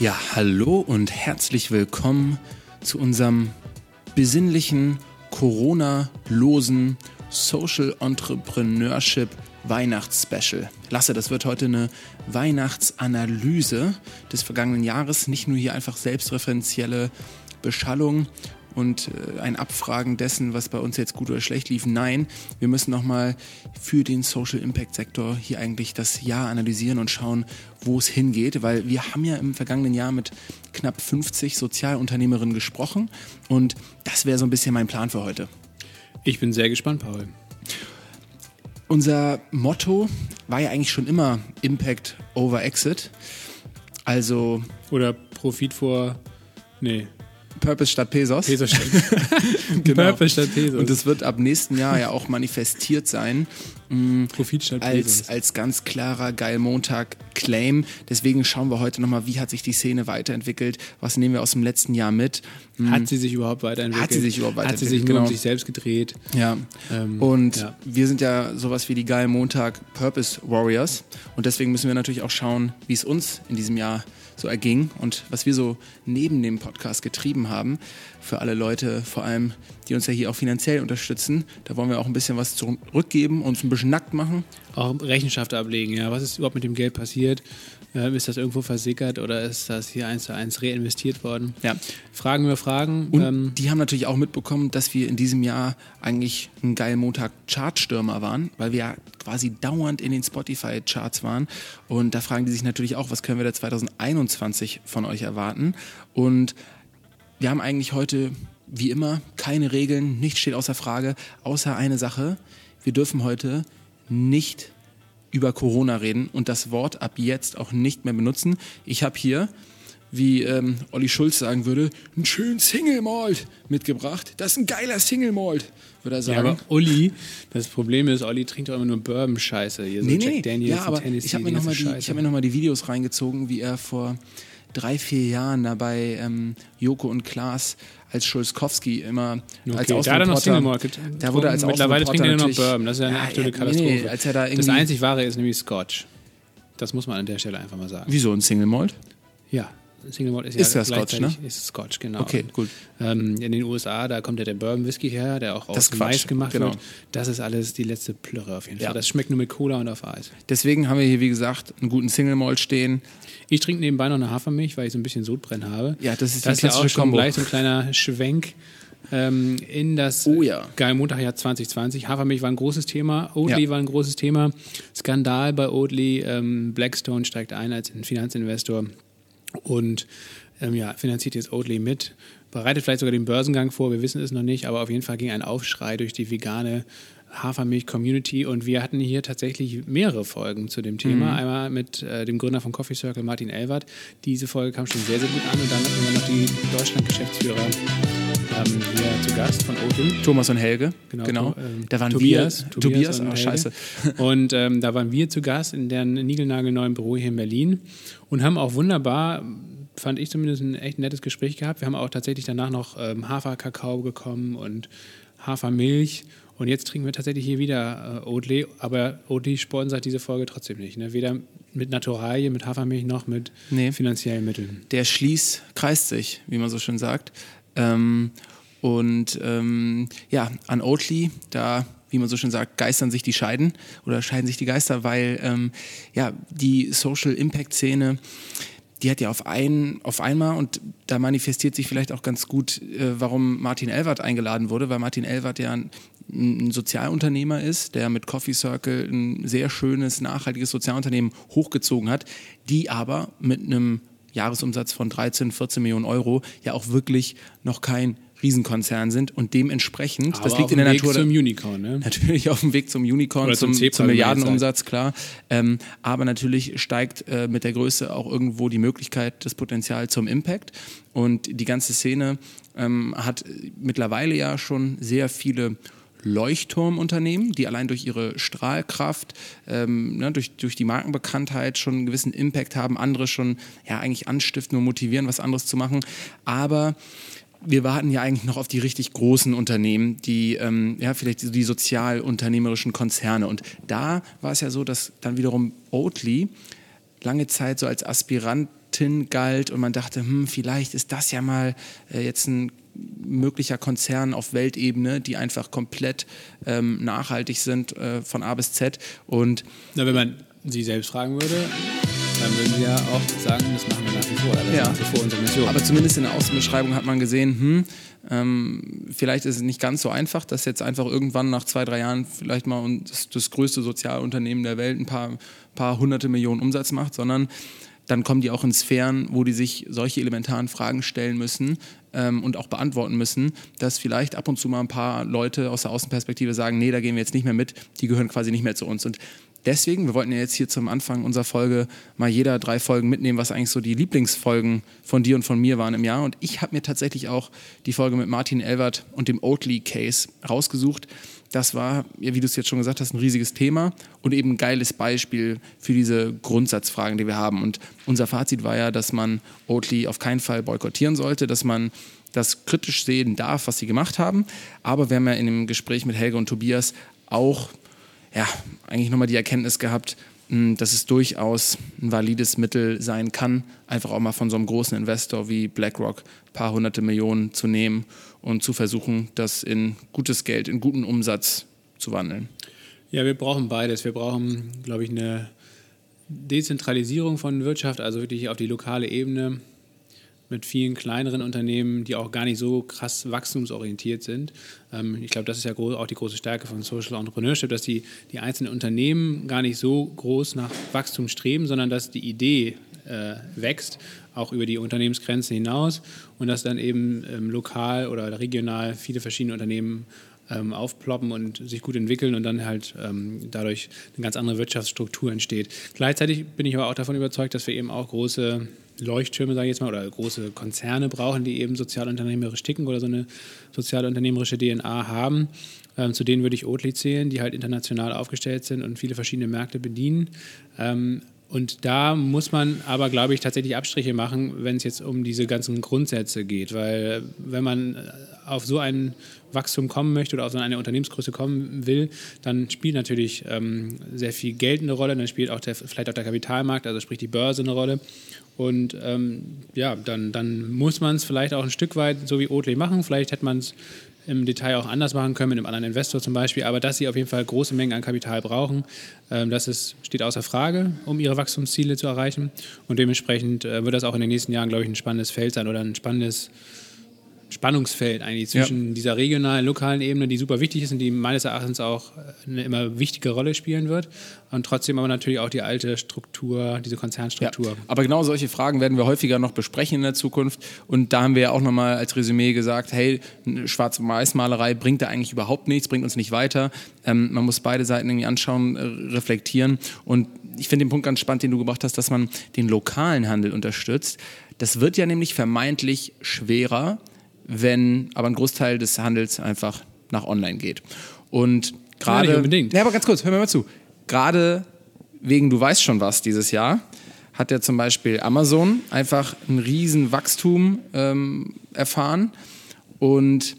Ja, hallo und herzlich willkommen zu unserem besinnlichen, Corona-losen Social Entrepreneurship Weihnachtsspecial. Lasse, das wird heute eine Weihnachtsanalyse des vergangenen Jahres, nicht nur hier einfach selbstreferenzielle Beschallung und äh, ein Abfragen dessen, was bei uns jetzt gut oder schlecht lief. Nein, wir müssen nochmal für den Social Impact Sektor hier eigentlich das Jahr analysieren und schauen, wo es hingeht, weil wir haben ja im vergangenen Jahr mit knapp 50 Sozialunternehmerinnen gesprochen und das wäre so ein bisschen mein Plan für heute. Ich bin sehr gespannt, Paul. Unser Motto war ja eigentlich schon immer Impact over Exit. Also. Oder Profit vor. Nee. Purpose statt Pesos. Pesos statt. genau. Purpose statt Pesos. Und das wird ab nächsten Jahr ja auch manifestiert sein. Mm, Profit statt als, als ganz klarer Geil Montag Claim. Deswegen schauen wir heute nochmal, wie hat sich die Szene weiterentwickelt, was nehmen wir aus dem letzten Jahr mit. Mm. Hat sie sich überhaupt weiterentwickelt? Hat sie sich überhaupt weiterentwickelt? Hat sie sich genau. um sich selbst gedreht? Ja. Ähm, und ja. wir sind ja sowas wie die Geil Montag Purpose Warriors. Und deswegen müssen wir natürlich auch schauen, wie es uns in diesem Jahr so erging und was wir so neben dem Podcast getrieben haben. Für alle Leute, vor allem, die uns ja hier auch finanziell unterstützen. Da wollen wir auch ein bisschen was zurückgeben, uns ein bisschen nackt machen. Auch Rechenschaft ablegen, ja. Was ist überhaupt mit dem Geld passiert? Ist das irgendwo versickert oder ist das hier eins zu eins reinvestiert worden? Ja. Fragen über Fragen. Und ähm, die haben natürlich auch mitbekommen, dass wir in diesem Jahr eigentlich ein geiler Montag Chartstürmer waren, weil wir ja quasi dauernd in den Spotify-Charts waren. Und da fragen die sich natürlich auch, was können wir da 2021 von euch erwarten? Und wir haben eigentlich heute, wie immer, keine Regeln, nichts steht außer Frage, außer eine Sache. Wir dürfen heute nicht über Corona reden und das Wort ab jetzt auch nicht mehr benutzen. Ich habe hier, wie ähm, Olli Schulz sagen würde, einen schönen Single Malt mitgebracht. Das ist ein geiler Single Malt, würde er sagen. Ja, aber Olli, das Problem ist, Olli trinkt doch immer nur Bourbon-Scheiße. Hier so nee, Jack Daniels ja, aber Tennessee, ich habe mir nochmal die, hab noch die Videos reingezogen, wie er vor drei, vier Jahren dabei ähm, Joko und Klaas als Schulzkowski immer okay, als Außenreporter. Da, noch Single Market. Da wurde als Mittlerweile trinkt er nur noch Bourbon. Das ist ja eine ja, absolute ja, Katastrophe. Nee, als er da das einzig Wahre ist nämlich Scotch. Das muss man an der Stelle einfach mal sagen. Wieso ein Single Malt? Ja, Single Malt ist, ist ja Scotch, ne? Ist Scotch, genau. Okay, gut. Ähm, in den USA, da kommt ja der Bourbon Whisky her, der auch aus Mais gemacht genau. wird. Das ist alles die letzte Plörre auf jeden Fall. Ja. Das schmeckt nur mit Cola und auf Eis. Deswegen haben wir hier, wie gesagt, einen guten Single Malt stehen. Ich trinke nebenbei noch eine Hafermilch, weil ich so ein bisschen Sodbrennen habe. Ja, das ist das ist ja auch schon Kombo. gleich so ein kleiner Schwenk ähm, in das oh, ja. Geilmontagjahr 2020. Hafermilch war ein großes Thema, Oatly ja. war ein großes Thema. Skandal bei Oatly, ähm, Blackstone steigt ein als Finanzinvestor und ähm, ja, finanziert jetzt Oatly mit. Bereitet vielleicht sogar den Börsengang vor, wir wissen es noch nicht, aber auf jeden Fall ging ein Aufschrei durch die vegane Hafermilch-Community und wir hatten hier tatsächlich mehrere Folgen zu dem Thema. Mhm. Einmal mit äh, dem Gründer von Coffee Circle, Martin Elwert. Diese Folge kam schon sehr, sehr gut an und dann hatten wir noch die Deutschland-Geschäftsführer ähm, hier zu Gast von Oatly. Thomas und Helge. Genau. genau. Ähm, da waren Tobias, wir. Tobias, Tobias und oh, scheiße. Und ähm, da waren wir zu Gast in deren niegelnagelneuen Büro hier in Berlin und haben auch wunderbar fand ich zumindest ein echt nettes Gespräch gehabt. Wir haben auch tatsächlich danach noch ähm, Haferkakao bekommen und Hafermilch und jetzt trinken wir tatsächlich hier wieder äh, Oatly, aber Oatly sponsert diese Folge trotzdem nicht. Ne? Weder mit Naturalien, mit Hafermilch noch mit nee. finanziellen Mitteln. Der Schließ kreist sich, wie man so schön sagt. Ähm, und ähm, ja, an Oatly, da wie man so schön sagt, geistern sich die Scheiden oder scheiden sich die Geister, weil ähm, ja, die Social Impact Szene die hat ja auf, ein, auf einmal, und da manifestiert sich vielleicht auch ganz gut, äh, warum Martin Elwert eingeladen wurde, weil Martin Elwert ja ein, ein Sozialunternehmer ist, der mit Coffee Circle ein sehr schönes, nachhaltiges Sozialunternehmen hochgezogen hat, die aber mit einem Jahresumsatz von 13, 14 Millionen Euro ja auch wirklich noch kein Riesenkonzern sind und dementsprechend, Aber das liegt in der Weg Natur. zum Unicorn, ne? Natürlich auf dem Weg zum Unicorn, Oder zum, zum, zum Milliardenumsatz, klar. Ähm, aber natürlich steigt äh, mit der Größe auch irgendwo die Möglichkeit, das Potenzial zum Impact. Und die ganze Szene ähm, hat mittlerweile ja schon sehr viele Leuchtturmunternehmen, die allein durch ihre Strahlkraft, ähm, ne, durch, durch die Markenbekanntheit schon einen gewissen Impact haben, andere schon ja eigentlich anstiften und motivieren, was anderes zu machen. Aber wir warten ja eigentlich noch auf die richtig großen Unternehmen, die ähm, ja vielleicht die sozialunternehmerischen Konzerne. Und da war es ja so, dass dann wiederum Oatly lange Zeit so als Aspirant Tin galt und man dachte, hm, vielleicht ist das ja mal äh, jetzt ein möglicher Konzern auf Weltebene, die einfach komplett ähm, nachhaltig sind äh, von A bis Z. Und Na, wenn man sie selbst fragen würde, dann würden sie ja auch sagen, das machen wir nach wie vor. Das Ja. nach wie vor unsere Mission. Aber zumindest in der Außenbeschreibung hat man gesehen, hm, ähm, vielleicht ist es nicht ganz so einfach, dass jetzt einfach irgendwann nach zwei, drei Jahren vielleicht mal das, das größte Sozialunternehmen der Welt ein paar, paar hunderte Millionen Umsatz macht, sondern dann kommen die auch in Sphären, wo die sich solche elementaren Fragen stellen müssen ähm, und auch beantworten müssen, dass vielleicht ab und zu mal ein paar Leute aus der Außenperspektive sagen, nee, da gehen wir jetzt nicht mehr mit, die gehören quasi nicht mehr zu uns. Und deswegen, wir wollten ja jetzt hier zum Anfang unserer Folge mal jeder drei Folgen mitnehmen, was eigentlich so die Lieblingsfolgen von dir und von mir waren im Jahr. Und ich habe mir tatsächlich auch die Folge mit Martin Elwert und dem Oatly-Case rausgesucht. Das war, wie du es jetzt schon gesagt hast, ein riesiges Thema und eben ein geiles Beispiel für diese Grundsatzfragen, die wir haben. Und unser Fazit war ja, dass man Oatly auf keinen Fall boykottieren sollte, dass man das kritisch sehen darf, was sie gemacht haben. Aber wir haben ja in dem Gespräch mit Helge und Tobias auch ja, eigentlich nochmal die Erkenntnis gehabt, mh, dass es durchaus ein valides Mittel sein kann, einfach auch mal von so einem großen Investor wie BlackRock ein paar hunderte Millionen zu nehmen und zu versuchen, das in gutes Geld, in guten Umsatz zu wandeln. Ja, wir brauchen beides. Wir brauchen, glaube ich, eine Dezentralisierung von Wirtschaft, also wirklich auf die lokale Ebene mit vielen kleineren Unternehmen, die auch gar nicht so krass wachstumsorientiert sind. Ähm, ich glaube, das ist ja auch die große Stärke von Social Entrepreneurship, dass die, die einzelnen Unternehmen gar nicht so groß nach Wachstum streben, sondern dass die Idee äh, wächst, auch über die Unternehmensgrenzen hinaus und dass dann eben ähm, lokal oder regional viele verschiedene Unternehmen ähm, aufploppen und sich gut entwickeln und dann halt ähm, dadurch eine ganz andere Wirtschaftsstruktur entsteht. Gleichzeitig bin ich aber auch davon überzeugt, dass wir eben auch große Leuchttürme, sage ich jetzt mal, oder große Konzerne brauchen, die eben sozialunternehmerisch ticken oder so eine sozialunternehmerische DNA haben. Ähm, zu denen würde ich Oatly zählen, die halt international aufgestellt sind und viele verschiedene Märkte bedienen. Ähm, und da muss man aber, glaube ich, tatsächlich Abstriche machen, wenn es jetzt um diese ganzen Grundsätze geht. Weil wenn man auf so ein Wachstum kommen möchte oder auf so eine Unternehmensgröße kommen will, dann spielt natürlich ähm, sehr viel Geld eine Rolle, dann spielt auch der, vielleicht auch der Kapitalmarkt, also sprich die Börse eine Rolle. Und ähm, ja, dann, dann muss man es vielleicht auch ein Stück weit so wie Oatly machen. Vielleicht hätte man es im Detail auch anders machen können, mit einem anderen Investor zum Beispiel. Aber dass sie auf jeden Fall große Mengen an Kapital brauchen, ähm, das ist, steht außer Frage, um ihre Wachstumsziele zu erreichen. Und dementsprechend äh, wird das auch in den nächsten Jahren, glaube ich, ein spannendes Feld sein oder ein spannendes Spannungsfeld eigentlich zwischen dieser regionalen, lokalen Ebene, die super wichtig ist und die meines Erachtens auch eine immer wichtige Rolle spielen wird. Und trotzdem aber natürlich auch die alte Struktur, diese Konzernstruktur. Ja, aber genau solche Fragen werden wir häufiger noch besprechen in der Zukunft. Und da haben wir ja auch nochmal als Resümee gesagt, hey, eine Schwarz-Weiß-Malerei bringt da eigentlich überhaupt nichts, bringt uns nicht weiter. Ähm, man muss beide Seiten irgendwie anschauen, äh, reflektieren. Und ich finde den Punkt ganz spannend, den du gebracht hast, dass man den lokalen Handel unterstützt. Das wird ja nämlich vermeintlich schwerer, wenn aber ein Großteil des Handels einfach nach online geht. Und gerade. nicht unbedingt. Ja, aber ganz kurz, hör mir mal zu. Gerade wegen Du weißt schon was dieses Jahr hat ja zum Beispiel Amazon einfach ein riesen Wachstum ähm, erfahren und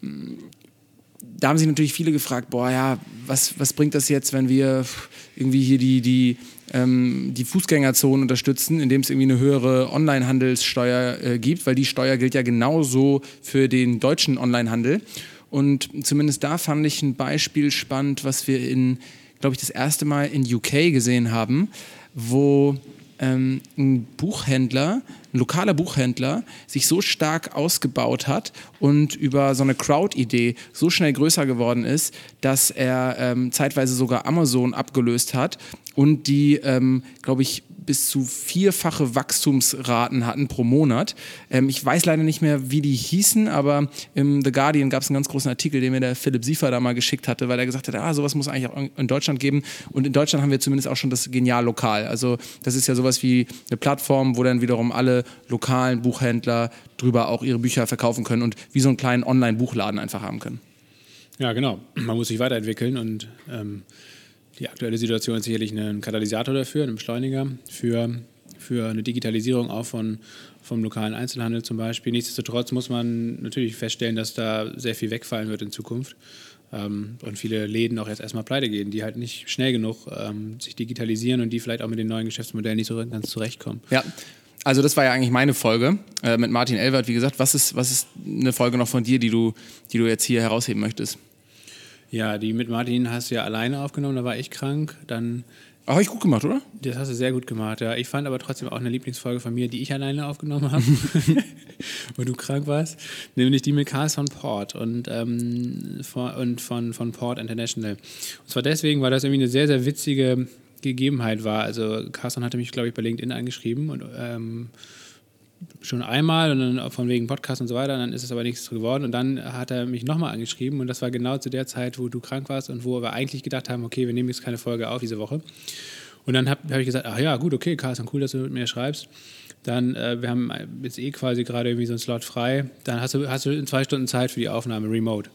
mh, da haben sich natürlich viele gefragt, boah ja, was, was bringt das jetzt, wenn wir irgendwie hier die, die, ähm, die Fußgängerzonen unterstützen, indem es irgendwie eine höhere Onlinehandelssteuer äh, gibt, weil die Steuer gilt ja genauso für den deutschen Onlinehandel. Und zumindest da fand ich ein Beispiel spannend, was wir in, glaube ich, das erste Mal in UK gesehen haben, wo ähm, ein Buchhändler, ein lokaler Buchhändler, sich so stark ausgebaut hat und über so eine Crowd-Idee so schnell größer geworden ist, dass er ähm, zeitweise sogar Amazon abgelöst hat und die, ähm, glaube ich, bis zu vierfache Wachstumsraten hatten pro Monat. Ähm, ich weiß leider nicht mehr, wie die hießen, aber im The Guardian gab es einen ganz großen Artikel, den mir der Philipp Siefer da mal geschickt hatte, weil er gesagt hat, ah, sowas muss eigentlich auch in Deutschland geben. Und in Deutschland haben wir zumindest auch schon das Genial Lokal. Also das ist ja sowas wie eine Plattform, wo dann wiederum alle lokalen Buchhändler drüber auch ihre Bücher verkaufen können und wie so einen kleinen Online-Buchladen einfach haben können. Ja, genau. Man muss sich weiterentwickeln und ähm, die aktuelle Situation ist sicherlich ein Katalysator dafür, ein Beschleuniger für, für eine Digitalisierung auch von, vom lokalen Einzelhandel zum Beispiel. Nichtsdestotrotz muss man natürlich feststellen, dass da sehr viel wegfallen wird in Zukunft ähm, und viele Läden auch jetzt erstmal pleite gehen, die halt nicht schnell genug ähm, sich digitalisieren und die vielleicht auch mit den neuen Geschäftsmodellen nicht so ganz zurechtkommen. Ja, Also das war ja eigentlich meine Folge äh, mit Martin Elwert. Wie gesagt, was ist, was ist eine Folge noch von dir, die du, die du jetzt hier herausheben möchtest? Ja, die mit Martin hast du ja alleine aufgenommen, da war ich krank. Dann habe ich gut gemacht, oder? Das hast du sehr gut gemacht, ja. Ich fand aber trotzdem auch eine Lieblingsfolge von mir, die ich alleine aufgenommen habe, wo du krank warst, nämlich die mit Carlson Port und, ähm, von, und von, von Port International. Und zwar deswegen, weil das irgendwie eine sehr, sehr witzige Gegebenheit war. Also Carlson hatte mich, glaube ich, bei LinkedIn angeschrieben und ähm, schon einmal und dann von wegen Podcast und so weiter, dann ist es aber nichts geworden und dann hat er mich nochmal angeschrieben und das war genau zu der Zeit, wo du krank warst und wo wir eigentlich gedacht haben, okay, wir nehmen jetzt keine Folge auf diese Woche. Und dann habe hab ich gesagt, ach ja, gut, okay, Carsten, cool, dass du mit mir schreibst. Dann, äh, wir haben jetzt eh quasi gerade irgendwie so einen Slot frei. Dann hast du, hast du in zwei Stunden Zeit für die Aufnahme remote.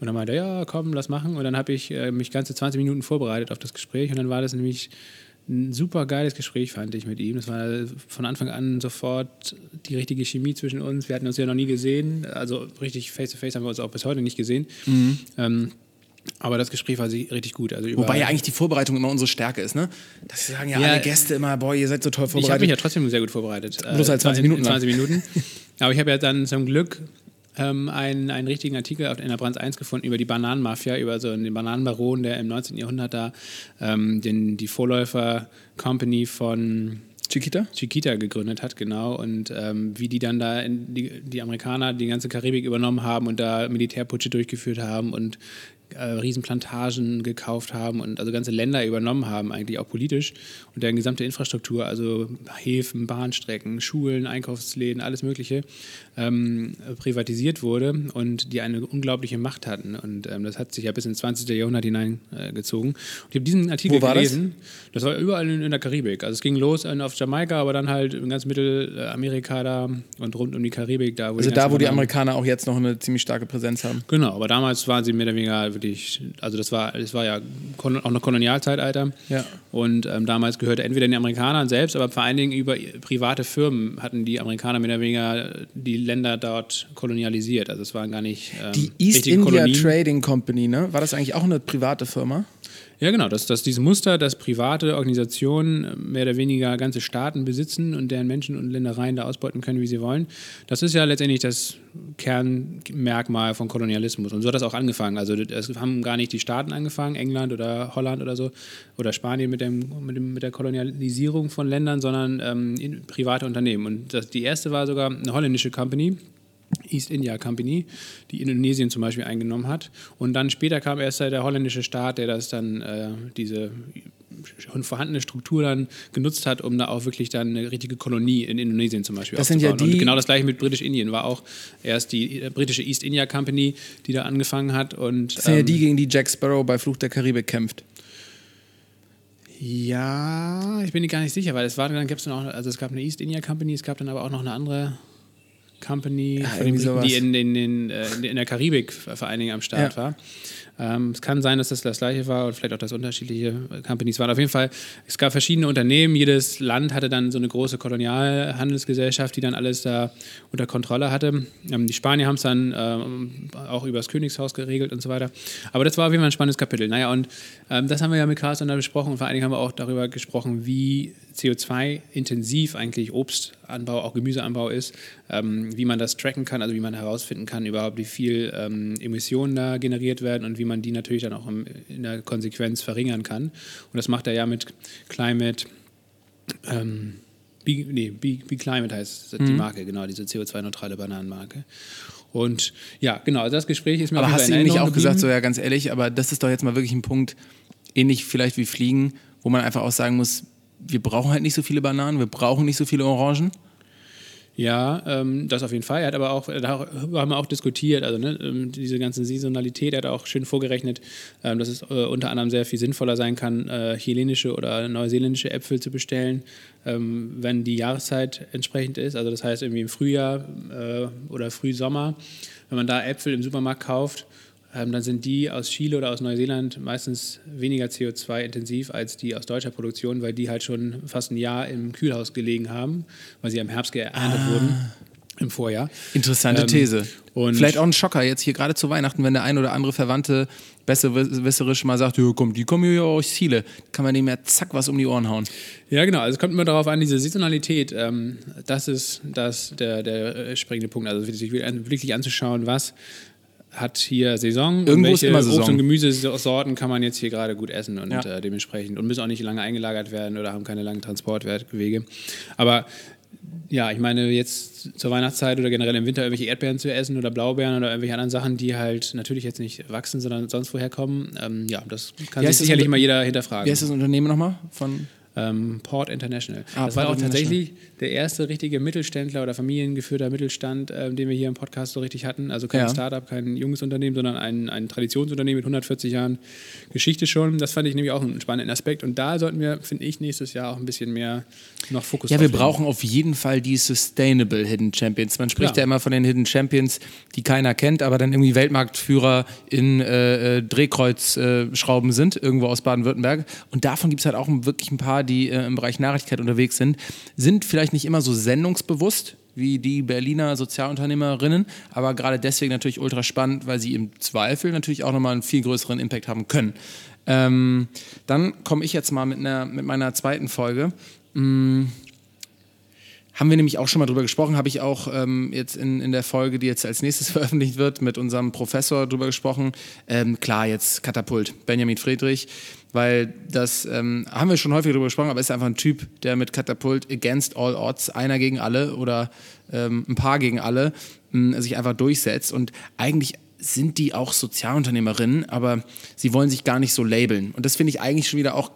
Und dann meinte er, ja, komm, lass machen. Und dann habe ich äh, mich ganze 20 Minuten vorbereitet auf das Gespräch und dann war das nämlich ein super geiles Gespräch, fand ich mit ihm. Das war von Anfang an sofort die richtige Chemie zwischen uns. Wir hatten uns ja noch nie gesehen. Also richtig face-to-face -face haben wir uns auch bis heute nicht gesehen. Mhm. Ähm, aber das Gespräch war richtig gut. Also Wobei ja eigentlich die Vorbereitung immer unsere Stärke ist, ne? Dass sie sagen ja, ja alle Gäste immer, boah, ihr seid so toll vorbereitet. Ich habe mich ja trotzdem sehr gut vorbereitet. Bloß halt 20 Minuten. 20 Minuten. Aber ich habe ja dann zum Glück ähm, einen, einen richtigen Artikel in der Brands 1 gefunden über die Bananenmafia, über so den Bananenbaron, der im 19. Jahrhundert da ähm, den, die Vorläufer-Company von Chiquita? Chiquita gegründet hat, genau. Und ähm, wie die dann da die, die, Amerikaner die ganze Karibik übernommen haben und da Militärputsche durchgeführt haben und äh, Riesenplantagen gekauft haben und also ganze Länder übernommen haben, eigentlich auch politisch. Und deren gesamte Infrastruktur, also Häfen, Bahnstrecken, Schulen, Einkaufsläden, alles Mögliche, ähm, privatisiert wurde und die eine unglaubliche Macht hatten. Und ähm, das hat sich ja bis ins 20. Jahrhundert hineingezogen. Äh, und ich habe diesen Artikel Wo war gelesen. Das? das? war überall in, in, der Karibik. Also es ging los auf Jamaika, aber dann halt in ganz Mittelamerika da und rund um die Karibik da. also da, wo die Amerikaner auch jetzt noch eine ziemlich starke Präsenz haben. Genau, aber damals waren sie mehr oder weniger wirklich, also das war, das war ja auch noch Kolonialzeitalter. Ja. Und ähm, damals gehörte entweder den Amerikanern selbst, aber vor allen Dingen über private Firmen hatten die Amerikaner mehr oder weniger die Länder dort kolonialisiert. Also es waren gar nicht. Ähm, die East India Kolonien. Trading Company, ne? War das eigentlich auch eine private Firma? Ja, genau. Das, das dieses Muster, dass private Organisationen mehr oder weniger ganze Staaten besitzen und deren Menschen und Ländereien da ausbeuten können, wie sie wollen, das ist ja letztendlich das Kernmerkmal von Kolonialismus. Und so hat das auch angefangen. Also es haben gar nicht die Staaten angefangen, England oder Holland oder so, oder Spanien mit, dem, mit, dem, mit der Kolonialisierung von Ländern, sondern ähm, private Unternehmen. Und das, die erste war sogar eine holländische Company, East India Company, die Indonesien zum Beispiel eingenommen hat. Und dann später kam erst der holländische Staat, der das dann, äh, diese schon vorhandene Struktur dann genutzt hat, um da auch wirklich dann eine richtige Kolonie in Indonesien zum Beispiel das aufzubauen. Sind ja die und genau das gleiche mit British-Indien war auch erst die äh, britische East India Company, die da angefangen hat. Und, das sind ähm, ja die, gegen die Jack Sparrow bei Fluch der Karibik kämpft. Ja, ich bin mir gar nicht sicher, weil es war dann gab es auch, also es gab eine East India Company, es gab dann aber auch noch eine andere Company, ja, die in, in, in, äh, in, der Karibik vor allen Dingen am Start ja. war. Ähm, es kann sein, dass das das gleiche war und vielleicht auch, dass unterschiedliche Companies waren. Auf jeden Fall, es gab verschiedene Unternehmen. Jedes Land hatte dann so eine große Kolonialhandelsgesellschaft, die dann alles da unter Kontrolle hatte. Ähm, die Spanier haben es dann ähm, auch über das Königshaus geregelt und so weiter. Aber das war auf jeden Fall ein spannendes Kapitel. Naja, und ähm, das haben wir ja mit Carsten besprochen und vor allen Dingen haben wir auch darüber gesprochen, wie CO2-intensiv eigentlich Obstanbau, auch Gemüseanbau ist, ähm, wie man das tracken kann, also wie man herausfinden kann, überhaupt wie viel ähm, Emissionen da generiert werden und wie man die natürlich dann auch im, in der Konsequenz verringern kann. Und das macht er ja mit Climate. Ähm, Be, nee, Be, Be Climate heißt die mhm. Marke, genau, diese CO2-neutrale Bananenmarke. Und ja, genau, das Gespräch ist mir Aber hast du ihm nicht auch gesagt, so ja, ganz ehrlich, aber das ist doch jetzt mal wirklich ein Punkt, ähnlich vielleicht wie Fliegen, wo man einfach auch sagen muss, wir brauchen halt nicht so viele Bananen, wir brauchen nicht so viele Orangen. Ja, ähm, das auf jeden Fall. Er hat aber auch, darüber haben wir auch diskutiert, also ne, ähm, diese ganze Saisonalität, er hat auch schön vorgerechnet, ähm, dass es äh, unter anderem sehr viel sinnvoller sein kann, äh, chilenische oder neuseeländische Äpfel zu bestellen, ähm, wenn die Jahreszeit entsprechend ist. Also das heißt irgendwie im Frühjahr äh, oder Frühsommer, wenn man da Äpfel im Supermarkt kauft ähm, dann sind die aus Chile oder aus Neuseeland meistens weniger CO2-intensiv als die aus deutscher Produktion, weil die halt schon fast ein Jahr im Kühlhaus gelegen haben, weil sie im Herbst geerntet ah. wurden. im Vorjahr. Interessante ähm, These. Und Vielleicht auch ein Schocker jetzt hier gerade zu Weihnachten, wenn der ein oder andere Verwandte besserwisserisch mal sagt, komm, die kommen hier aus Ziele, kann man dem ja zack was um die Ohren hauen. Ja, genau. Also es kommt immer darauf an, diese Saisonalität, ähm, das ist das der, der springende Punkt. Also sich wirklich anzuschauen, was hat hier Saison. Irgendwo ist immer Saison. Obst- und Gemüsesorten kann man jetzt hier gerade gut essen und ja. äh, dementsprechend und müssen auch nicht lange eingelagert werden oder haben keine langen Transportwege. Aber ja, ich meine, jetzt zur Weihnachtszeit oder generell im Winter irgendwelche Erdbeeren zu essen oder Blaubeeren oder irgendwelche anderen Sachen, die halt natürlich jetzt nicht wachsen, sondern sonst woher kommen, ähm, ja, das kann sich sicherlich mal jeder hinterfragen. Wie heißt das Unternehmen nochmal? Von ähm, Port International. Ah, das Port war auch tatsächlich der erste richtige Mittelständler oder familiengeführter Mittelstand, ähm, den wir hier im Podcast so richtig hatten. Also kein ja. Startup, kein junges Unternehmen, sondern ein, ein Traditionsunternehmen mit 140 Jahren Geschichte schon. Das fand ich nämlich auch einen spannenden Aspekt. Und da sollten wir, finde ich, nächstes Jahr auch ein bisschen mehr noch Fokus Ja, wir brauchen auf jeden Fall die Sustainable Hidden Champions. Man spricht ja. ja immer von den Hidden Champions, die keiner kennt, aber dann irgendwie Weltmarktführer in äh, äh Drehkreuzschrauben äh, sind, irgendwo aus Baden-Württemberg. Und davon gibt es halt auch wirklich ein paar, die äh, im Bereich Nachrichtigkeit unterwegs sind, sind vielleicht nicht immer so sendungsbewusst wie die Berliner Sozialunternehmerinnen, aber gerade deswegen natürlich ultra spannend, weil sie im Zweifel natürlich auch nochmal einen viel größeren Impact haben können. Ähm, dann komme ich jetzt mal mit, einer, mit meiner zweiten Folge. Hm, haben wir nämlich auch schon mal drüber gesprochen, habe ich auch ähm, jetzt in, in der Folge, die jetzt als nächstes veröffentlicht wird, mit unserem Professor drüber gesprochen. Ähm, klar, jetzt Katapult, Benjamin Friedrich weil das ähm, haben wir schon häufig darüber gesprochen, aber ist einfach ein Typ, der mit Katapult against all odds, einer gegen alle oder ähm, ein paar gegen alle, mh, sich einfach durchsetzt und eigentlich sind die auch Sozialunternehmerinnen, aber sie wollen sich gar nicht so labeln. Und das finde ich eigentlich schon wieder auch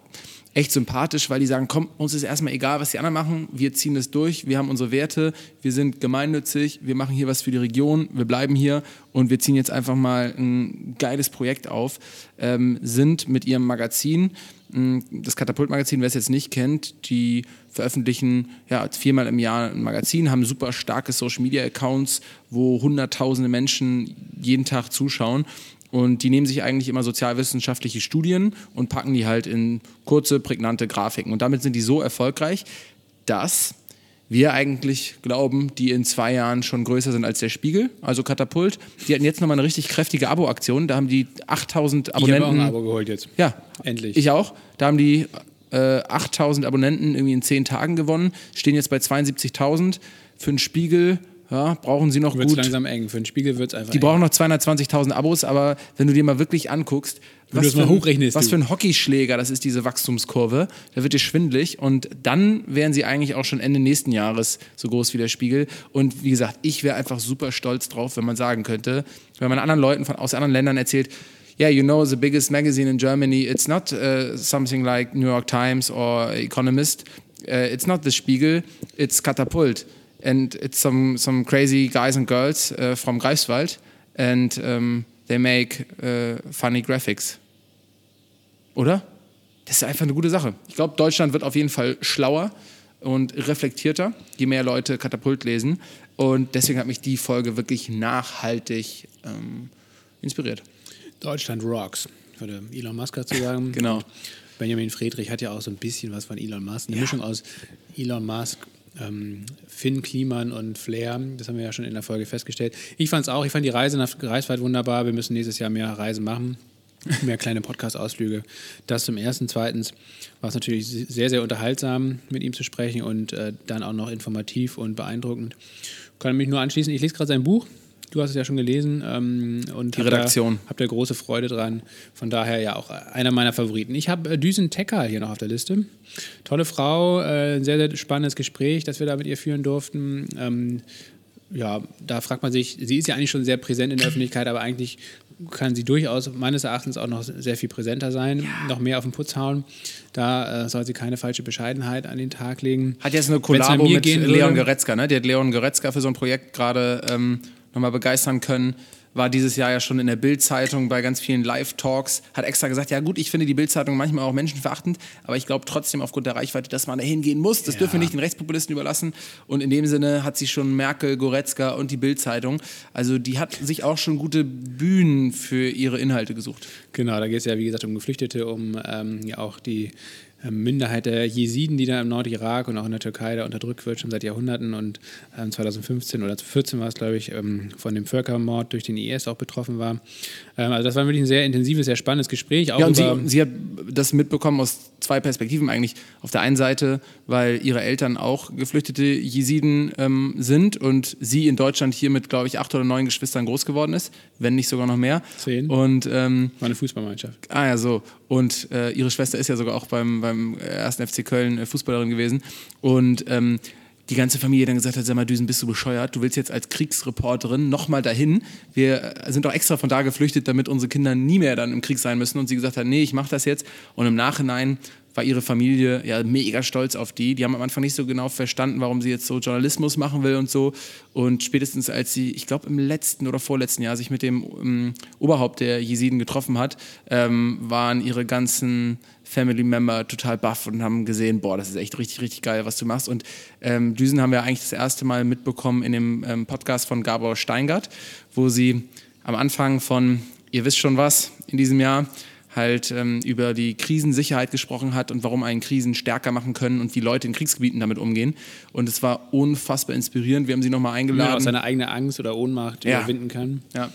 echt sympathisch, weil die sagen, komm, uns ist erstmal egal, was die anderen machen, wir ziehen das durch, wir haben unsere Werte, wir sind gemeinnützig, wir machen hier was für die Region, wir bleiben hier und wir ziehen jetzt einfach mal ein geiles Projekt auf, ähm, sind mit ihrem Magazin, hm, das Katapult-Magazin, wer es jetzt nicht kennt, die veröffentlichen ja, viermal im Jahr ein Magazin, haben super starke Social-Media-Accounts, wo hunderttausende Menschen jeden Tag zuschauen und die nehmen sich eigentlich immer sozialwissenschaftliche Studien und packen die halt in kurze, prägnante Grafiken. Und damit sind die so erfolgreich, dass wir eigentlich glauben, die in zwei Jahren schon größer sind als der Spiegel, also Katapult. Die hatten jetzt nochmal eine richtig kräftige Abo-Aktion. Da haben die 8000 Abonnenten. Ich habe auch ein Abo geholt jetzt. Ja, endlich. Ich auch. Da haben die äh, 8000 Abonnenten irgendwie in zehn Tagen gewonnen, stehen jetzt bei 72.000. Für einen Spiegel ja, brauchen sie noch wird's gut. langsam eng. Für den Spiegel wird es einfach Die eng. brauchen noch 220.000 Abos, aber wenn du dir mal wirklich anguckst, was, für, ein, was für ein Hockeyschläger das ist, diese Wachstumskurve, da wird dir schwindlig und dann wären sie eigentlich auch schon Ende nächsten Jahres so groß wie der Spiegel. Und wie gesagt, ich wäre einfach super stolz drauf, wenn man sagen könnte, wenn man anderen Leuten von, aus anderen Ländern erzählt, yeah, you know, the biggest magazine in Germany, it's not uh, something like New York Times or Economist, uh, it's not the Spiegel, it's Katapult and it's some some crazy guys and girls uh, from Greifswald, and um, they make uh, funny graphics. Oder? Das ist einfach eine gute Sache. Ich glaube, Deutschland wird auf jeden Fall schlauer und reflektierter, je mehr Leute Katapult lesen. Und deswegen hat mich die Folge wirklich nachhaltig ähm, inspiriert. Deutschland rocks, würde Elon Musk dazu sagen. genau. Benjamin Friedrich hat ja auch so ein bisschen was von Elon Musk. Eine ja. Mischung aus Elon Musk, Finn Kliman und Flair. Das haben wir ja schon in der Folge festgestellt. Ich fand es auch. Ich fand die Reise nach Greifswald wunderbar. Wir müssen nächstes Jahr mehr Reisen machen. Mehr kleine Podcast-Ausflüge. Das zum ersten. Zweitens war es natürlich sehr, sehr unterhaltsam, mit ihm zu sprechen und äh, dann auch noch informativ und beeindruckend. Kann mich nur anschließen. Ich lese gerade sein Buch. Du hast es ja schon gelesen ähm, und die Redaktion. Habt ihr große Freude dran. Von daher ja auch einer meiner Favoriten. Ich habe äh, Düsen Tecker hier noch auf der Liste. Tolle Frau, äh, sehr, sehr spannendes Gespräch, das wir da mit ihr führen durften. Ähm, ja, da fragt man sich, sie ist ja eigentlich schon sehr präsent in der Öffentlichkeit, aber eigentlich kann sie durchaus meines Erachtens auch noch sehr viel präsenter sein, ja. noch mehr auf den Putz hauen. Da äh, soll sie keine falsche Bescheidenheit an den Tag legen. Hat jetzt eine Kollabo mit Leon Goretzka, ne? Die hat Leon Goretzka für so ein Projekt gerade ähm, nochmal begeistern können. War dieses Jahr ja schon in der Bild-Zeitung bei ganz vielen Live-Talks, hat extra gesagt, ja gut, ich finde die Bild-Zeitung manchmal auch menschenverachtend, aber ich glaube trotzdem aufgrund der Reichweite, dass man da hingehen muss. Das ja. dürfen wir nicht den Rechtspopulisten überlassen. Und in dem Sinne hat sie schon Merkel, Goretzka und die Bild-Zeitung. Also die hat sich auch schon gute Bühnen für ihre Inhalte gesucht. Genau, da geht es ja wie gesagt um Geflüchtete, um ähm, ja auch die Minderheit der Jesiden, die da im Nordirak und auch in der Türkei da unterdrückt wird, schon seit Jahrhunderten und ähm, 2015 oder 2014 war es, glaube ich, ähm, von dem Völkermord durch den IS auch betroffen war. Ähm, also das war wirklich ein sehr intensives, sehr spannendes Gespräch. ja, und sie, sie, hat das mitbekommen aus zwei Perspektiven eigentlich. Auf der einen Seite, weil ihre Eltern auch geflüchtete Jesiden ähm, sind und sie in Deutschland hier mit, glaube ich, acht oder neun Geschwistern groß geworden ist, wenn nicht sogar noch mehr. Zehn. Und, ähm, war eine Fußballmannschaft. Ah ja, so. Und äh, ihre Schwester ist ja sogar auch beim, beim ersten FC Köln äh, Fußballerin gewesen. Und ähm, die ganze Familie dann gesagt hat, sag mal, Düsen, bist du bescheuert? Du willst jetzt als Kriegsreporterin nochmal dahin. Wir äh, sind doch extra von da geflüchtet, damit unsere Kinder nie mehr dann im Krieg sein müssen. Und sie gesagt hat, nee, ich mache das jetzt. Und im Nachhinein war ihre Familie ja mega stolz auf die. Die haben am Anfang nicht so genau verstanden, warum sie jetzt so Journalismus machen will und so. Und spätestens als sie, ich glaube im letzten oder vorletzten Jahr sich mit dem ähm, Oberhaupt der Jesiden getroffen hat, ähm, waren ihre ganzen Family Member total baff und haben gesehen, boah, das ist echt richtig, richtig geil, was du machst. Und ähm, Düsen haben wir eigentlich das erste Mal mitbekommen in dem ähm, Podcast von Gabor Steingart, wo sie am Anfang von, ihr wisst schon was, in diesem Jahr halt ähm, über die Krisensicherheit gesprochen hat und warum einen Krisen stärker machen können und wie Leute in Kriegsgebieten damit umgehen. Und es war unfassbar inspirierend. Wir haben sie nochmal eingeladen. Ja, seine eigene Angst oder Ohnmacht ja. überwinden kann. Ja.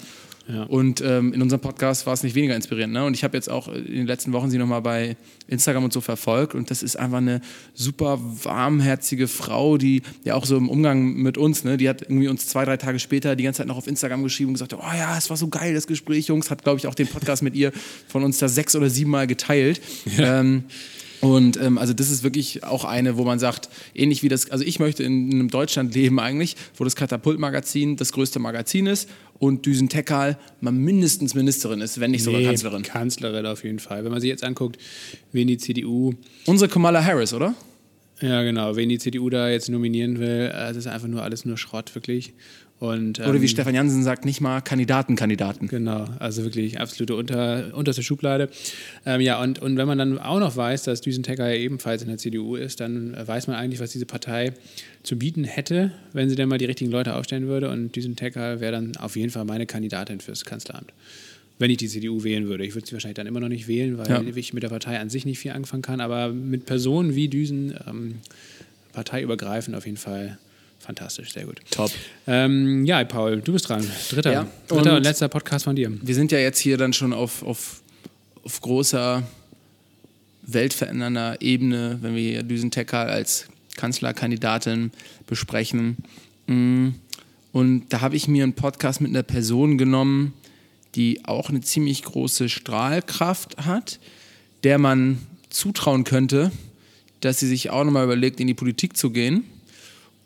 Ja. Und ähm, in unserem Podcast war es nicht weniger inspirierend. Ne? Und ich habe jetzt auch in den letzten Wochen sie nochmal bei Instagram und so verfolgt. Und das ist einfach eine super warmherzige Frau, die ja auch so im Umgang mit uns, ne? die hat irgendwie uns zwei, drei Tage später die ganze Zeit noch auf Instagram geschrieben und gesagt, oh ja, es war so geil, das Gespräch, Jungs. Hat, glaube ich, auch den Podcast mit ihr von uns da sechs oder sieben Mal geteilt. Ja. Ähm, und ähm, also das ist wirklich auch eine, wo man sagt, ähnlich wie das, also ich möchte in einem Deutschland leben eigentlich, wo das Katapult-Magazin das größte Magazin ist und Düsen Tekal mal mindestens Ministerin ist, wenn nicht sogar nee, Kanzlerin. Kanzlerin auf jeden Fall. Wenn man sich jetzt anguckt, wen die CDU. Unsere Kamala Harris, oder? Ja, genau. Wen die CDU da jetzt nominieren will, das ist einfach nur alles nur Schrott, wirklich. Und, ähm, Oder wie ähm, Stefan Jansen sagt, nicht mal Kandidaten, Kandidaten. Genau, also wirklich absolute unter, unterste Schublade. Ähm, ja, und, und wenn man dann auch noch weiß, dass Düsentecker ja ebenfalls in der CDU ist, dann weiß man eigentlich, was diese Partei zu bieten hätte, wenn sie denn mal die richtigen Leute aufstellen würde. Und Düsentecker wäre dann auf jeden Fall meine Kandidatin fürs Kanzleramt. Wenn ich die CDU wählen würde. Ich würde sie wahrscheinlich dann immer noch nicht wählen, weil ja. ich mit der Partei an sich nicht viel anfangen kann. Aber mit Personen wie Düsen, ähm, parteiübergreifend auf jeden Fall fantastisch, sehr gut. Top. Ähm, ja, Paul, du bist dran. Dritter, ja, dritter und, und, letzter Podcast von dir. Wir sind ja jetzt hier dann schon auf, auf, auf großer, weltverändernder Ebene, wenn wir hier Düsen als Kanzlerkandidatin besprechen. Mm. Und da habe ich mir einen Podcast mit einer Person genommen, die auch eine ziemlich große Strahlkraft hat, der man zutrauen könnte, dass sie sich auch nochmal überlegt, in die Politik zu gehen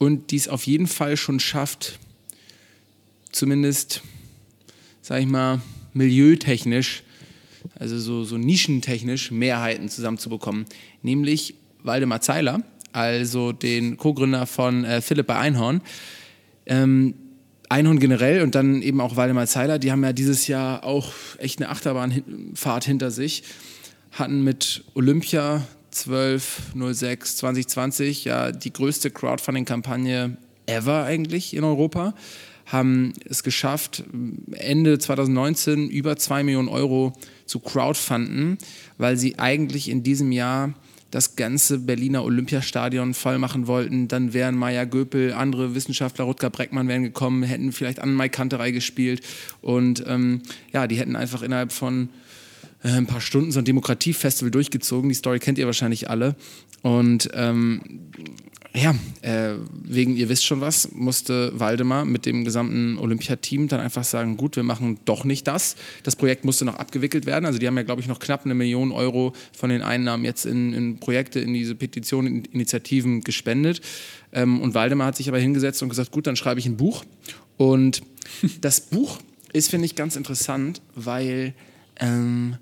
und die es auf jeden Fall schon schafft, zumindest, sag ich mal, milieutechnisch, also so, so nischentechnisch Mehrheiten zusammenzubekommen. Nämlich Waldemar Zeiler, also den Co-Gründer von äh, Philipp bei Einhorn. Ähm, Einhorn generell und dann eben auch Waldemar Zeiler, die haben ja dieses Jahr auch echt eine Achterbahnfahrt hinter sich, hatten mit Olympia 12 06 2020 ja die größte Crowdfunding-Kampagne ever eigentlich in Europa. Haben es geschafft, Ende 2019 über 2 Millionen Euro zu crowdfunden, weil sie eigentlich in diesem Jahr das ganze Berliner Olympiastadion voll machen wollten. Dann wären Maya Göpel, andere Wissenschaftler, Rutger Breckmann wären gekommen, hätten vielleicht an Mai Kanterei gespielt. Und ähm, ja, die hätten einfach innerhalb von äh, ein paar Stunden so ein Demokratiefestival durchgezogen. Die Story kennt ihr wahrscheinlich alle. Und ähm, ja, äh, wegen ihr wisst schon was, musste Waldemar mit dem gesamten Olympiateam dann einfach sagen, gut, wir machen doch nicht das. Das Projekt musste noch abgewickelt werden. Also die haben ja, glaube ich, noch knapp eine Million Euro von den Einnahmen jetzt in, in Projekte, in diese Petitionen, in Initiativen gespendet. Ähm, und Waldemar hat sich aber hingesetzt und gesagt, gut, dann schreibe ich ein Buch. Und das Buch ist, finde ich, ganz interessant, weil ähm,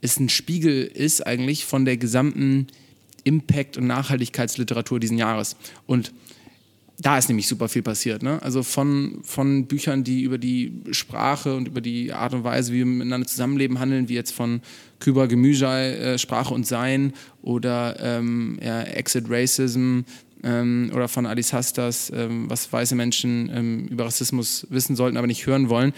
es ein Spiegel ist eigentlich von der gesamten Impact- und Nachhaltigkeitsliteratur diesen Jahres. Und da ist nämlich super viel passiert. Ne? Also von, von Büchern, die über die Sprache und über die Art und Weise, wie wir miteinander zusammenleben, handeln, wie jetzt von Küber Gemüjai, äh, Sprache und Sein oder ähm, ja, Exit Racism ähm, oder von Alice Hastas, ähm, was weiße Menschen ähm, über Rassismus wissen sollten, aber nicht hören wollen.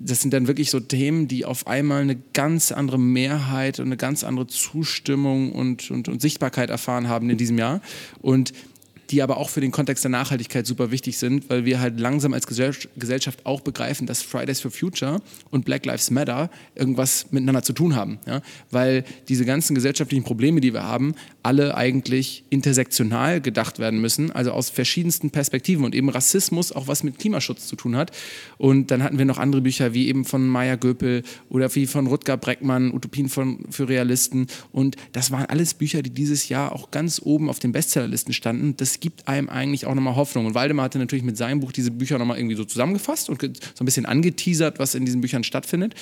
Das sind dann wirklich so Themen, die auf einmal eine ganz andere Mehrheit und eine ganz andere Zustimmung und, und, und Sichtbarkeit erfahren haben in diesem Jahr. Und die aber auch für den Kontext der Nachhaltigkeit super wichtig sind, weil wir halt langsam als Gesellschaft auch begreifen, dass Fridays for Future und Black Lives Matter irgendwas miteinander zu tun haben. Ja? Weil diese ganzen gesellschaftlichen Probleme, die wir haben, alle eigentlich intersektional gedacht werden müssen, also aus verschiedensten Perspektiven und eben Rassismus auch was mit Klimaschutz zu tun hat. Und dann hatten wir noch andere Bücher wie eben von Maya Göpel oder wie von Rutger Breckmann, Utopien von, für Realisten. Und das waren alles Bücher, die dieses Jahr auch ganz oben auf den Bestsellerlisten standen. Das gibt einem eigentlich auch nochmal Hoffnung. Und Waldemar hatte natürlich mit seinem Buch diese Bücher nochmal irgendwie so zusammengefasst und so ein bisschen angeteasert, was in diesen Büchern stattfindet.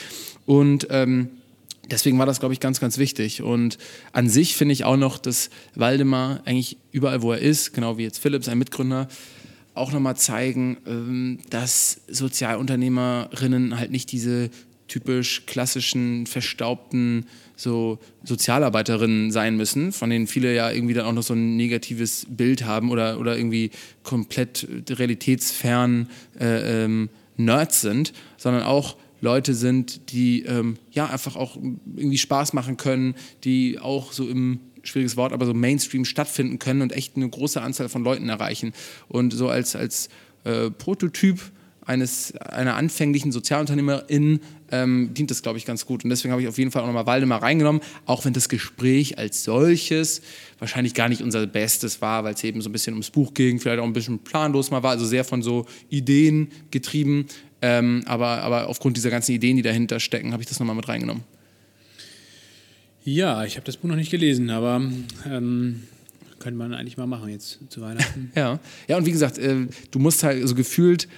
Und ähm, deswegen war das, glaube ich, ganz, ganz wichtig. Und an sich finde ich auch noch, dass Waldemar eigentlich überall, wo er ist, genau wie jetzt Philipp, sein Mitgründer, auch nochmal zeigen, ähm, dass Sozialunternehmerinnen halt nicht diese typisch klassischen, verstaubten so Sozialarbeiterinnen sein müssen, von denen viele ja irgendwie dann auch noch so ein negatives Bild haben oder, oder irgendwie komplett realitätsfern äh, ähm, Nerds sind, sondern auch Leute sind, die ähm, ja einfach auch irgendwie Spaß machen können, die auch so im schwieriges Wort, aber so Mainstream stattfinden können und echt eine große Anzahl von Leuten erreichen. Und so als, als äh, Prototyp eines, einer anfänglichen Sozialunternehmerin ähm, dient das, glaube ich, ganz gut. Und deswegen habe ich auf jeden Fall auch nochmal Waldemar reingenommen, auch wenn das Gespräch als solches wahrscheinlich gar nicht unser Bestes war, weil es eben so ein bisschen ums Buch ging, vielleicht auch ein bisschen planlos mal war, also sehr von so Ideen getrieben. Ähm, aber, aber aufgrund dieser ganzen Ideen, die dahinter stecken, habe ich das nochmal mit reingenommen. Ja, ich habe das Buch noch nicht gelesen, aber ähm, könnte man eigentlich mal machen jetzt zu Weihnachten. ja. ja, und wie gesagt, äh, du musst halt so gefühlt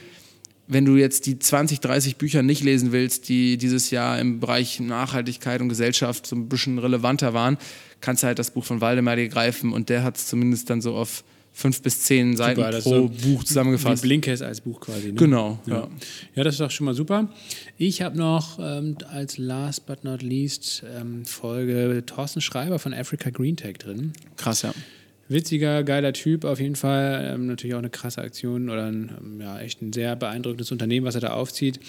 wenn du jetzt die 20, 30 Bücher nicht lesen willst, die dieses Jahr im Bereich Nachhaltigkeit und Gesellschaft so ein bisschen relevanter waren, kannst du halt das Buch von Waldemar dir greifen und der hat es zumindest dann so auf fünf bis zehn Seiten super, pro so Buch zusammengefasst. Wie Blinkes als Buch quasi. Ne? Genau. Ja. ja. Ja. das ist doch schon mal super. Ich habe noch ähm, als last but not least ähm, Folge Thorsten Schreiber von Africa Green Tech drin. Krass, ja witziger, geiler Typ auf jeden Fall. Ähm, natürlich auch eine krasse Aktion oder ein, ähm, ja, echt ein sehr beeindruckendes Unternehmen, was er da aufzieht.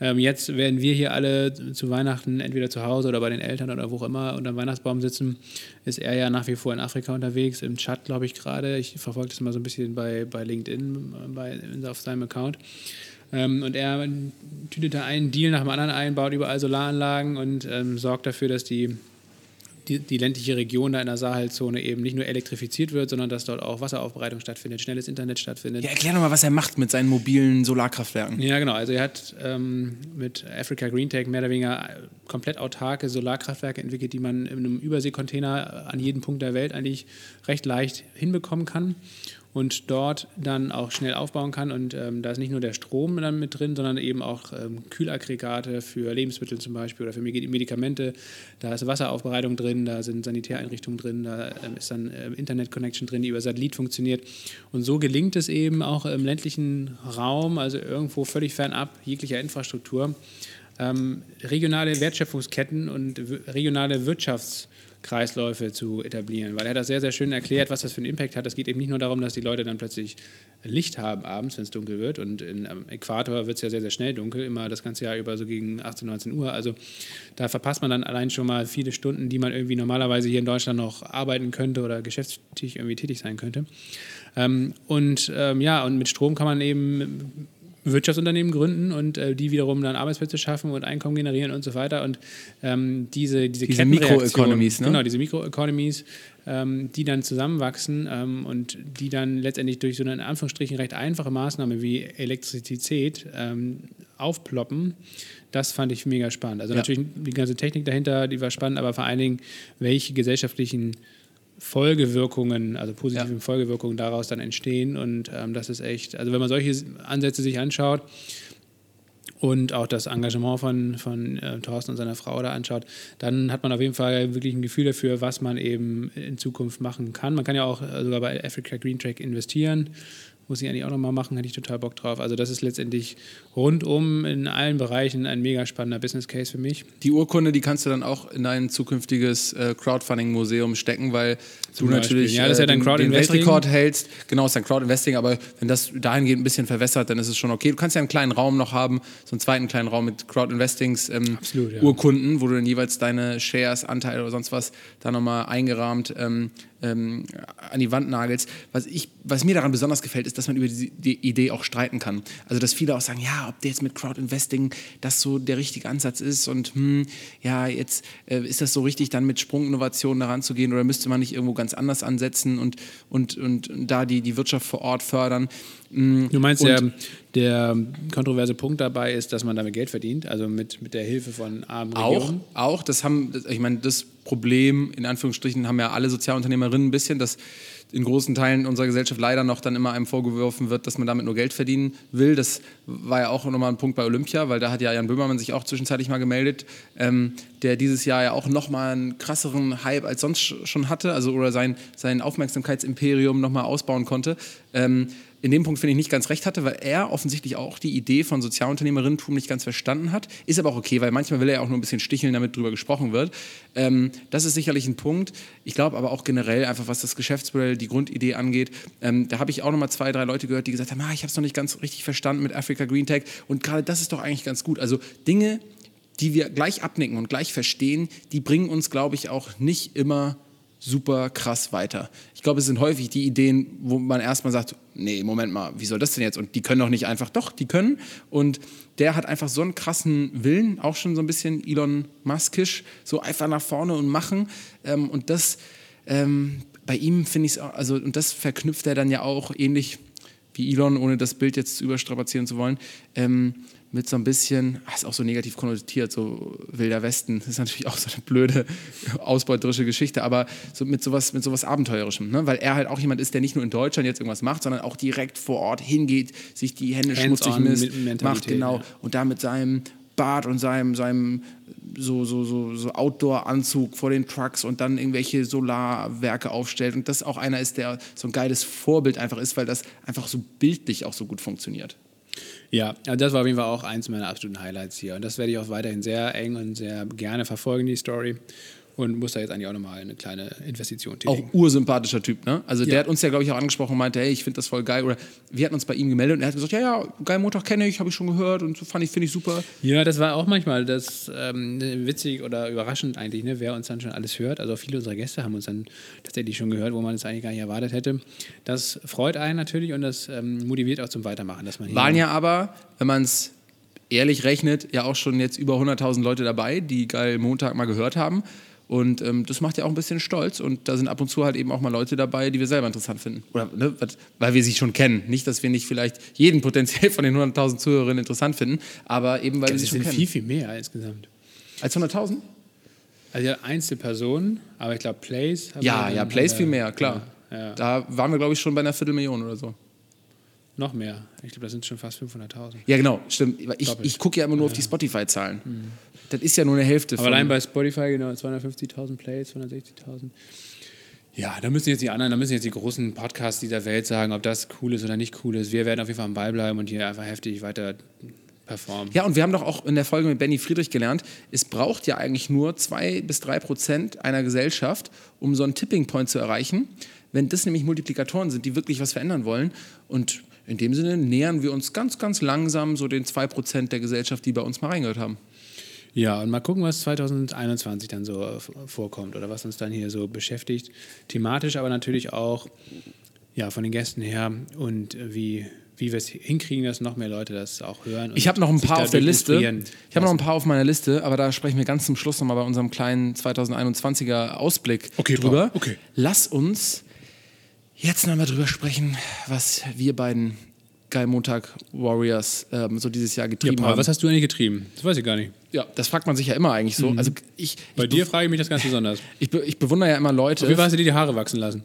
Ähm, jetzt werden wir hier alle zu Weihnachten entweder zu Hause oder bei den Eltern oder wo auch immer unter dem Weihnachtsbaum sitzen. Ist er ja nach wie vor in Afrika unterwegs, im Chat, glaube ich, gerade. Ich verfolge das mal so ein bisschen bei, bei LinkedIn äh, bei, auf seinem Account. Ähm, und er tütet da einen Deal nach dem anderen ein, baut überall Solaranlagen und ähm, sorgt dafür, dass die die, die, ländliche Region da in der Sahelzone eben nicht nur elektrifiziert wird, sondern dass dort auch Wasseraufbereitung stattfindet, schnelles Internet stattfindet. Ja, erklär doch mal, was er macht mit seinen mobilen Solarkraftwerken. Ja, genau. Also er hat ähm, mit Africa Green Tech mehr oder weniger komplett autarke Solarkraftwerke entwickelt, die man in einem Überseekontainer an jedem Punkt der Welt eigentlich recht leicht hinbekommen kann und dort dann auch schnell aufbauen kann. Und ähm, da ist nicht nur der Strom dann mit drin, sondern eben auch ähm, Kühlaggregate für Lebensmittel zum Beispiel oder für Medikamente. Da ist Wasseraufbereitung drin, da sind Sanitäreinrichtungen drin, da ähm, ist dann ähm, Internet-Connection drin, die über Satellit funktioniert. Und so gelingt es eben auch im ländlichen Raum, also irgendwo völlig fernab jeglicher Infrastruktur, ähm, regionale Wertschöpfungsketten und regionale Wirtschafts- Kreisläufe zu etablieren, weil er das sehr, sehr schön erklärt, was das für einen Impact hat. Es geht eben nicht nur darum, dass die Leute dann plötzlich Licht haben abends, wenn es dunkel wird und im Äquator wird es ja sehr, sehr schnell dunkel, immer das ganze Jahr über so gegen 18, 19 Uhr. Also da verpasst man dann allein schon mal viele Stunden, die man irgendwie normalerweise hier in Deutschland noch arbeiten könnte oder geschäftstätig irgendwie tätig sein könnte. Ähm, und ähm, ja, und mit Strom kann man eben Wirtschaftsunternehmen gründen und äh, die wiederum dann Arbeitsplätze schaffen und Einkommen generieren und so weiter. Und ähm, diese, diese, diese Mikroeconomies, ne? genau, diese Mikroeconomies, ähm, die dann zusammenwachsen ähm, und die dann letztendlich durch so eine in Anführungsstrichen recht einfache Maßnahme wie Elektrizität ähm, aufploppen. Das fand ich mega spannend. Also ja. natürlich die ganze Technik dahinter, die war spannend, aber vor allen Dingen, welche gesellschaftlichen Folgewirkungen, also positive ja. Folgewirkungen daraus dann entstehen. Und ähm, das ist echt, also wenn man solche Ansätze sich anschaut und auch das Engagement von, von äh, Thorsten und seiner Frau da anschaut, dann hat man auf jeden Fall wirklich ein Gefühl dafür, was man eben in Zukunft machen kann. Man kann ja auch äh, sogar bei Africa Green Track investieren. Muss ich eigentlich auch nochmal machen, hätte ich total Bock drauf. Also das ist letztendlich rundum in allen Bereichen ein mega spannender Business Case für mich. Die Urkunde, die kannst du dann auch in ein zukünftiges äh, Crowdfunding-Museum stecken, weil du natürlich ja, das ist ja äh, dann den, den Weltrekord hältst. Genau, ist dann Crowd-Investing, aber wenn das dahingehend ein bisschen verwässert, dann ist es schon okay. Du kannst ja einen kleinen Raum noch haben, so einen zweiten kleinen Raum mit Crowd-Investings ähm, ja. Urkunden, wo du dann jeweils deine Shares, Anteile oder sonst was da nochmal eingerahmt ähm, ähm, an die Wand nagelst. Was, ich, was mir daran besonders gefällt, ist, dass man über die, die, Idee auch streiten kann. Also, dass viele auch sagen, ja, ob der jetzt mit Crowd-Investing das so der richtige Ansatz ist und hm, ja, jetzt äh, ist das so richtig, dann mit Sprunginnovationen daran zu gehen oder müsste man nicht irgendwo ganz anders ansetzen und, und, und, da die, die Wirtschaft vor Ort fördern. Hm, du meinst, der, der kontroverse Punkt dabei ist, dass man damit Geld verdient, also mit, mit der Hilfe von armen Regionen? Auch, auch das haben, ich meine, das Problem, in Anführungsstrichen, haben ja alle Sozialunternehmerinnen ein bisschen, dass in großen Teilen unserer Gesellschaft leider noch dann immer einem vorgeworfen wird, dass man damit nur Geld verdienen will. Das war ja auch nochmal ein Punkt bei Olympia, weil da hat ja Jan Böhmermann sich auch zwischenzeitlich mal gemeldet, ähm, der dieses Jahr ja auch nochmal einen krasseren Hype als sonst schon hatte, also oder sein, sein Aufmerksamkeitsimperium nochmal ausbauen konnte. Ähm, in dem Punkt finde ich nicht ganz recht hatte, weil er offensichtlich auch die Idee von Sozialunternehmerinnentum nicht ganz verstanden hat. Ist aber auch okay, weil manchmal will er ja auch nur ein bisschen sticheln, damit drüber gesprochen wird. Ähm, das ist sicherlich ein Punkt. Ich glaube aber auch generell einfach, was das Geschäftsmodell, die Grundidee angeht, ähm, da habe ich auch noch mal zwei, drei Leute gehört, die gesagt haben, ah, ich habe es noch nicht ganz richtig verstanden mit Africa Green Tech. Und gerade das ist doch eigentlich ganz gut. Also Dinge, die wir gleich abnicken und gleich verstehen, die bringen uns, glaube ich, auch nicht immer super krass weiter. Ich glaube, es sind häufig die Ideen, wo man erstmal sagt, nee, Moment mal, wie soll das denn jetzt? Und die können doch nicht einfach, doch, die können. Und der hat einfach so einen krassen Willen, auch schon so ein bisschen Elon Muskisch, so einfach nach vorne und machen. Ähm, und das, ähm, bei ihm finde ich es, also, und das verknüpft er dann ja auch ähnlich wie Elon, ohne das Bild jetzt überstrapazieren zu wollen. Ähm, mit so ein bisschen, ach, ist auch so negativ konnotiert, so Wilder Westen. Das ist natürlich auch so eine blöde, ausbeuterische Geschichte, aber so mit sowas, mit sowas Abenteuerischem, ne? weil er halt auch jemand ist, der nicht nur in Deutschland jetzt irgendwas macht, sondern auch direkt vor Ort hingeht, sich die Hände Hands schmutzig misst, macht, genau, ja. und da mit seinem Bart und seinem, seinem so, so, so, so Outdoor-Anzug vor den Trucks und dann irgendwelche Solarwerke aufstellt und das auch einer ist, der so ein geiles Vorbild einfach ist, weil das einfach so bildlich auch so gut funktioniert. Ja, also das war auf jeden Fall auch eins meiner absoluten Highlights hier. Und das werde ich auch weiterhin sehr eng und sehr gerne verfolgen, die Story und muss da jetzt eigentlich auch nochmal eine kleine Investition tätigen. Auch ursympathischer Typ, ne? Also ja. der hat uns ja, glaube ich, auch angesprochen und meinte, hey, ich finde das voll geil. Oder wir hatten uns bei ihm gemeldet und er hat gesagt, ja, ja, geil Montag kenne ich, habe ich schon gehört und so fand ich, finde ich super. Ja, das war auch manchmal das ähm, witzig oder überraschend eigentlich, ne? wer uns dann schon alles hört. Also viele unserer Gäste haben uns dann tatsächlich schon gehört, wo man es eigentlich gar nicht erwartet hätte. Das freut einen natürlich und das ähm, motiviert auch zum Weitermachen. Dass man Waren ja aber, wenn man es ehrlich rechnet, ja auch schon jetzt über 100.000 Leute dabei, die geil Montag mal gehört haben. Und ähm, das macht ja auch ein bisschen stolz. Und da sind ab und zu halt eben auch mal Leute dabei, die wir selber interessant finden. Oder ne, weil wir sie schon kennen. Nicht, dass wir nicht vielleicht jeden potenziell von den 100.000 Zuhörerinnen interessant finden, aber eben weil das wir sie schon kennen. viel, viel mehr insgesamt. Als 100.000? Also ja, Einzelpersonen, aber ich glaube Plays. Ja, ja, Plays viel mehr, klar. Ja, ja. Da waren wir, glaube ich, schon bei einer Viertelmillion oder so. Noch mehr. Ich glaube, das sind schon fast 500.000. Ja, genau, stimmt. Ich, ich gucke ja immer nur auf die Spotify-Zahlen. Mhm. Das ist ja nur eine Hälfte. Aber allein bei Spotify genau 250.000 Plays, 260.000. Ja, da müssen jetzt die anderen, da müssen jetzt die großen Podcasts dieser Welt sagen, ob das cool ist oder nicht cool ist. Wir werden auf jeden Fall am Ball bleiben und hier einfach heftig weiter performen. Ja, und wir haben doch auch in der Folge mit Benny Friedrich gelernt, es braucht ja eigentlich nur zwei bis drei Prozent einer Gesellschaft, um so einen Tipping Point zu erreichen. Wenn das nämlich Multiplikatoren sind, die wirklich was verändern wollen. Und in dem Sinne nähern wir uns ganz, ganz langsam so den zwei Prozent der Gesellschaft, die bei uns mal reingehört haben. Ja, und mal gucken, was 2021 dann so vorkommt oder was uns dann hier so beschäftigt. Thematisch, aber natürlich auch ja, von den Gästen her und wie, wie wir es hinkriegen, dass noch mehr Leute das auch hören. Ich habe noch ein paar auf der Liste. Ich habe noch ein paar auf meiner Liste, aber da sprechen wir ganz zum Schluss nochmal bei unserem kleinen 2021er Ausblick okay, drüber. Okay. Lass uns jetzt nochmal drüber sprechen, was wir beiden Geil Montag Warriors ähm, so dieses Jahr getrieben ja, Paul, haben. Was hast du eigentlich getrieben? Das weiß ich gar nicht. Ja, das fragt man sich ja immer eigentlich so. Mhm. Also ich, Bei dir frage ich mich das ganz besonders. ich, be ich bewundere ja immer Leute. Wie hast du dir die Haare wachsen lassen?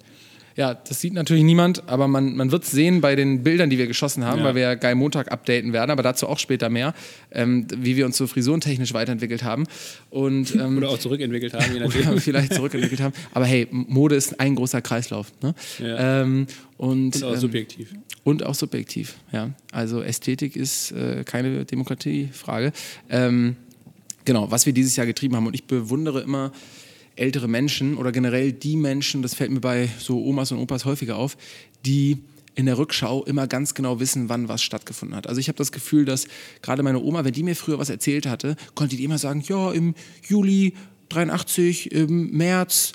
Ja, das sieht natürlich niemand, aber man, man wird es sehen bei den Bildern, die wir geschossen haben, ja. weil wir ja Geil Montag updaten werden, aber dazu auch später mehr, ähm, wie wir uns so frisurentechnisch weiterentwickelt haben. Und, ähm, oder auch zurückentwickelt haben, je nachdem. oder vielleicht zurückentwickelt haben. Aber hey, Mode ist ein großer Kreislauf. Ne? Ja. Ähm, und, und, auch ähm, subjektiv. Und auch subjektiv, ja. Also Ästhetik ist äh, keine Demokratiefrage. Ähm, genau, was wir dieses Jahr getrieben haben. Und ich bewundere immer ältere Menschen oder generell die Menschen, das fällt mir bei so Omas und Opas häufiger auf, die in der Rückschau immer ganz genau wissen, wann was stattgefunden hat. Also ich habe das Gefühl, dass gerade meine Oma, wenn die mir früher was erzählt hatte, konnte die immer sagen, ja, im Juli 83, im März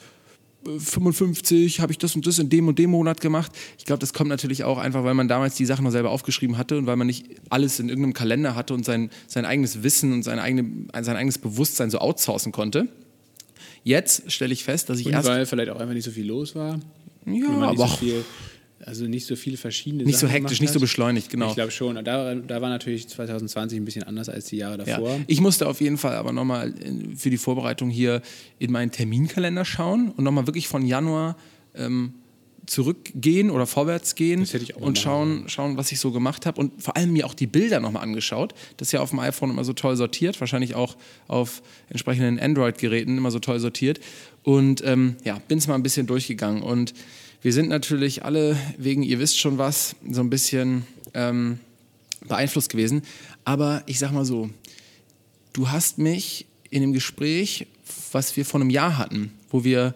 55 habe ich das und das in dem und dem Monat gemacht. Ich glaube, das kommt natürlich auch einfach, weil man damals die Sachen noch selber aufgeschrieben hatte und weil man nicht alles in irgendeinem Kalender hatte und sein, sein eigenes Wissen und sein, eigene, sein eigenes Bewusstsein so outsourcen konnte. Jetzt stelle ich fest, dass ich Und erst. Weil vielleicht auch einfach nicht so viel los war. Ja, aber so viel, also nicht so viele verschiedene Nicht Sachen so hektisch, nicht so beschleunigt, genau. Ich glaube schon. Da, da war natürlich 2020 ein bisschen anders als die Jahre davor. Ja. Ich musste auf jeden Fall aber nochmal für die Vorbereitung hier in meinen Terminkalender schauen und nochmal wirklich von Januar ähm, zurückgehen oder vorwärts gehen und schauen, schauen, was ich so gemacht habe und vor allem mir auch die Bilder nochmal angeschaut. Das ist ja auf dem iPhone immer so toll sortiert, wahrscheinlich auch auf entsprechenden Android-Geräten immer so toll sortiert. Und ähm, ja, bin es mal ein bisschen durchgegangen. Und wir sind natürlich alle wegen, ihr wisst schon was, so ein bisschen ähm, beeinflusst gewesen. Aber ich sag mal so, du hast mich in dem Gespräch, was wir vor einem Jahr hatten, wo wir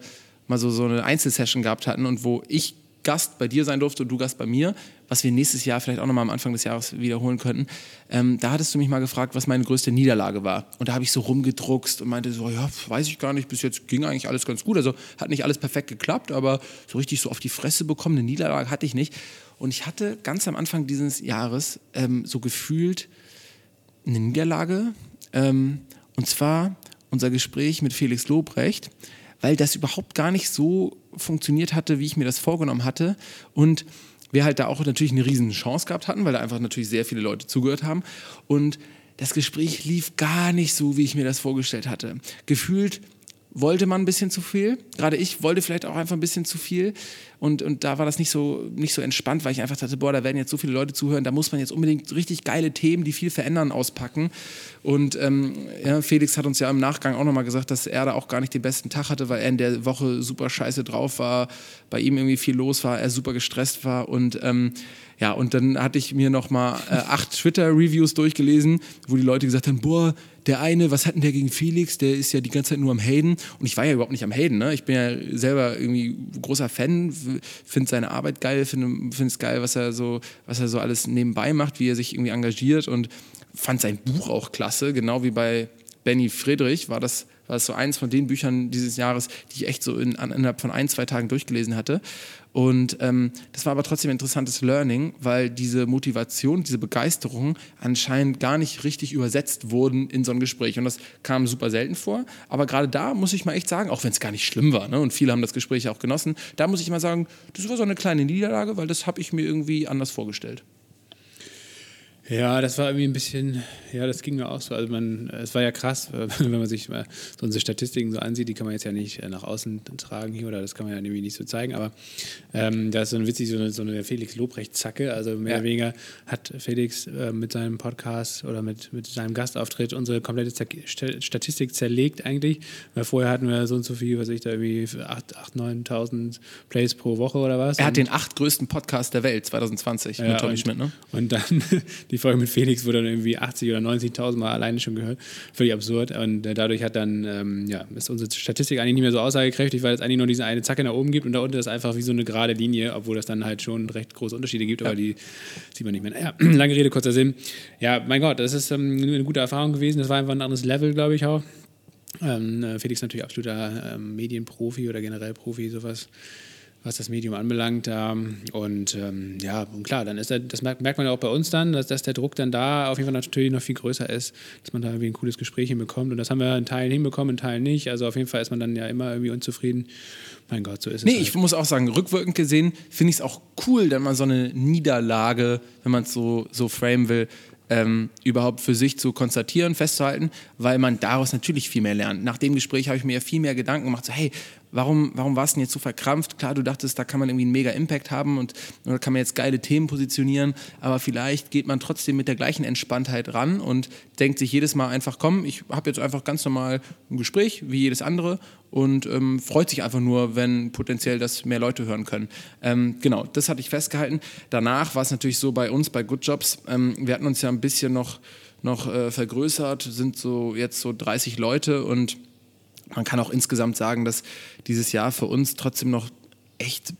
mal so, so eine Einzelsession gehabt hatten und wo ich Gast bei dir sein durfte und du Gast bei mir, was wir nächstes Jahr vielleicht auch nochmal am Anfang des Jahres wiederholen könnten. Ähm, da hattest du mich mal gefragt, was meine größte Niederlage war. Und da habe ich so rumgedruckst und meinte so, ja, weiß ich gar nicht, bis jetzt ging eigentlich alles ganz gut. Also hat nicht alles perfekt geklappt, aber so richtig so auf die Fresse bekommen, eine Niederlage hatte ich nicht. Und ich hatte ganz am Anfang dieses Jahres ähm, so gefühlt eine Niederlage. Ähm, und zwar unser Gespräch mit Felix Lobrecht weil das überhaupt gar nicht so funktioniert hatte, wie ich mir das vorgenommen hatte. Und wir halt da auch natürlich eine riesen Chance gehabt hatten, weil da einfach natürlich sehr viele Leute zugehört haben. Und das Gespräch lief gar nicht so, wie ich mir das vorgestellt hatte. Gefühlt wollte man ein bisschen zu viel. Gerade ich wollte vielleicht auch einfach ein bisschen zu viel. Und, und da war das nicht so, nicht so entspannt, weil ich einfach dachte, boah, da werden jetzt so viele Leute zuhören, da muss man jetzt unbedingt richtig geile Themen, die viel verändern, auspacken. Und ähm, ja, Felix hat uns ja im Nachgang auch nochmal gesagt, dass er da auch gar nicht den besten Tag hatte, weil er in der Woche super scheiße drauf war, bei ihm irgendwie viel los war, er super gestresst war und ähm, ja, und dann hatte ich mir nochmal äh, acht Twitter-Reviews durchgelesen, wo die Leute gesagt haben, boah, der eine, was hat denn der gegen Felix? Der ist ja die ganze Zeit nur am Hayden. Und ich war ja überhaupt nicht am Hayden. Ne? Ich bin ja selber irgendwie großer Fan, finde seine Arbeit geil, finde es geil, was er, so, was er so alles nebenbei macht, wie er sich irgendwie engagiert und fand sein Buch auch klasse, genau wie bei Benny Friedrich war das war das so eins von den Büchern dieses Jahres, die ich echt so in, innerhalb von ein, zwei Tagen durchgelesen hatte. Und ähm, das war aber trotzdem ein interessantes Learning, weil diese Motivation, diese Begeisterung anscheinend gar nicht richtig übersetzt wurden in so ein Gespräch. Und das kam super selten vor. Aber gerade da muss ich mal echt sagen, auch wenn es gar nicht schlimm war, ne, und viele haben das Gespräch auch genossen, da muss ich mal sagen, das war so eine kleine Niederlage, weil das habe ich mir irgendwie anders vorgestellt. Ja, das war irgendwie ein bisschen, ja, das ging mir auch so. Also man, es war ja krass, wenn man sich mal so unsere Statistiken so ansieht, die kann man jetzt ja nicht äh, nach außen tragen hier oder das kann man ja irgendwie nicht so zeigen, aber ähm, da ist so ein witzig so eine, so eine Felix Lobrecht-Zacke. Also mehr ja. oder weniger hat Felix äh, mit seinem Podcast oder mit, mit seinem Gastauftritt unsere komplette Statistik zerlegt eigentlich. Weil vorher hatten wir so und so viel, was ich da irgendwie 8.000, 9.000 Plays pro Woche oder was. Er hat den achtgrößten Podcast der Welt 2020 ja, mit Tommy und, Schmidt, ne? Und dann die Folge mit Felix wurde dann irgendwie 80 oder 90.000 Mal alleine schon gehört. Völlig absurd. Und äh, dadurch hat dann, ähm, ja, ist unsere Statistik eigentlich nicht mehr so aussagekräftig, weil es eigentlich nur diese eine Zacke nach oben gibt und da unten ist einfach wie so eine gerade Linie, obwohl das dann halt schon recht große Unterschiede gibt, ja. aber die sieht man nicht mehr. Naja, lange Rede, kurzer Sinn. Ja, mein Gott, das ist ähm, eine gute Erfahrung gewesen. Das war einfach ein anderes Level, glaube ich auch. Ähm, äh, Felix natürlich absoluter ähm, Medienprofi oder generell Profi, sowas was das Medium anbelangt. Ähm, und ähm, ja, und klar, dann ist der, das merkt, man ja auch bei uns dann, dass, dass, der Druck dann da auf jeden Fall natürlich noch viel größer ist, dass man da irgendwie ein cooles Gespräch hinbekommt. Und das haben wir in Teilen hinbekommen, in Teilen nicht. Also auf jeden Fall ist man dann ja immer irgendwie unzufrieden. Mein Gott, so ist es. Nee, halt. ich muss auch sagen, rückwirkend gesehen finde ich es auch cool, wenn man so eine Niederlage, wenn man es so, so frame will, ähm, überhaupt für sich zu konstatieren, festzuhalten, weil man daraus natürlich viel mehr lernt. Nach dem Gespräch habe ich mir viel mehr Gedanken gemacht, so hey, warum, warum war es denn jetzt so verkrampft? Klar, du dachtest, da kann man irgendwie einen mega Impact haben und da kann man jetzt geile Themen positionieren, aber vielleicht geht man trotzdem mit der gleichen Entspanntheit ran und denkt sich jedes Mal einfach, komm, ich habe jetzt einfach ganz normal ein Gespräch wie jedes andere und ähm, freut sich einfach nur, wenn potenziell das mehr Leute hören können. Ähm, genau, das hatte ich festgehalten. Danach war es natürlich so bei uns, bei Good Jobs, ähm, wir hatten uns ja ein bisschen noch, noch äh, vergrößert, sind so jetzt so 30 Leute und man kann auch insgesamt sagen, dass dieses Jahr für uns trotzdem noch echt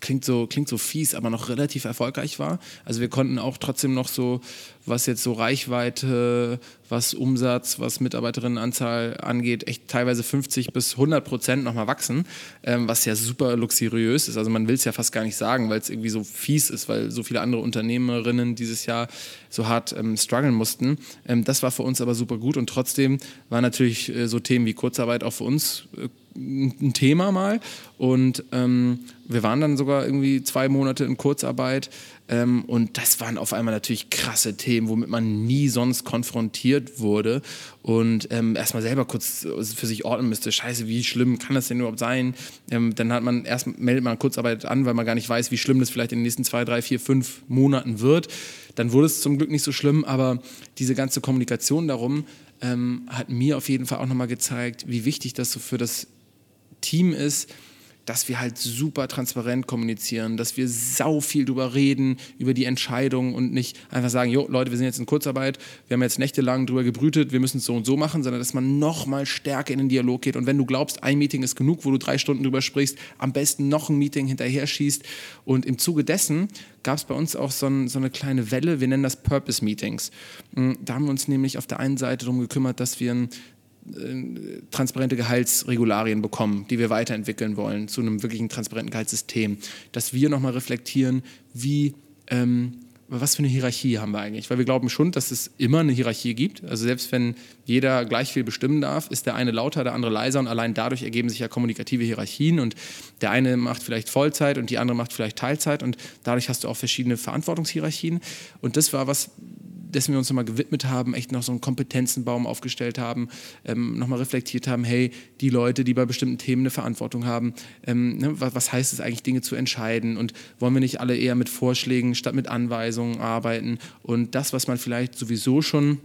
klingt so, klingt so fies, aber noch relativ erfolgreich war. Also wir konnten auch trotzdem noch so, was jetzt so Reichweite, was Umsatz, was Mitarbeiterinnenanzahl angeht, echt teilweise 50 bis 100 Prozent nochmal wachsen, ähm, was ja super luxuriös ist. Also man will es ja fast gar nicht sagen, weil es irgendwie so fies ist, weil so viele andere Unternehmerinnen dieses Jahr so hart ähm, strugglen mussten. Ähm, das war für uns aber super gut und trotzdem waren natürlich äh, so Themen wie Kurzarbeit auch für uns äh, ein Thema mal. Und ähm, wir waren dann sogar irgendwie zwei Monate in Kurzarbeit. Ähm, und das waren auf einmal natürlich krasse Themen, womit man nie sonst konfrontiert wurde. Und ähm, erstmal selber kurz für sich ordnen müsste, scheiße, wie schlimm kann das denn überhaupt sein? Ähm, dann hat man erst meldet man Kurzarbeit an, weil man gar nicht weiß, wie schlimm das vielleicht in den nächsten zwei, drei, vier, fünf Monaten wird. Dann wurde es zum Glück nicht so schlimm, aber diese ganze Kommunikation darum ähm, hat mir auf jeden Fall auch nochmal gezeigt, wie wichtig das so für das Team ist, dass wir halt super transparent kommunizieren, dass wir sau viel drüber reden, über die Entscheidung und nicht einfach sagen, jo, Leute, wir sind jetzt in Kurzarbeit, wir haben jetzt nächtelang drüber gebrütet, wir müssen es so und so machen, sondern dass man noch mal stärker in den Dialog geht und wenn du glaubst, ein Meeting ist genug, wo du drei Stunden drüber sprichst, am besten noch ein Meeting hinterher schießt und im Zuge dessen gab es bei uns auch so, ein, so, eine kleine Welle, wir nennen das Purpose Meetings. Hm, da haben wir uns nämlich auf der einen Seite darum gekümmert, dass wir ein transparente Gehaltsregularien bekommen, die wir weiterentwickeln wollen zu einem wirklichen transparenten Gehaltssystem, dass wir nochmal reflektieren, wie ähm, was für eine Hierarchie haben wir eigentlich? Weil wir glauben schon, dass es immer eine Hierarchie gibt. Also selbst wenn jeder gleich viel bestimmen darf, ist der eine lauter, der andere leiser und allein dadurch ergeben sich ja kommunikative Hierarchien und der eine macht vielleicht Vollzeit und die andere macht vielleicht Teilzeit und dadurch hast du auch verschiedene Verantwortungshierarchien. Und das war was, dessen wir uns nochmal gewidmet haben, echt noch so einen Kompetenzenbaum aufgestellt haben, ähm, nochmal reflektiert haben, hey, die Leute, die bei bestimmten Themen eine Verantwortung haben, ähm, ne, was, heißt es eigentlich, Dinge zu entscheiden? Und wollen wir nicht alle eher mit Vorschlägen statt mit Anweisungen arbeiten? Und das, was man vielleicht sowieso schon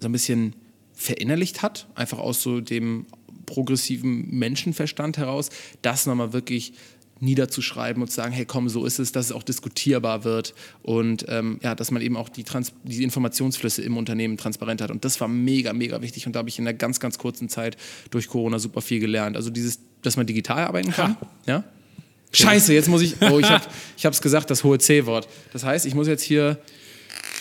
so ein bisschen verinnerlicht hat, einfach aus so dem progressiven Menschenverstand heraus, das nochmal wirklich niederzuschreiben und zu sagen, hey komm, so ist es, dass es auch diskutierbar wird und ähm, ja, dass man eben auch die, Trans die Informationsflüsse im Unternehmen transparent hat. Und das war mega, mega wichtig und da habe ich in einer ganz, ganz kurzen Zeit durch Corona super viel gelernt. Also dieses, dass man digital arbeiten kann. Ha. Ja? Scheiße, jetzt muss ich, oh, ich habe es gesagt, das hohe C-Wort. Das heißt, ich muss jetzt hier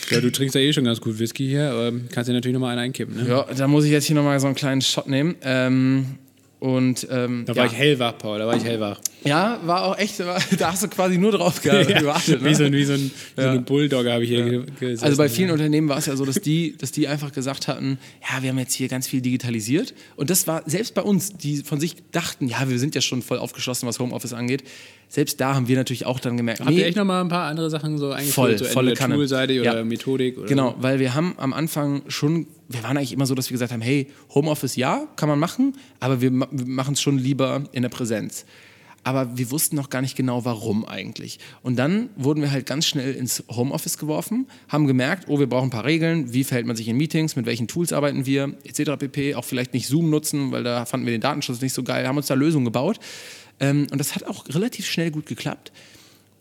ja, du trinkst ja eh schon ganz gut Whisky hier, aber kannst dir natürlich nochmal einen einkippen. Ne? Ja, da muss ich jetzt hier nochmal so einen kleinen Shot nehmen. Ähm, und, ähm, da war ja. ich hellwach, Paul, da war ich hellwach. Ja, war auch echt, war, da hast du quasi nur drauf gewartet. Ne? Wie, so, wie, so ein, wie ja. so eine Bulldogge habe ich hier ja. gesessen. Also bei vielen Unternehmen war es ja so, dass die, dass die einfach gesagt hatten, ja, wir haben jetzt hier ganz viel digitalisiert. Und das war selbst bei uns, die von sich dachten, ja, wir sind ja schon voll aufgeschlossen, was Homeoffice angeht. Selbst da haben wir natürlich auch dann gemerkt, Habt nee, ihr echt nochmal ein paar andere Sachen so eingeführt? Voll, so volle Kanne. Toolseite oder Methodik? Oder genau, weil wir haben am Anfang schon wir waren eigentlich immer so, dass wir gesagt haben, hey, Homeoffice ja, kann man machen, aber wir, wir machen es schon lieber in der Präsenz. Aber wir wussten noch gar nicht genau, warum eigentlich. Und dann wurden wir halt ganz schnell ins Homeoffice geworfen, haben gemerkt, oh, wir brauchen ein paar Regeln, wie verhält man sich in Meetings, mit welchen Tools arbeiten wir, etc. pp. Auch vielleicht nicht Zoom nutzen, weil da fanden wir den Datenschutz nicht so geil, haben uns da Lösungen gebaut. Ähm, und das hat auch relativ schnell gut geklappt.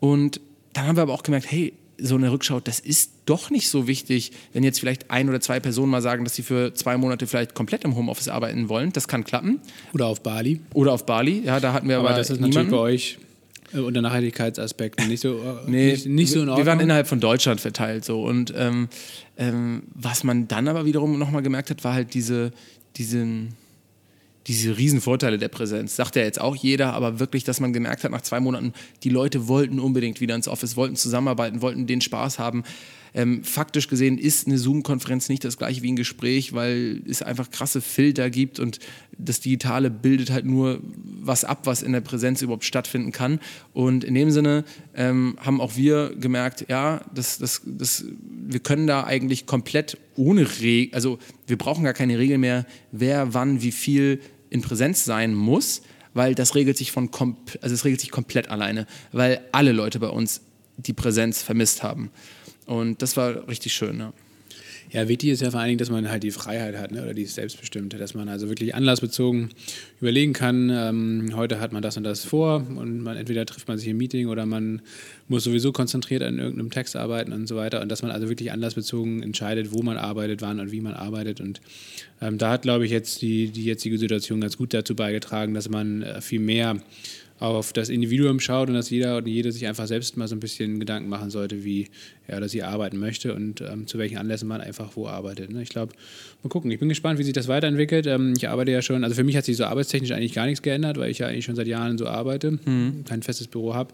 Und dann haben wir aber auch gemerkt, hey, so eine Rückschau, das ist doch nicht so wichtig, wenn jetzt vielleicht ein oder zwei Personen mal sagen, dass sie für zwei Monate vielleicht komplett im Homeoffice arbeiten wollen. Das kann klappen. Oder auf Bali. Oder auf Bali, ja, da hatten wir aber, aber das ist niemanden. natürlich bei euch äh, unter Nachhaltigkeitsaspekten nicht so, äh, nee, nicht, nicht, so in Ordnung. Wir waren innerhalb von Deutschland verteilt so und ähm, ähm, was man dann aber wiederum nochmal gemerkt hat, war halt diese, diesen diese Riesenvorteile der Präsenz. Sagt ja jetzt auch jeder, aber wirklich, dass man gemerkt hat nach zwei Monaten, die Leute wollten unbedingt wieder ins Office, wollten zusammenarbeiten, wollten den Spaß haben. Ähm, faktisch gesehen ist eine Zoom-Konferenz nicht das gleiche wie ein Gespräch, weil es einfach krasse Filter gibt und das Digitale bildet halt nur was ab, was in der Präsenz überhaupt stattfinden kann. Und in dem Sinne ähm, haben auch wir gemerkt, ja, das, das, das, wir können da eigentlich komplett ohne Regeln, also wir brauchen gar keine Regel mehr, wer wann wie viel in Präsenz sein muss. weil das regelt sich von also es regelt sich komplett alleine, weil alle Leute bei uns die Präsenz vermisst haben. Und das war richtig schön. Ja. Ja, wichtig ist ja vor allen Dingen, dass man halt die Freiheit hat ne? oder die Selbstbestimmte, dass man also wirklich anlassbezogen überlegen kann, ähm, heute hat man das und das vor und man entweder trifft man sich im Meeting oder man muss sowieso konzentriert an irgendeinem Text arbeiten und so weiter und dass man also wirklich anlassbezogen entscheidet, wo man arbeitet, wann und wie man arbeitet und ähm, da hat, glaube ich, jetzt die, die jetzige Situation ganz gut dazu beigetragen, dass man äh, viel mehr auf das Individuum schaut und dass jeder und jede sich einfach selbst mal so ein bisschen Gedanken machen sollte, wie er oder sie arbeiten möchte und ähm, zu welchen Anlässen man einfach wo arbeitet. Ne? Ich glaube, mal gucken. Ich bin gespannt, wie sich das weiterentwickelt. Ähm, ich arbeite ja schon, also für mich hat sich so arbeitstechnisch eigentlich gar nichts geändert, weil ich ja eigentlich schon seit Jahren so arbeite, mhm. kein festes Büro habe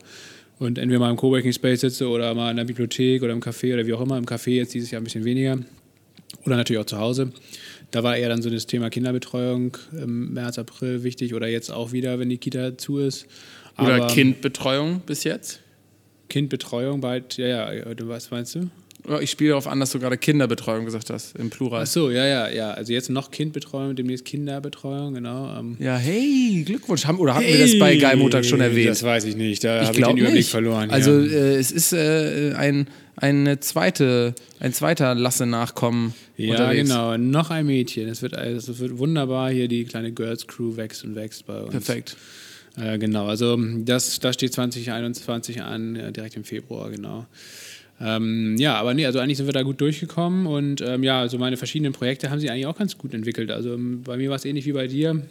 und entweder mal im Coworking Space sitze oder mal in der Bibliothek oder im Café oder wie auch immer. Im Café jetzt dieses Jahr ein bisschen weniger oder natürlich auch zu Hause. Da war eher dann so das Thema Kinderbetreuung im März, April wichtig oder jetzt auch wieder, wenn die Kita zu ist. Aber oder Kindbetreuung bis jetzt? Kindbetreuung bald, ja, ja, was meinst du? Ich spiele darauf an, dass du gerade Kinderbetreuung gesagt hast, im Plural. Ach so, ja, ja, ja. Also jetzt noch Kindbetreuung, demnächst Kinderbetreuung, genau. Ähm. Ja, hey, Glückwunsch. Haben, oder hatten hey, wir das bei Geil Montag schon erwähnt? Das weiß ich nicht, da habe ich den Überblick nicht. verloren. Also ja. äh, es ist äh, ein, eine zweite, ein zweiter Lasse-Nachkommen Ja, unterwegs. genau. Noch ein Mädchen. Es wird, also, es wird wunderbar. Hier die kleine Girls Crew wächst und wächst bei uns. Perfekt. Äh, genau, also das, das steht 2021 an, äh, direkt im Februar, genau. Ähm, ja, aber nee, also eigentlich sind wir da gut durchgekommen und ähm, ja, also meine verschiedenen Projekte haben sich eigentlich auch ganz gut entwickelt. Also bei mir war es ähnlich wie bei dir.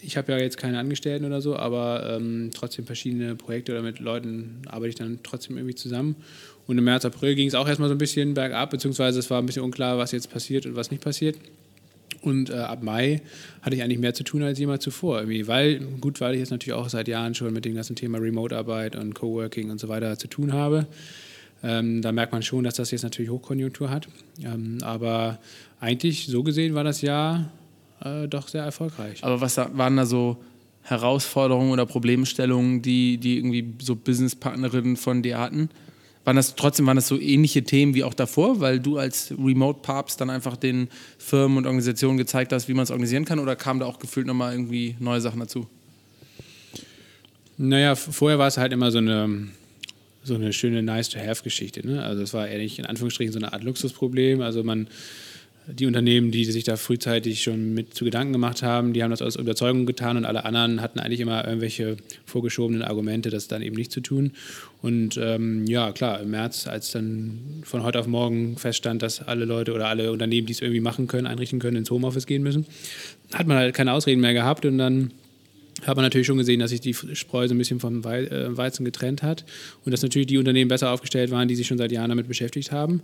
Ich habe ja jetzt keine Angestellten oder so, aber ähm, trotzdem verschiedene Projekte oder mit Leuten arbeite ich dann trotzdem irgendwie zusammen. Und im März, April ging es auch erstmal so ein bisschen bergab, beziehungsweise es war ein bisschen unklar, was jetzt passiert und was nicht passiert. Und äh, ab Mai hatte ich eigentlich mehr zu tun als jemals zuvor. Irgendwie, weil, gut, weil ich jetzt natürlich auch seit Jahren schon mit dem ganzen Thema Remote-Arbeit und Coworking und so weiter zu tun habe. Ähm, da merkt man schon, dass das jetzt natürlich Hochkonjunktur hat. Ähm, aber eigentlich, so gesehen, war das Jahr äh, doch sehr erfolgreich. Aber was waren da so Herausforderungen oder Problemstellungen, die, die irgendwie so Businesspartnerinnen von dir hatten? Waren das trotzdem waren das so ähnliche Themen wie auch davor, weil du als Remote-Papst dann einfach den Firmen und Organisationen gezeigt hast, wie man es organisieren kann, oder kamen da auch gefühlt nochmal irgendwie neue Sachen dazu? Naja, vorher war es halt immer so eine, so eine schöne Nice-to-Have-Geschichte. Ne? Also es war ehrlich in Anführungsstrichen so eine Art Luxusproblem. Also man die Unternehmen, die sich da frühzeitig schon mit zu Gedanken gemacht haben, die haben das aus Überzeugung getan und alle anderen hatten eigentlich immer irgendwelche vorgeschobenen Argumente, das dann eben nicht zu tun. Und ähm, ja, klar, im März, als dann von heute auf morgen feststand, dass alle Leute oder alle Unternehmen, die es irgendwie machen können, einrichten können, ins Homeoffice gehen müssen, hat man halt keine Ausreden mehr gehabt und dann hat man natürlich schon gesehen, dass sich die Spreu so ein bisschen vom äh, Weizen getrennt hat und dass natürlich die Unternehmen besser aufgestellt waren, die sich schon seit Jahren damit beschäftigt haben.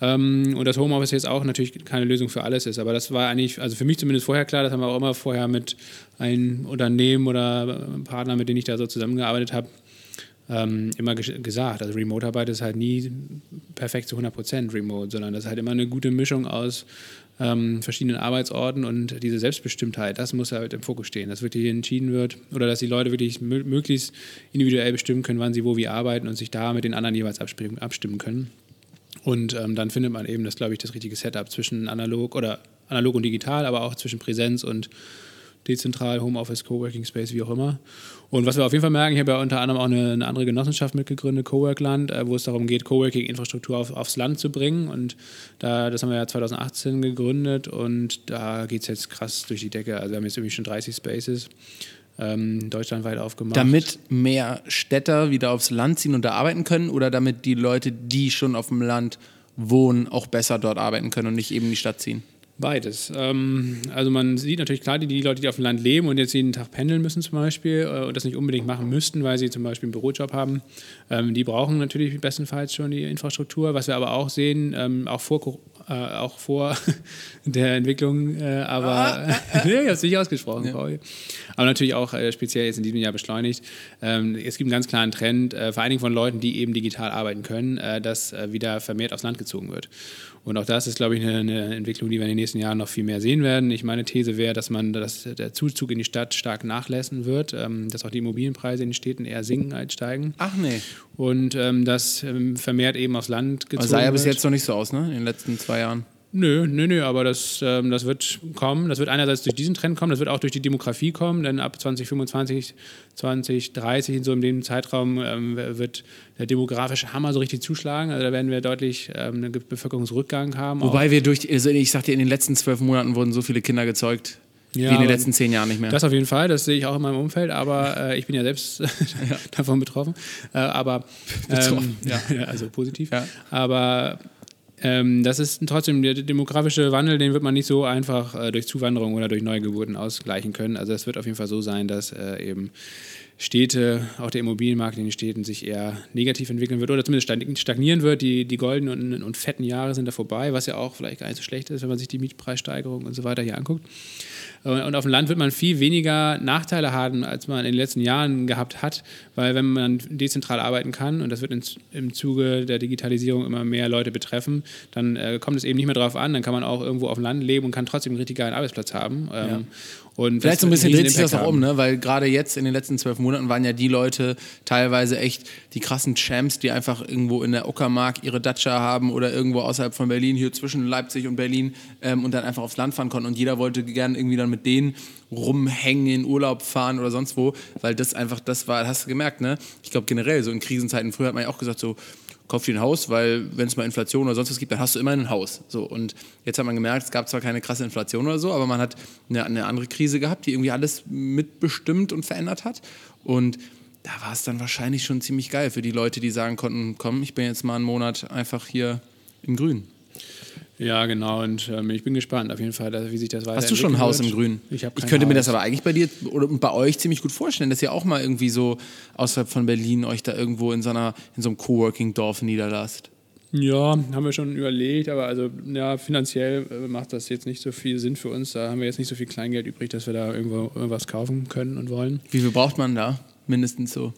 Ähm, und das Homeoffice jetzt auch natürlich keine Lösung für alles ist. Aber das war eigentlich, also für mich zumindest vorher klar, das haben wir auch immer vorher mit einem Unternehmen oder Partner, mit denen ich da so zusammengearbeitet habe, ähm, immer gesagt. Also Remote-Arbeit ist halt nie perfekt zu 100% Remote, sondern das ist halt immer eine gute Mischung aus ähm, verschiedenen Arbeitsorten und diese Selbstbestimmtheit, das muss halt im Fokus stehen, dass wirklich entschieden wird oder dass die Leute wirklich möglichst individuell bestimmen können, wann sie wo wie arbeiten und sich da mit den anderen jeweils abstimmen können. Und ähm, dann findet man eben das, glaube ich, das richtige Setup zwischen analog oder analog und digital, aber auch zwischen Präsenz und dezentral, Homeoffice, Coworking Space, wie auch immer. Und was wir auf jeden Fall merken, ich habe ja unter anderem auch eine, eine andere Genossenschaft mitgegründet, Coworkland, äh, wo es darum geht, Coworking-Infrastruktur auf, aufs Land zu bringen. Und da, das haben wir ja 2018 gegründet und da geht es jetzt krass durch die Decke. Also wir haben jetzt irgendwie schon 30 Spaces ähm, deutschlandweit aufgemacht. Damit mehr Städter wieder aufs Land ziehen und da arbeiten können oder damit die Leute, die schon auf dem Land wohnen, auch besser dort arbeiten können und nicht eben in die Stadt ziehen? Beides. Ähm, also man sieht natürlich klar, die, die, Leute, die auf dem Land leben und jetzt jeden Tag pendeln müssen zum Beispiel äh, und das nicht unbedingt machen müssten, weil sie zum Beispiel einen Bürojob haben, ähm, die brauchen natürlich bestenfalls schon die Infrastruktur. Was wir aber auch sehen, ähm, auch vor äh, auch vor der Entwicklung, äh, aber ah, ah, ah. ich habe es nicht ausgesprochen, ja. Paul. Aber natürlich auch äh, speziell jetzt in diesem Jahr beschleunigt. Ähm, es gibt einen ganz klaren Trend, äh, vor allen Dingen von Leuten, die eben digital arbeiten können, äh, dass äh, wieder vermehrt aufs Land gezogen wird. Und auch das ist, glaube ich, eine, eine, Entwicklung, die wir in den nächsten Jahren noch viel mehr sehen werden. Ich meine These wäre, dass man, dass der Zuzug in die Stadt stark nachlassen wird, ähm, dass auch die Immobilienpreise in den Städten eher sinken als steigen. Ach nee. Und ähm, das ähm, vermehrt eben aufs Land gezogen Aber sah ja bis jetzt noch nicht so aus, ne? In den letzten zwei Jahren. Nö, nö, nö, aber das, ähm, das wird kommen. Das wird einerseits durch diesen Trend kommen, das wird auch durch die Demografie kommen, denn ab 2025, 2030, in so einem Zeitraum ähm, wird der demografische Hammer so richtig zuschlagen. Also da werden wir deutlich ähm, einen Bevölkerungsrückgang haben. Wobei auch. wir durch, also ich sagte, in den letzten zwölf Monaten wurden so viele Kinder gezeugt. Ja, wie in den letzten zehn Jahren nicht mehr. Das auf jeden Fall, das sehe ich auch in meinem Umfeld, aber äh, ich bin ja selbst davon betroffen. Äh, aber ähm, ja. also positiv. Ja. Aber das ist trotzdem der demografische Wandel, den wird man nicht so einfach äh, durch Zuwanderung oder durch Neugeburten ausgleichen können. Also es wird auf jeden Fall so sein, dass äh, eben Städte, auch der Immobilienmarkt in den Städten sich eher negativ entwickeln wird oder zumindest stagnieren wird. Die, die goldenen und, und fetten Jahre sind da vorbei, was ja auch vielleicht gar nicht so schlecht ist, wenn man sich die Mietpreissteigerung und so weiter hier anguckt. Und auf dem Land wird man viel weniger Nachteile haben, als man in den letzten Jahren gehabt hat, weil wenn man dezentral arbeiten kann, und das wird im Zuge der Digitalisierung immer mehr Leute betreffen, dann äh, kommt es eben nicht mehr darauf an, dann kann man auch irgendwo auf dem Land leben und kann trotzdem einen richtig geilen Arbeitsplatz haben. Ähm, ja. Und Vielleicht so ein bisschen dreht sich das auch um, ne? weil gerade jetzt in den letzten zwölf Monaten waren ja die Leute teilweise echt die krassen Champs, die einfach irgendwo in der Uckermark ihre Datscha haben oder irgendwo außerhalb von Berlin, hier zwischen Leipzig und Berlin ähm, und dann einfach aufs Land fahren konnten. Und jeder wollte gerne irgendwie dann mit denen rumhängen, in Urlaub fahren oder sonst wo, weil das einfach, das war, hast du gemerkt, ne? Ich glaube generell, so in Krisenzeiten, früher hat man ja auch gesagt, so, kauf dir ein Haus, weil wenn es mal Inflation oder sonst was gibt, dann hast du immer ein Haus. So, und jetzt hat man gemerkt, es gab zwar keine krasse Inflation oder so, aber man hat eine, eine andere Krise gehabt, die irgendwie alles mitbestimmt und verändert hat. Und da war es dann wahrscheinlich schon ziemlich geil für die Leute, die sagen konnten, komm, ich bin jetzt mal einen Monat einfach hier im Grün. Ja, genau. Und ähm, ich bin gespannt auf jeden Fall, wie sich das weiterentwickelt. Hast du schon ein Haus im Grün? Ich, ich könnte Haus. mir das aber eigentlich bei dir oder bei euch ziemlich gut vorstellen, dass ihr auch mal irgendwie so außerhalb von Berlin euch da irgendwo in so, einer, in so einem Coworking-Dorf niederlasst. Ja, haben wir schon überlegt, aber also ja, finanziell äh, macht das jetzt nicht so viel Sinn für uns. Da haben wir jetzt nicht so viel Kleingeld übrig, dass wir da irgendwo irgendwas kaufen können und wollen. Wie viel braucht man da? Mindestens so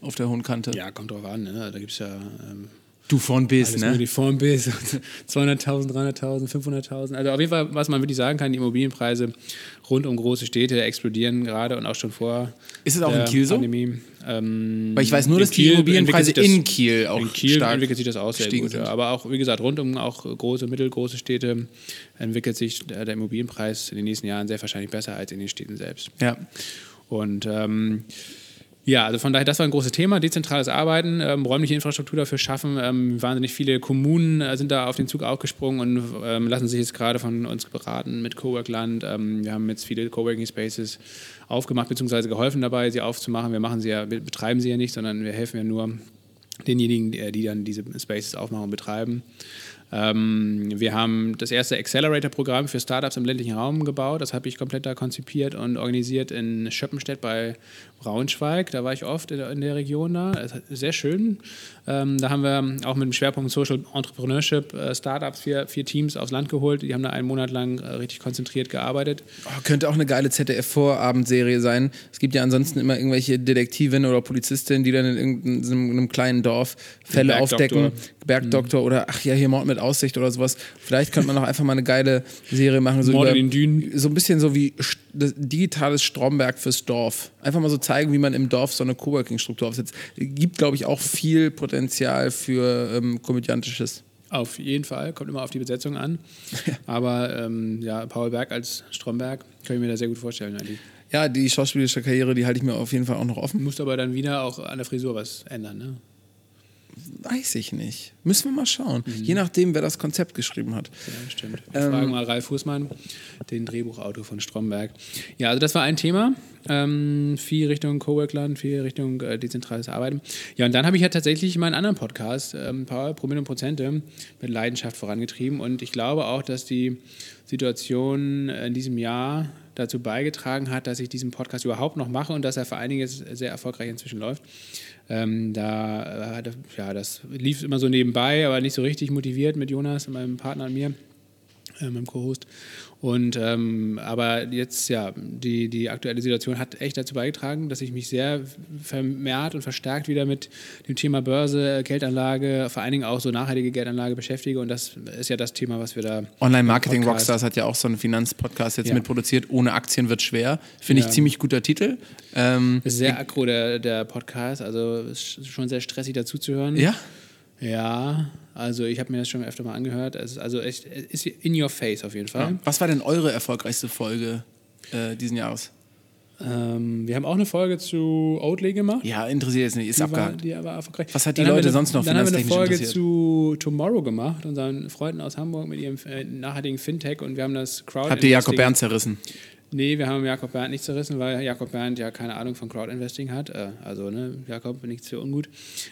auf der hohen Kante? Ja, kommt drauf an. Ne? Da gibt es ja ähm, Du von bis, ne? Die von bis. 200.000, 300.000, 500.000. Also auf jeden Fall, was man wirklich sagen kann, die Immobilienpreise rund um große Städte explodieren gerade und auch schon vor Ist es auch in Kiel Pandemie. so? Ähm, Weil ich weiß nur, dass Kiel die Immobilienpreise das, in Kiel auch In Kiel stark entwickelt sich das auch sehr gut. Sind. Aber auch, wie gesagt, rund um auch große, mittelgroße Städte entwickelt sich der Immobilienpreis in den nächsten Jahren sehr wahrscheinlich besser als in den Städten selbst. Ja. Und ähm, ja, also von daher, das war ein großes Thema, dezentrales Arbeiten, ähm, räumliche Infrastruktur dafür schaffen. Ähm, wahnsinnig viele Kommunen äh, sind da auf den Zug aufgesprungen und ähm, lassen sich jetzt gerade von uns beraten mit Coworkland. Ähm, wir haben jetzt viele Coworking Spaces aufgemacht bzw. geholfen dabei, sie aufzumachen. Wir machen sie ja, wir betreiben sie ja nicht, sondern wir helfen ja nur denjenigen, die dann diese Spaces aufmachen und betreiben. Ähm, wir haben das erste Accelerator-Programm für Startups im ländlichen Raum gebaut. Das habe ich komplett da konzipiert und organisiert in Schöppenstedt bei Braunschweig. Da war ich oft in der Region da. Sehr schön. Ähm, da haben wir auch mit dem Schwerpunkt Social Entrepreneurship äh, Startups vier, vier Teams aufs Land geholt. Die haben da einen Monat lang äh, richtig konzentriert gearbeitet. Oh, könnte auch eine geile ZDF-Vorabendserie sein. Es gibt ja ansonsten immer irgendwelche Detektivinnen oder Polizistinnen, die dann in irgendeinem kleinen Dorf Fälle aufdecken. Bergdoktor mhm. oder ach ja, hier Mord mit Aussicht oder sowas. Vielleicht könnte man auch einfach mal eine geile Serie machen. So Mord in den Dünen. So ein bisschen so wie digitales Stromberg fürs Dorf. Einfach mal so zeigen, wie man im Dorf so eine Coworking-Struktur aufsetzt. Gibt, glaube ich, auch viel Potenzial für ähm, komödiantisches. Auf jeden Fall, kommt immer auf die Besetzung an. Aber ähm, ja, Paul Berg als Stromberg kann ich mir da sehr gut vorstellen eigentlich. Ja, die schauspielerische Karriere, die halte ich mir auf jeden Fall auch noch offen. Musst aber dann wieder auch an der Frisur was ändern, ne? Weiß ich nicht. Müssen wir mal schauen. Mhm. Je nachdem, wer das Konzept geschrieben hat. Ja, stimmt. Wir ähm, fragen mal Ralf Fußmann, den Drehbuchautor von Stromberg. Ja, also das war ein Thema. Ähm, viel Richtung Coworkland, viel Richtung äh, dezentrales Arbeiten. Ja, und dann habe ich ja tatsächlich meinen anderen Podcast, ähm, Power, Promille und Prozente, mit Leidenschaft vorangetrieben. Und ich glaube auch, dass die Situation in diesem Jahr dazu beigetragen hat, dass ich diesen Podcast überhaupt noch mache und dass er vor allen Dingen sehr erfolgreich inzwischen läuft. Ähm, da, äh, ja, das lief immer so nebenbei, aber nicht so richtig motiviert mit Jonas, meinem Partner und mir, äh, meinem Co-Host. Und ähm, aber jetzt, ja, die, die aktuelle Situation hat echt dazu beigetragen, dass ich mich sehr vermehrt und verstärkt wieder mit dem Thema Börse, Geldanlage, vor allen Dingen auch so nachhaltige Geldanlage beschäftige. Und das ist ja das Thema, was wir da. Online-Marketing Rockstars hat ja auch so einen Finanzpodcast jetzt ja. mitproduziert. Ohne Aktien wird schwer. Finde ja. ich ziemlich guter Titel. Ähm, ist sehr aggro, der, der Podcast. Also ist schon sehr stressig dazu zu hören. Ja. Ja, also ich habe mir das schon öfter mal angehört. Also echt, es ist in your face auf jeden Fall. Ja. Was war denn eure erfolgreichste Folge äh, diesen Jahres? Ähm, wir haben auch eine Folge zu Oatly gemacht. Ja, interessiert jetzt nicht, ist die abgehakt. War, die war erfolgreich. Was hat die dann Leute eine, sonst noch Dann haben wir eine Folge zu Tomorrow gemacht, unseren Freunden aus Hamburg mit ihrem äh, nachhaltigen Fintech und wir haben das Crowd. Habt ihr Jakob Bern zerrissen? Nee, wir haben Jakob Bernd nicht zerrissen, weil Jakob Bernd ja keine Ahnung von Crowdinvesting hat. Äh, also, ne, Jakob, nichts für ungut.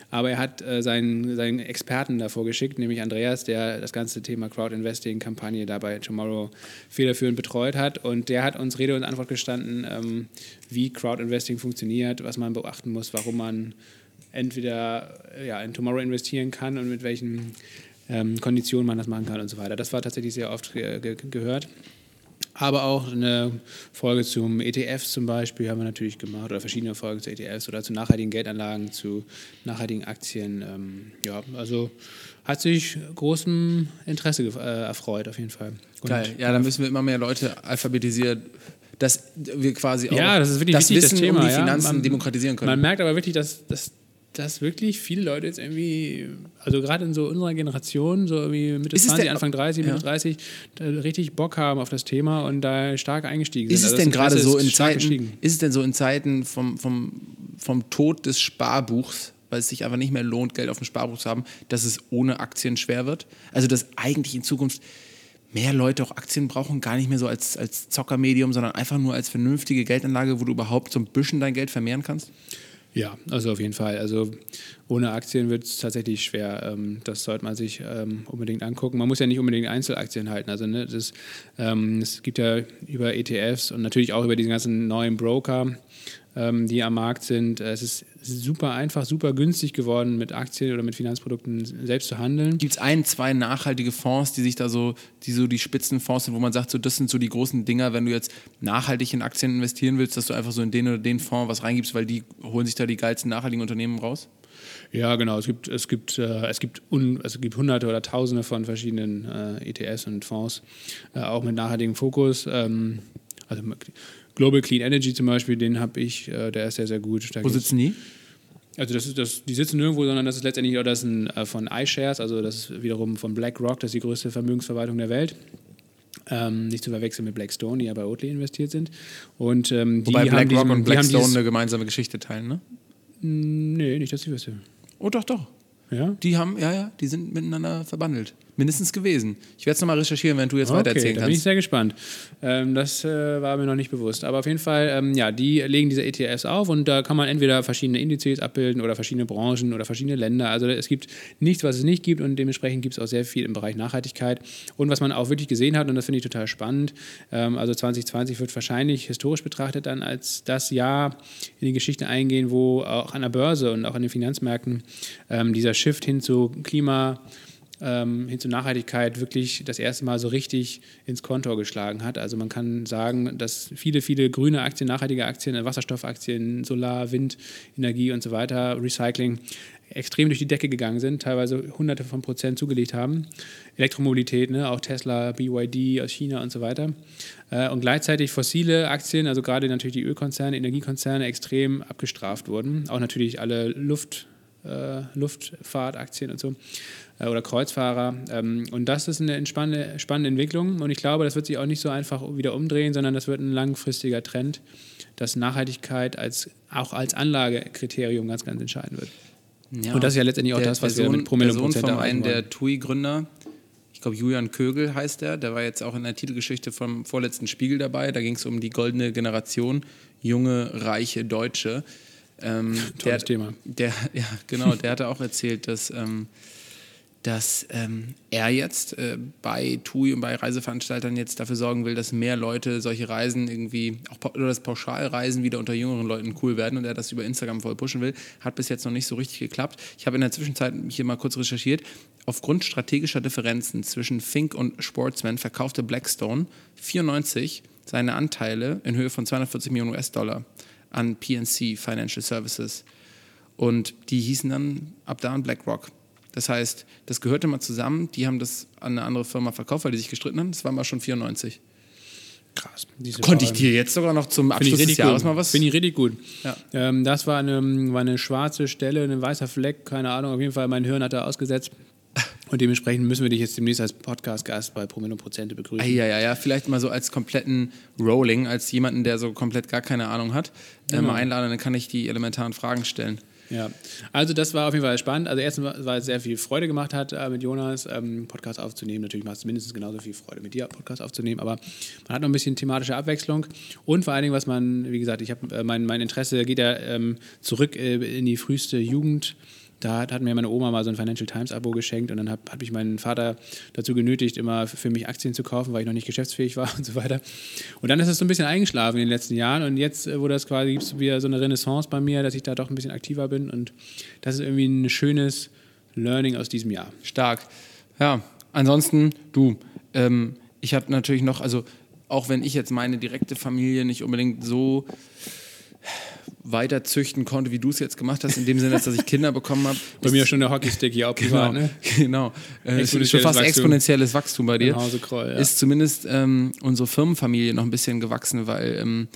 Aber er hat äh, seinen, seinen Experten davor geschickt, nämlich Andreas, der das ganze Thema Crowdinvesting-Kampagne dabei Tomorrow federführend betreut hat. Und der hat uns Rede und Antwort gestanden, ähm, wie Crowdinvesting funktioniert, was man beachten muss, warum man entweder ja, in Tomorrow investieren kann und mit welchen ähm, Konditionen man das machen kann und so weiter. Das war tatsächlich sehr oft ge ge gehört. Aber auch eine Folge zum ETFs zum Beispiel haben wir natürlich gemacht oder verschiedene Folgen zu ETFs oder zu nachhaltigen Geldanlagen, zu nachhaltigen Aktien. Ähm, ja, also hat sich großem Interesse äh, erfreut auf jeden Fall. Und Geil, ja, da müssen wir immer mehr Leute alphabetisieren dass wir quasi auch ja, das, das Wissen das Thema, um die Finanzen ja. man, demokratisieren können. Man merkt aber wirklich, dass, dass dass wirklich viele Leute jetzt irgendwie, also gerade in so unserer Generation, so wie Mitte ist 20, Anfang 30, Mitte ja. 30, richtig Bock haben auf das Thema und da stark eingestiegen sind. Ist es also denn gerade so in Zeiten, ist es denn so in Zeiten vom, vom, vom Tod des Sparbuchs, weil es sich einfach nicht mehr lohnt, Geld auf dem Sparbuch zu haben, dass es ohne Aktien schwer wird? Also dass eigentlich in Zukunft mehr Leute auch Aktien brauchen, gar nicht mehr so als, als Zockermedium, sondern einfach nur als vernünftige Geldanlage, wo du überhaupt so ein bisschen dein Geld vermehren kannst? Ja, also auf jeden Fall. Also ohne Aktien wird es tatsächlich schwer. Ähm, das sollte man sich ähm, unbedingt angucken. Man muss ja nicht unbedingt Einzelaktien halten. Also ne, das, ähm, es gibt ja über ETFs und natürlich auch über diesen ganzen neuen Broker ähm, die am Markt sind. Äh, es ist super einfach, super günstig geworden, mit Aktien oder mit Finanzprodukten selbst zu handeln. Gibt es ein, zwei nachhaltige Fonds, die sich da so, die so die Spitzenfonds sind, wo man sagt, so das sind so die großen Dinger, wenn du jetzt nachhaltig in Aktien investieren willst, dass du einfach so in den oder den Fonds was reingibst, weil die holen sich da die geilsten nachhaltigen Unternehmen raus? Ja, genau. Es gibt, es gibt, äh, es gibt, un, es gibt hunderte oder tausende von verschiedenen äh, ETS und Fonds, äh, auch mit nachhaltigem Fokus. Ähm, also Global Clean Energy zum Beispiel, den habe ich, äh, der ist sehr, sehr gut. Wo sitzen die? Also das ist das, die sitzen nirgendwo, sondern das ist letztendlich das ist ein, äh, von iShares, also das ist wiederum von BlackRock, das ist die größte Vermögensverwaltung der Welt. Ähm, nicht zu verwechseln mit Blackstone, die ja bei Oatly investiert sind. Und, ähm, Wobei BlackRock und Blackstone eine gemeinsame Geschichte teilen, ne? Nee, nicht, dass ich wüsste. Oh, doch, doch. Ja? Die haben, ja, ja, die sind miteinander verbandelt mindestens gewesen. Ich werde es nochmal recherchieren, wenn du jetzt okay, weiter erzählen kannst. Da bin ich sehr gespannt. Ähm, das äh, war mir noch nicht bewusst. Aber auf jeden Fall, ähm, ja, die legen diese ETFs auf und da kann man entweder verschiedene Indizes abbilden oder verschiedene Branchen oder verschiedene Länder. Also es gibt nichts, was es nicht gibt und dementsprechend gibt es auch sehr viel im Bereich Nachhaltigkeit. Und was man auch wirklich gesehen hat, und das finde ich total spannend, ähm, also 2020 wird wahrscheinlich historisch betrachtet dann als das Jahr in die Geschichte eingehen, wo auch an der Börse und auch an den Finanzmärkten ähm, dieser Shift hin zu Klima, ähm, hin zur Nachhaltigkeit wirklich das erste Mal so richtig ins Kontor geschlagen hat. Also man kann sagen, dass viele, viele grüne Aktien, nachhaltige Aktien, Wasserstoffaktien, Solar, Wind, Energie und so weiter, Recycling extrem durch die Decke gegangen sind, teilweise hunderte von Prozent zugelegt haben. Elektromobilität, ne, auch Tesla, BYD aus China und so weiter. Äh, und gleichzeitig fossile Aktien, also gerade natürlich die Ölkonzerne, Energiekonzerne, extrem abgestraft wurden. Auch natürlich alle Luft, äh, Luftfahrtaktien und so. Äh, oder Kreuzfahrer. Ähm, und das ist eine spannende, spannende Entwicklung. Und ich glaube, das wird sich auch nicht so einfach wieder umdrehen, sondern das wird ein langfristiger Trend, dass Nachhaltigkeit als, auch als Anlagekriterium ganz, ganz entscheidend wird. Ja, und das ist ja letztendlich auch das, was wir Sohn, mit Promille Prozent von einem der TUI-Gründer, ich glaube Julian Kögel heißt der, der war jetzt auch in der Titelgeschichte vom vorletzten Spiegel dabei. Da ging es um die goldene Generation, junge, reiche Deutsche. Ähm, Tolles der, Thema. Der, ja, genau, der hatte auch erzählt, dass ähm, dass ähm, er jetzt äh, bei TUI und bei Reiseveranstaltern jetzt dafür sorgen will, dass mehr Leute solche Reisen irgendwie, auch oder das Pauschalreisen wieder unter jüngeren Leuten cool werden und er das über Instagram voll pushen will. Hat bis jetzt noch nicht so richtig geklappt. Ich habe in der Zwischenzeit hier mal kurz recherchiert. Aufgrund strategischer Differenzen zwischen Fink und Sportsman verkaufte Blackstone 94 seine Anteile in Höhe von 240 Millionen US-Dollar an PNC Financial Services. Und die hießen dann ab da an BlackRock. Das heißt, das gehörte mal zusammen. Die haben das an eine andere Firma verkauft, weil die sich gestritten haben. Das war mal schon 94. Krass. Konnte ich dir jetzt sogar noch zum Abschluss des Jahres gut. mal was? Finde ich richtig gut. Ja. Ähm, das war eine, war eine schwarze Stelle, ein weißer Fleck, keine Ahnung. Auf jeden Fall, mein Hirn hat er ausgesetzt. Und dementsprechend müssen wir dich jetzt demnächst als Podcast-Gast bei Promille Prozente begrüßen. Ja, ja, ja, vielleicht mal so als kompletten Rolling, als jemanden, der so komplett gar keine Ahnung hat, äh, Genau. mal einladen, dann kann ich die elementaren Fragen stellen. Ja, also das war auf jeden Fall spannend. Also erstens, weil es sehr viel Freude gemacht hat, äh, mit Jonas ähm, Podcast aufzunehmen. Natürlich macht es mindestens genauso viel Freude, mit dir Podcast aufzunehmen, aber man hat noch ein bisschen thematische Abwechslung und vor allen Dingen, was man, wie gesagt, ich habe äh, mein, mein Interesse geht ja ähm, zurück äh, in die früheste Jugend. Da hat, hat mir meine Oma mal so ein Financial Times Abo geschenkt und dann hat, hat mich mein Vater dazu genötigt, immer für mich Aktien zu kaufen, weil ich noch nicht geschäftsfähig war und so weiter. Und dann ist es so ein bisschen eingeschlafen in den letzten Jahren und jetzt, äh, wo das quasi gibt es wieder so eine Renaissance bei mir, dass ich da doch ein bisschen aktiver bin und das ist irgendwie ein schönes Learning aus diesem Jahr. Stark. Ja, ansonsten, du, ähm, ich habe natürlich noch, also auch wenn ich jetzt meine direkte Familie nicht unbedingt so weiter züchten konnte, wie du es jetzt gemacht hast, in dem Sinne, dass ich Kinder bekommen habe. Bei mir schon der Hockeystick hier auch privat, Genau, ne? genau. Äh, es ist schon fast Wachstum. exponentielles Wachstum bei dir. Hause Kroll, ja. Ist zumindest ähm, unsere Firmenfamilie noch ein bisschen gewachsen, weil ähm,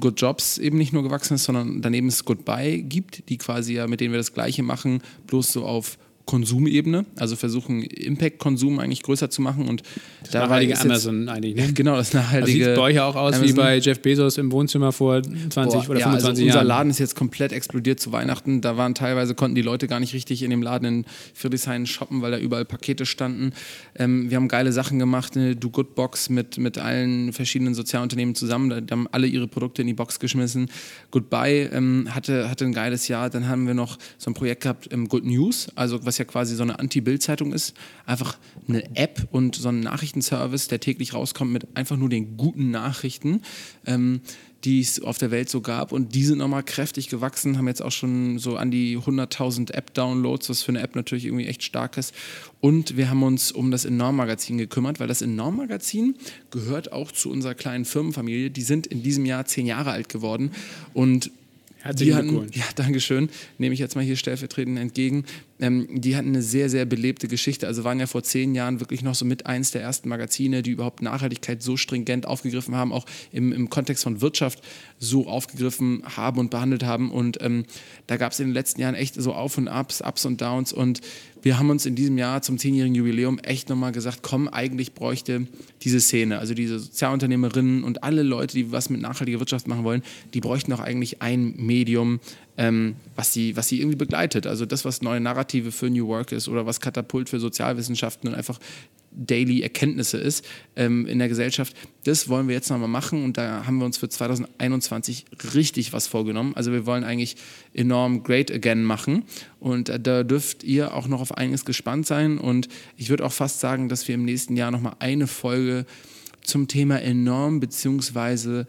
Good Jobs eben nicht nur gewachsen ist, sondern daneben es Goodbye gibt, die quasi ja, mit denen wir das Gleiche machen, bloß so auf Konsumebene, also versuchen Impact-Konsum eigentlich größer zu machen und Das nachhaltige ist jetzt- Amazon eigentlich, ne? Genau, das Das nachhaltige. sieht bei euch ja auch aus wie Amazon. bei Jeff Bezos im Wohnzimmer vor 20 Boah, oder ja, also 25 unser Jahren. Laden ist jetzt komplett explodiert zu Weihnachten. Da waren teilweise, konnten die Leute gar nicht richtig in dem Laden in Friedrichshain shoppen, weil da überall Pakete standen. Ähm, wir haben geile Sachen gemacht, eine Do Good Box mit, mit allen verschiedenen Sozialunternehmen zusammen. Da, da haben alle ihre Produkte in die Box geschmissen. Goodbye ähm, hatte, hatte ein geiles Jahr. Dann haben wir noch so ein Projekt gehabt, ähm, Good News, also was ja quasi so eine Anti-Bild-Zeitung ist. Einfach eine App und so ein Nachrichtenservice, der täglich rauskommt mit einfach nur den guten Nachrichten. Ähm, die es auf der Welt so gab. Und die sind nochmal kräftig gewachsen, haben jetzt auch schon so an die 100.000 App-Downloads, was für eine App natürlich irgendwie echt stark ist. Und wir haben uns um das Enorm-Magazin gekümmert, weil das Enorm-Magazin gehört auch zu unserer kleinen Firmenfamilie. Die sind in diesem Jahr zehn Jahre alt geworden und Herzlichen hatten, Glückwunsch. ja, Dankeschön, nehme ich jetzt mal hier stellvertretend entgegen. Ähm, die hatten eine sehr, sehr belebte Geschichte. Also waren ja vor zehn Jahren wirklich noch so mit eins der ersten Magazine, die überhaupt Nachhaltigkeit so stringent aufgegriffen haben, auch im, im Kontext von Wirtschaft so aufgegriffen haben und behandelt haben. Und ähm, da gab es in den letzten Jahren echt so Auf und Ups, Ups und Downs. Und wir haben uns in diesem Jahr zum zehnjährigen Jubiläum echt nochmal gesagt, komm, eigentlich bräuchte diese Szene, also diese Sozialunternehmerinnen und alle Leute, die was mit nachhaltiger Wirtschaft machen wollen, die bräuchten doch eigentlich ein Medium, ähm, was, sie, was sie irgendwie begleitet. Also das, was neue Narrative für New Work ist oder was Katapult für Sozialwissenschaften und einfach Daily Erkenntnisse ist ähm, in der Gesellschaft. Das wollen wir jetzt nochmal machen und da haben wir uns für 2021 richtig was vorgenommen. Also wir wollen eigentlich enorm Great Again machen und äh, da dürft ihr auch noch auf einiges gespannt sein und ich würde auch fast sagen, dass wir im nächsten Jahr nochmal eine Folge zum Thema enorm beziehungsweise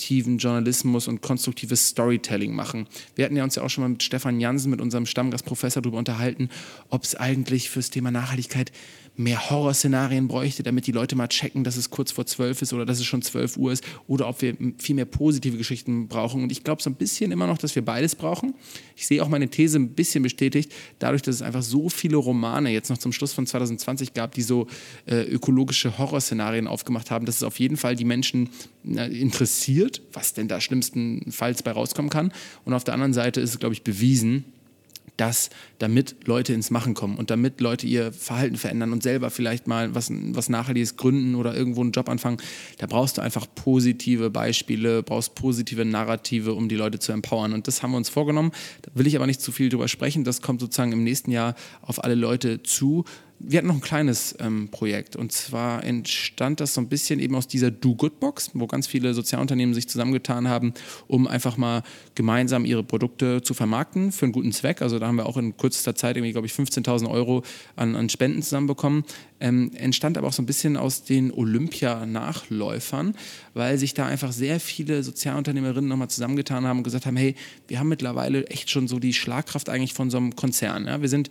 konstruktiven Journalismus und konstruktives Storytelling machen. Wir hatten ja uns ja auch schon mal mit Stefan Jansen, mit unserem Stammgastprofessor, darüber unterhalten, ob es eigentlich fürs Thema Nachhaltigkeit mehr Horrorszenarien bräuchte, damit die Leute mal checken, dass es kurz vor zwölf ist oder dass es schon zwölf Uhr ist oder ob wir viel mehr positive Geschichten brauchen. Und ich glaube so ein bisschen immer noch, dass wir beides brauchen. Ich sehe auch meine These ein bisschen bestätigt, dadurch, dass es einfach so viele Romane jetzt noch zum Schluss von 2020 gab, die so äh, ökologische Horrorszenarien aufgemacht haben, dass es auf jeden Fall die Menschen äh, interessiert, was denn da schlimmstenfalls bei rauskommen kann. Und auf der anderen Seite ist es, glaube ich, bewiesen, dass damit Leute ins Machen kommen und damit Leute ihr Verhalten verändern und selber vielleicht mal was, was Nachhaltiges gründen oder irgendwo einen Job anfangen, da brauchst du einfach positive Beispiele, brauchst positive Narrative, um die Leute zu empowern. Und das haben wir uns vorgenommen. Da will ich aber nicht zu viel drüber sprechen. Das kommt sozusagen im nächsten Jahr auf alle Leute zu. Wir hatten noch ein kleines ähm, Projekt und zwar entstand das so ein bisschen eben aus dieser Do-Good-Box, wo ganz viele Sozialunternehmen sich zusammengetan haben, um einfach mal gemeinsam ihre Produkte zu vermarkten für einen guten Zweck. Also da haben wir auch in kürzester Zeit irgendwie, glaube ich, 15.000 Euro an, an Spenden zusammenbekommen. Ähm, entstand aber auch so ein bisschen aus den Olympia-Nachläufern, weil sich da einfach sehr viele Sozialunternehmerinnen nochmal zusammengetan haben und gesagt haben, hey, wir haben mittlerweile echt schon so die Schlagkraft eigentlich von so einem Konzern. Ja? Wir sind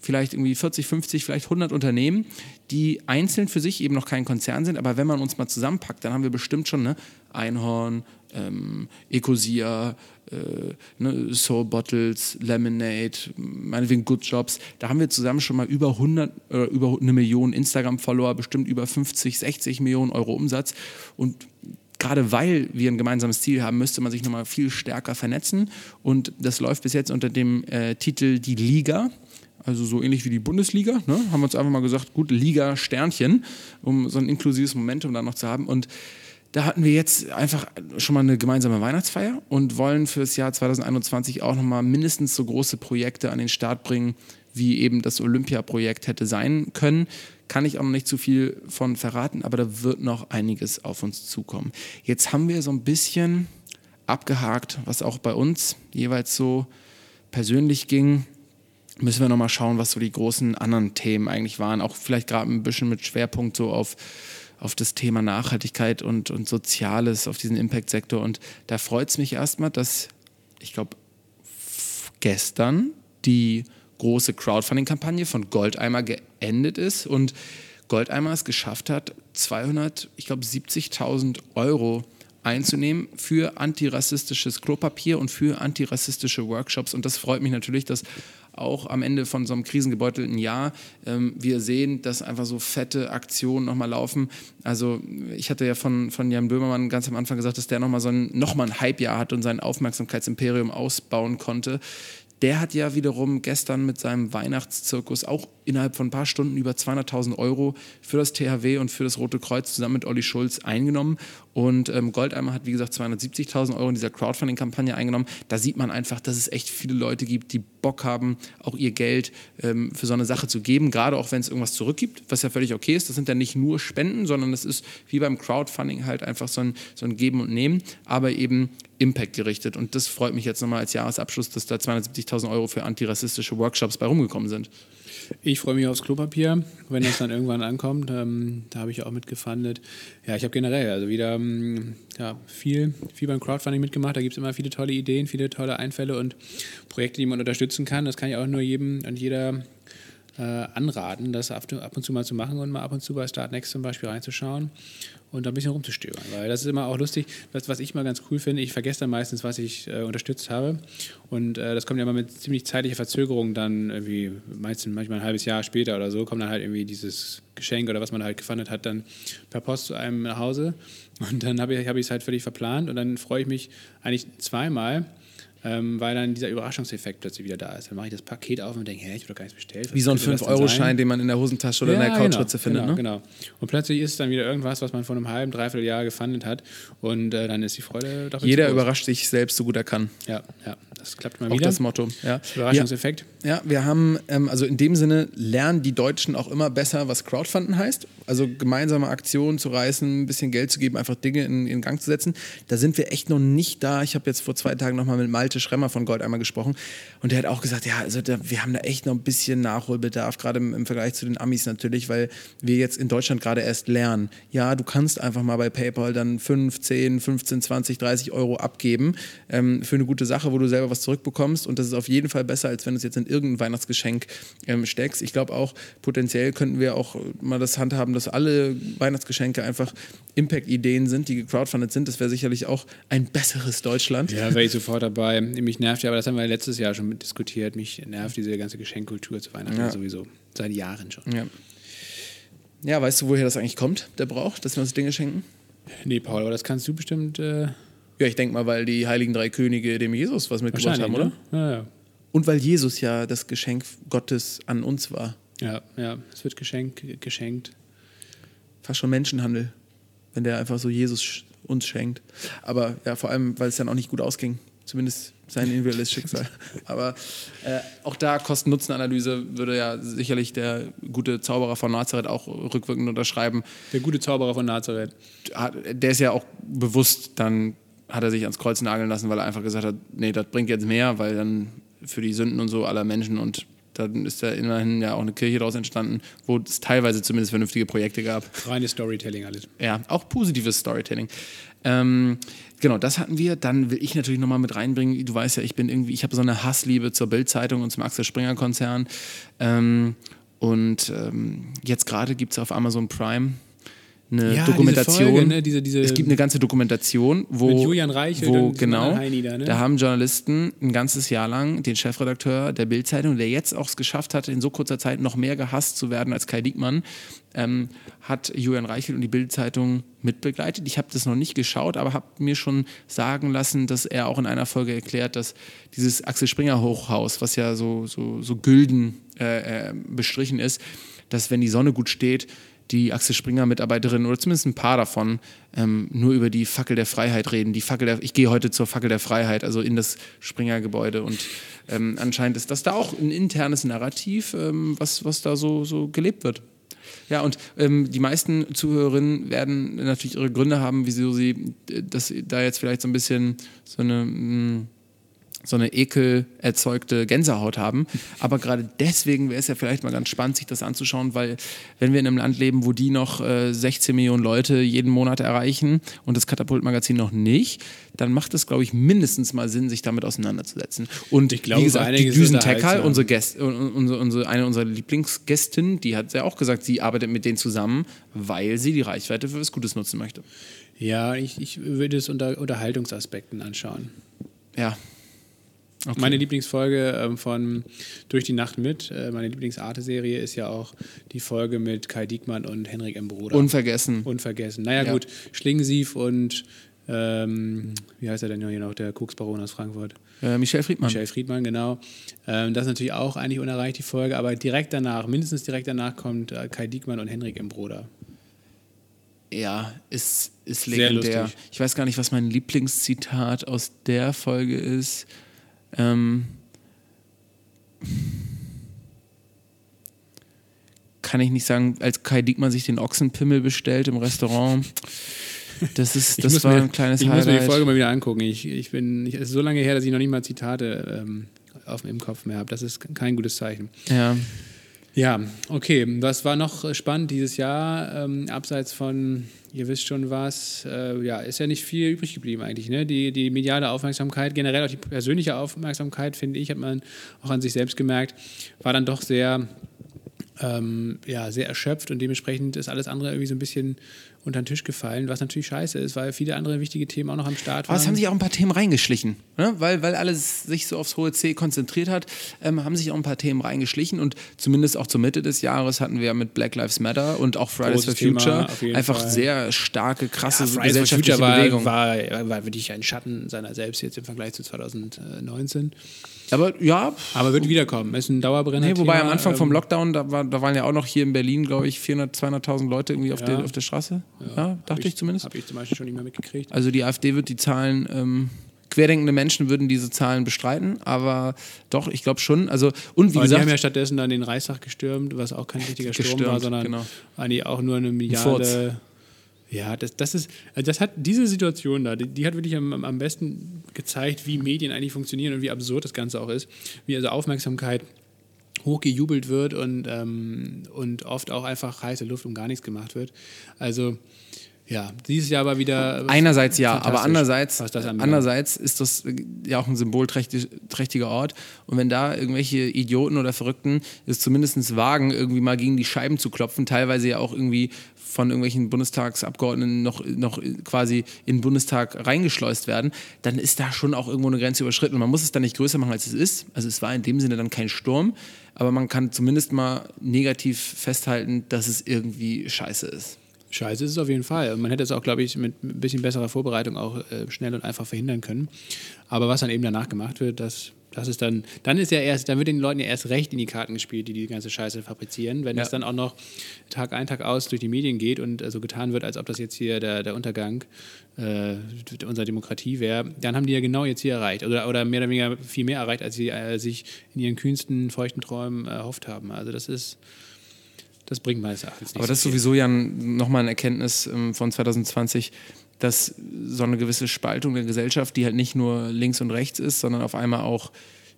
vielleicht irgendwie 40, 50, vielleicht 100 Unternehmen, die einzeln für sich eben noch kein Konzern sind, aber wenn man uns mal zusammenpackt, dann haben wir bestimmt schon ne, Einhorn, ähm, Ecosia, äh, ne, Soul Bottles, Lemonade, meinetwegen Good Jobs. Da haben wir zusammen schon mal über 100, äh, über eine Million Instagram-Follower, bestimmt über 50, 60 Millionen Euro Umsatz. Und gerade weil wir ein gemeinsames Ziel haben, müsste man sich nochmal viel stärker vernetzen. Und das läuft bis jetzt unter dem äh, Titel Die Liga. Also so ähnlich wie die Bundesliga. Ne? Haben wir uns einfach mal gesagt, gut, Liga Sternchen, um so ein inklusives Momentum dann noch zu haben. Und da hatten wir jetzt einfach schon mal eine gemeinsame Weihnachtsfeier und wollen für das Jahr 2021 auch nochmal mindestens so große Projekte an den Start bringen, wie eben das Olympia-Projekt hätte sein können. Kann ich auch noch nicht zu viel von verraten, aber da wird noch einiges auf uns zukommen. Jetzt haben wir so ein bisschen abgehakt, was auch bei uns jeweils so persönlich ging. Müssen wir nochmal schauen, was so die großen anderen Themen eigentlich waren. Auch vielleicht gerade ein bisschen mit Schwerpunkt so auf auf das Thema Nachhaltigkeit und, und Soziales, auf diesen Impact-Sektor. Und da freut es mich erstmal, dass ich glaube, gestern die große Crowdfunding-Kampagne von Goldeimer geendet ist und Goldeimer es geschafft hat, 200, ich glaube 70.000 Euro einzunehmen für antirassistisches Klopapier und für antirassistische Workshops. Und das freut mich natürlich, dass auch am Ende von so einem krisengebeutelten Jahr ähm, wir sehen, dass einfach so fette Aktionen nochmal laufen. Also ich hatte ja von, von Jan Böhmermann ganz am Anfang gesagt, dass der nochmal so ein, noch ein Hype-Jahr hat und sein Aufmerksamkeitsimperium ausbauen konnte. Der hat ja wiederum gestern mit seinem Weihnachtszirkus auch innerhalb von ein paar Stunden über 200.000 Euro für das THW und für das Rote Kreuz zusammen mit Olli Schulz eingenommen. Und ähm, Goldeimer hat, wie gesagt, 270.000 Euro in dieser Crowdfunding-Kampagne eingenommen. Da sieht man einfach, dass es echt viele Leute gibt, die Bock haben, auch ihr Geld ähm, für so eine Sache zu geben, gerade auch wenn es irgendwas zurückgibt, was ja völlig okay ist. Das sind ja nicht nur Spenden, sondern das ist wie beim Crowdfunding halt einfach so ein, so ein Geben und Nehmen, aber eben Impact gerichtet. Und das freut mich jetzt nochmal als Jahresabschluss, dass da 270.000 Euro für antirassistische Workshops bei rumgekommen sind. Ich freue mich aufs Klopapier, wenn das dann irgendwann ankommt. Ähm, da habe ich auch mitgefundet. Ja, ich habe generell also wieder ähm, ja, viel, viel beim Crowdfunding mitgemacht. Da gibt es immer viele tolle Ideen, viele tolle Einfälle und Projekte, die man unterstützen kann. Das kann ich auch nur jedem und jeder äh, anraten, das ab, ab, und zu mal zu machen und mal ab und zu bei Start Next zum Beispiel reinzuschauen und da ein bisschen rumzustöbern. Weil das ist immer auch lustig, was, was ich mal ganz cool finde, ich vergesse dann meistens, was ich äh, unterstützt habe. Und äh, das kommt ja immer mit ziemlich zeitlicher Verzögerung dann irgendwie, meistens manchmal ein halbes Jahr später oder so, kommt dann halt irgendwie dieses Geschenk oder was man halt gefandet hat, dann per Post zu einem nach Hause. Und dann habe ich es hab halt völlig verplant und dann freue ich mich eigentlich zweimal ähm, weil dann dieser Überraschungseffekt plötzlich wieder da ist. Dann mache ich das Paket auf und denke, hä, ich habe doch gar nichts bestellt. Wie so ein 5-Euro-Schein, den man in der Hosentasche oder ja, in der Couchritze genau, findet. Genau, ne? genau. Und plötzlich ist es dann wieder irgendwas, was man vor einem halben, dreiviertel Jahr gefunden hat und äh, dann ist die Freude doch Jeder überrascht sich selbst so gut er kann. Ja, ja, das klappt mal auch wieder. das Motto. Ja. Überraschungseffekt. Ja, ja wir haben, ähm, also in dem Sinne lernen die Deutschen auch immer besser, was Crowdfunden heißt. Also gemeinsame Aktionen zu reißen, ein bisschen Geld zu geben, einfach Dinge in, in Gang zu setzen. Da sind wir echt noch nicht da. Ich habe jetzt vor zwei Tagen nochmal mit Malte Schremmer von Gold einmal gesprochen und der hat auch gesagt, ja, also da, wir haben da echt noch ein bisschen Nachholbedarf, gerade im, im, Vergleich zu den Amis natürlich, weil wir jetzt in Deutschland gerade erst lernen. Ja, du kannst einfach mal bei PayPal dann 5, 10, 15, 20, 30 Euro abgeben ähm, für eine gute Sache, wo du selber was zurückbekommst und das ist auf jeden Fall besser, als wenn du es jetzt in irgendein Weihnachtsgeschenk ähm, steckst. Ich glaube auch, potenziell könnten wir auch mal das handhaben, dass alle Weihnachtsgeschenke einfach Impact-Ideen sind, die gecrowdfundet sind. Das wäre sicherlich auch ein besseres Deutschland. Ja, wäre ich sofort dabei. Mich nervt ja, aber das haben wir letztes Jahr schon diskutiert. Mich nervt diese ganze Geschenkkultur zu Weihnachten ja. sowieso. Seit Jahren schon. Ja. ja, weißt du, woher das eigentlich kommt, der Brauch, dass wir uns Dinge schenken? Nee, Paul, aber das kannst du bestimmt. Äh ja, ich denke mal, weil die Heiligen Drei Könige dem Jesus was mitgebracht haben, oder? Ne? Ja, ja. Und weil Jesus ja das Geschenk Gottes an uns war. Ja, ja, es wird geschenk, geschenkt. Fast schon Menschenhandel, wenn der einfach so Jesus uns schenkt. Aber ja, vor allem, weil es dann auch nicht gut ausging. Zumindest sein individuelles Schicksal. Aber äh, auch da Kosten-Nutzen-Analyse würde ja sicherlich der gute Zauberer von Nazareth auch rückwirkend unterschreiben. Der gute Zauberer von Nazareth. Der ist ja auch bewusst, dann hat er sich ans Kreuz nageln lassen, weil er einfach gesagt hat, nee, das bringt jetzt mehr, weil dann für die Sünden und so aller Menschen und dann ist da immerhin ja auch eine Kirche daraus entstanden, wo es teilweise zumindest vernünftige Projekte gab. Reines Storytelling alles. Ja, auch positives Storytelling. Ähm, genau, das hatten wir. Dann will ich natürlich nochmal mit reinbringen. Du weißt ja, ich bin irgendwie, ich habe so eine Hassliebe zur Bildzeitung und zum Axel Springer Konzern. Ähm, und ähm, jetzt gerade gibt es auf Amazon Prime eine Ja, Dokumentation. diese Folge, ne? Diese- diese- es gibt eine ganze Dokumentation, wo Mit Julian Reichelt wo genau, Heini da, ne? haben Journalisten ein ganzes Jahr lang den Chefredakteur der Bild-Zeitung, der jetzt auch es geschafft hat, in so kurzer Zeit noch mehr gehasst zu werden als Kai Diekmann, ähm, hat Julian Reichelt und die Bild-Zeitung mitbegleitet. Ich habe das noch nicht geschaut, aber habe mir schon sagen lassen, dass er auch in einer Folge erklärt, dass dieses Axel Springer Hochhaus, was ja so, so, so gülden äh, äh, bestrichen ist, dass wenn die Sonne gut steht, die Axel Springer Mitarbeiterinnen oder zumindest ein paar davon ähm, nur über die Fackel der Freiheit reden. Die Fackel der, ich gehe heute zur Fackel der Freiheit, also in das Springer Gebäude und ähm, anscheinend ist das da auch ein internes Narrativ, ähm, was, was da so, so gelebt wird. Ja, und ähm, die meisten Zuhörerinnen werden natürlich ihre Gründe haben, wieso sie äh, das da jetzt vielleicht so ein bisschen so eine mh, so eine ekel erzeugte Gänsehaut haben. Aber gerade deswegen wäre es ja vielleicht mal ganz spannend, sich das anzuschauen, weil wenn wir in einem Land leben, wo die noch äh, 16 Millionen Leute jeden Monat erreichen und das Katapult-Magazin noch nicht, dann macht es, glaube ich, mindestens mal Sinn, sich damit auseinanderzusetzen. Und Ich glaube, wie gesagt, die Düsen Tekal, unterhaltsam. unsere, Gäst, unsere, unsere, eine unserer Lieblingsgästinnen, die hat ja auch gesagt, sie arbeitet mit denen zusammen, weil sie die Reichweite für was Gutes nutzen möchte. Ja, ich, ich würde es unter Unterhaltungsaspekten anschauen. Ja. Okay. Meine Lieblingsfolge ähm, von Durch die Nacht mit, äh, meine Lieblingsarte-Serie ist ja auch die Folge mit Kai Diekmann und Henrik M. Bruder. Unvergessen. Unvergessen. Naja, Ja. gut, Schlingensief und ähm, wie heißt er denn hier noch, der Koksbaron aus Frankfurt? Äh, Michel Friedmann. Michel Friedmann, genau. Ähm, das ist natürlich auch eigentlich unerreicht, die Folge, aber direkt danach, mindestens direkt danach kommt äh, Kai Diekmann und Henrik M. Bruder. Ja, ist, ist Sehr legendär. lustig. Ich weiß gar nicht, was mein Lieblingszitat aus der Folge ist. Ähm, kann ich nicht sagen, als Kai Diekmann sich den Ochsenpimmel bestellt im Restaurant. Das, ist, Ich das war mir, ein kleines Ich muss mir die Highlight. Folge mal wieder angucken. Ich, ich bin, ich, es ist so lange her, dass ich noch nicht mal Zitate ähm, auf, im Kopf mehr habe. Das ist kein gutes Zeichen. ja. Ja, okay. Was war noch äh, spannend dieses Jahr? Ähm, abseits von, ihr wisst schon was, äh, ja, ist ja nicht viel übrig geblieben eigentlich. Ne? Die, die mediale Aufmerksamkeit, generell auch die persönliche Aufmerksamkeit, finde ich, hat man auch an sich selbst gemerkt, war dann doch sehr, ähm, ja, sehr erschöpft und dementsprechend ist alles andere irgendwie so ein bisschen unter den Tisch gefallen, was natürlich scheiße ist, weil viele andere wichtige Themen auch noch am Start Aber waren. es haben sich auch ein paar Themen reingeschlichen, ne? weil, weil alles sich so aufs hohe C konzentriert hat, ähm, haben sich auch ein paar Themen reingeschlichen und zumindest auch zur Mitte des Jahres hatten wir mit Black Lives Matter und auch Fridays Großes for Future Thema, einfach Fall. sehr starke, krasse Ja, Fridays for gesellschaftliche Future Bewegung. war, war, war wirklich ein Schatten seiner selbst jetzt im Vergleich zu 2019. Aber ja, Aber wird wiederkommen. Ist ein Dauerbrenner. nee, wobei am Anfang vom ähm, Lockdown, da, war, da waren ja auch noch hier in Berlin, glaube ich, 400, 200.000 Leute irgendwie auf, Ja. der, auf der Straße. Ja, dachte ich, zumindest. Habe ich zum Beispiel schon nicht mehr mitgekriegt. Also die AfD wird die Zahlen, ähm, querdenkende Menschen würden diese Zahlen bestreiten, aber doch, ich glaube schon. Also, und wie Aber die gesagt, haben ja stattdessen dann den Reichstag gestürmt, was auch kein richtiger Sturm Gestürmt, war, sondern genau. eigentlich auch nur eine. Milliarde. Ja, das, das ist, also das hat diese Situation da, die, die hat wirklich am, am besten gezeigt, wie Medien eigentlich funktionieren und wie absurd das Ganze auch ist, wie also Aufmerksamkeit hochgejubelt wird und, ähm, und oft auch einfach heiße Luft um gar nichts gemacht wird. Also ja, dieses Jahr war wieder Einerseits ja, aber andererseits, andererseits ist das äh, ja auch ein symbolträchtiger Ort. Und wenn da irgendwelche Idioten oder Verrückten es zumindest wagen, irgendwie mal gegen die Scheiben zu klopfen, teilweise ja auch irgendwie von irgendwelchen Bundestagsabgeordneten noch, noch quasi in den Bundestag reingeschleust werden, dann ist da schon auch irgendwo eine Grenze überschritten. Und man muss es dann nicht größer machen, als es ist. Also es war in dem Sinne dann kein Sturm, aber man kann zumindest mal negativ festhalten, dass es irgendwie scheiße ist. Scheiße ist es auf jeden Fall. Man hätte es auch, glaube ich, mit ein bisschen besserer Vorbereitung auch äh, schnell und einfach verhindern können. Aber was dann eben danach gemacht wird, das, das ist dann, dann ist ja erst, dann wird den Leuten ja erst recht in die Karten gespielt, die die ganze Scheiße fabrizieren. Wenn Ja. es dann auch noch Tag ein, Tag aus durch die Medien geht und äh, so getan wird, als ob das jetzt hier der, der Untergang äh, unserer Demokratie wäre, dann haben die ja genau ihr Ziel erreicht. Oder, oder mehr oder weniger viel mehr erreicht, als sie äh, sich in ihren kühnsten, feuchten Träumen erhofft haben. Also das ist, das bringt meines Erachtens nicht Aber das ist sowieso ja nochmal eine Erkenntnis ähm, von 2020, dass so eine gewisse Spaltung der Gesellschaft, die halt nicht nur links und rechts ist, sondern auf einmal auch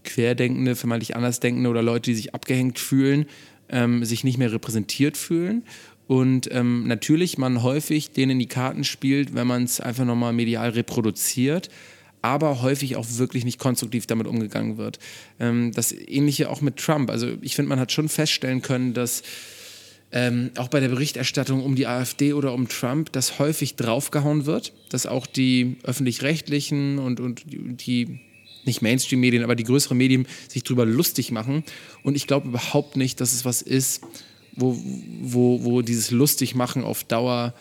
Querdenkende, vermeintlich Andersdenkende oder Leute, die sich abgehängt fühlen, ähm, sich nicht mehr repräsentiert fühlen. Und ähm, natürlich man häufig denen die Karten spielt, wenn man es einfach nochmal medial reproduziert aber häufig auch wirklich nicht konstruktiv damit umgegangen wird. Ähm, das ähnliche auch mit Trump. Also ich finde, man hat schon feststellen können, dass ähm, auch bei der Berichterstattung um die AfD oder um Trump, dass häufig draufgehauen wird, dass auch die öffentlich-rechtlichen und, und die nicht Mainstream-Medien, aber die größeren Medien sich darüber lustig machen. Und ich glaube überhaupt nicht, dass es was ist, wo, wo, wo dieses Lustigmachen auf Dauer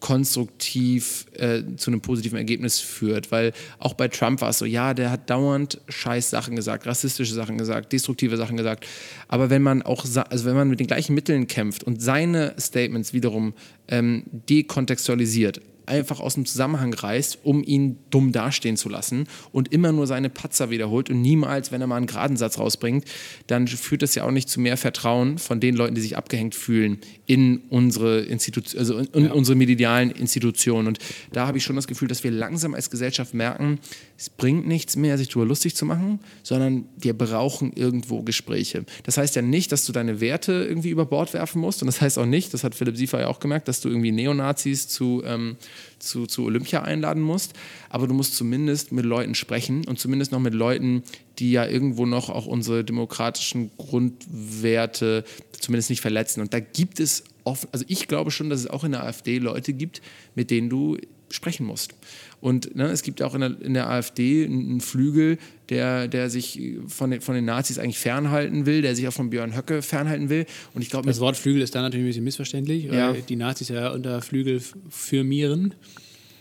konstruktiv äh, zu einem positiven Ergebnis führt. Weil auch bei Trump war es so, ja, der hat dauernd scheiß Sachen gesagt, rassistische Sachen gesagt, destruktive Sachen gesagt. Aber wenn man auch, also wenn man mit den gleichen Mitteln kämpft und seine Statements wiederum ähm, dekontextualisiert, einfach aus dem Zusammenhang reißt, um ihn dumm dastehen zu lassen und immer nur seine Patzer wiederholt und niemals, wenn er mal einen geraden Satz rausbringt, dann führt das ja auch nicht zu mehr Vertrauen von den Leuten, die sich abgehängt fühlen in unsere Institution, also in, in ja. unsere medialen Institutionen. Und da habe ich schon das Gefühl, dass wir langsam als Gesellschaft merken, es bringt nichts mehr, sich darüber lustig zu machen, sondern wir brauchen irgendwo Gespräche. Das heißt ja nicht, dass du deine Werte irgendwie über Bord werfen musst. Und das heißt auch nicht, das hat Philipp Siefer ja auch gemerkt, dass du irgendwie Neonazis zu, ähm, zu, zu Olympia einladen musst. Aber du musst zumindest mit Leuten sprechen und zumindest noch mit Leuten, die ja irgendwo noch auch unsere demokratischen Grundwerte zumindest nicht verletzen. Und da gibt es oft, also ich glaube schon, dass es auch in der AfD Leute gibt, mit denen du sprechen musst. Und ne, es gibt auch in der, in der AfD einen Flügel, der, der sich von den, von den Nazis eigentlich fernhalten will, der sich auch von Björn Höcke fernhalten will. Und ich glaube, das Wort Flügel ist da natürlich ein bisschen missverständlich, ja. die Nazis ja unter Flügel firmieren.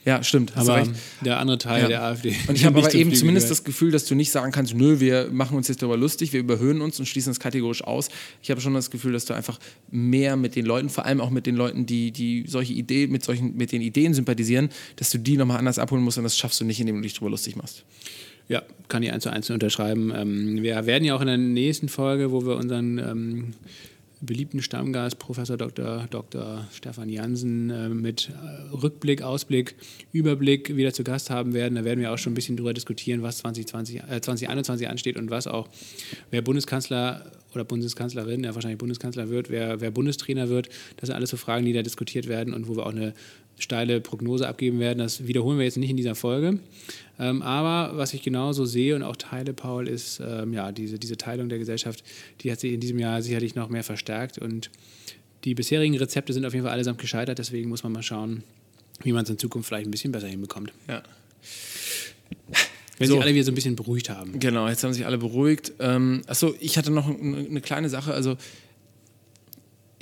Ja, stimmt. Aber der andere Teil ja. der AfD. Und ich habe aber eben zumindest gehört. das Gefühl, dass du nicht sagen kannst, nö, wir machen uns jetzt darüber lustig, wir überhöhen uns und schließen das kategorisch aus. Ich habe schon das Gefühl, dass du einfach mehr mit den Leuten, vor allem auch mit den Leuten, die, die solche Ideen, mit solchen, mit den Ideen sympathisieren, dass du die nochmal anders abholen musst und das schaffst du nicht, indem du dich darüber lustig machst. Ja, kann ich eins zu eins unterschreiben. Ähm, wir werden ja auch in der nächsten Folge, wo wir unseren ähm, beliebten Stammgast, Professor Dr. Dr. Stefan Jansen, äh, mit äh, Rückblick, Ausblick, Überblick wieder zu Gast haben werden. Da werden wir auch schon ein bisschen darüber diskutieren, was 2020, äh, 2021 ansteht und was auch, wer Bundeskanzler oder Bundeskanzlerin, ja wahrscheinlich Bundeskanzler wird, wer, wer Bundestrainer wird. Das sind alles so Fragen, die da diskutiert werden und wo wir auch eine steile Prognose abgeben werden. Das wiederholen wir jetzt nicht in dieser Folge. Ähm, aber was ich genauso sehe und auch teile, Paul, ist ähm, ja diese, diese Teilung der Gesellschaft, die hat sich in diesem Jahr sicherlich noch mehr verstärkt und die bisherigen Rezepte sind auf jeden Fall allesamt gescheitert. Deswegen muss man mal schauen, wie man es in Zukunft vielleicht ein bisschen besser hinbekommt. Ja. Wenn so. sich alle wieder so ein bisschen beruhigt haben. Genau, jetzt haben sich alle beruhigt. Ähm, achso, ich hatte noch eine kleine Sache. Also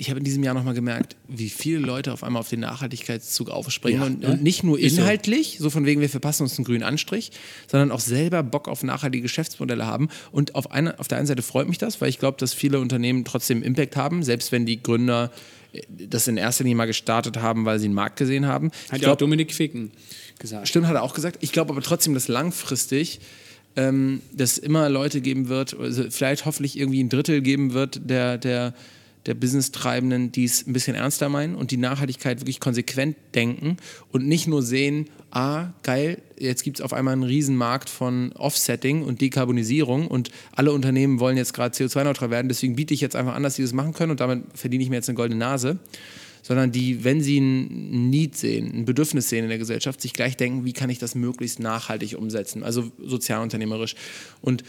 ich habe in diesem Jahr nochmal gemerkt, wie viele Leute auf einmal auf den Nachhaltigkeitszug aufspringen. Ja, und, ne? und, nicht nur inhaltlich, so. von wegen, wir verpassen uns einen grünen Anstrich, sondern auch selber Bock auf nachhaltige Geschäftsmodelle haben. Und auf, eine, auf der einen Seite freut mich das, weil ich glaube, dass viele Unternehmen trotzdem Impact haben, selbst wenn die Gründer äh, das in erster Linie mal gestartet haben, weil sie einen Markt gesehen haben. Hat ja auch Dominik Ficken gesagt. Stimmt, hat er auch gesagt. Ich glaube aber trotzdem, dass langfristig ähm, das immer Leute geben wird, also vielleicht hoffentlich irgendwie ein Drittel geben wird, der, der der Business-Treibenden, die es ein bisschen ernster meinen und die Nachhaltigkeit wirklich konsequent denken und nicht nur sehen, ah, geil, jetzt gibt es auf einmal einen Riesenmarkt von Offsetting und Dekarbonisierung und alle Unternehmen wollen jetzt gerade CO2-neutral werden, deswegen biete ich jetzt einfach an, dass sie das machen können und damit verdiene ich mir jetzt eine goldene Nase. Sondern die, wenn sie ein Need sehen, ein Bedürfnis sehen in der Gesellschaft, sich gleich denken, wie kann ich das möglichst nachhaltig umsetzen, also sozialunternehmerisch. Und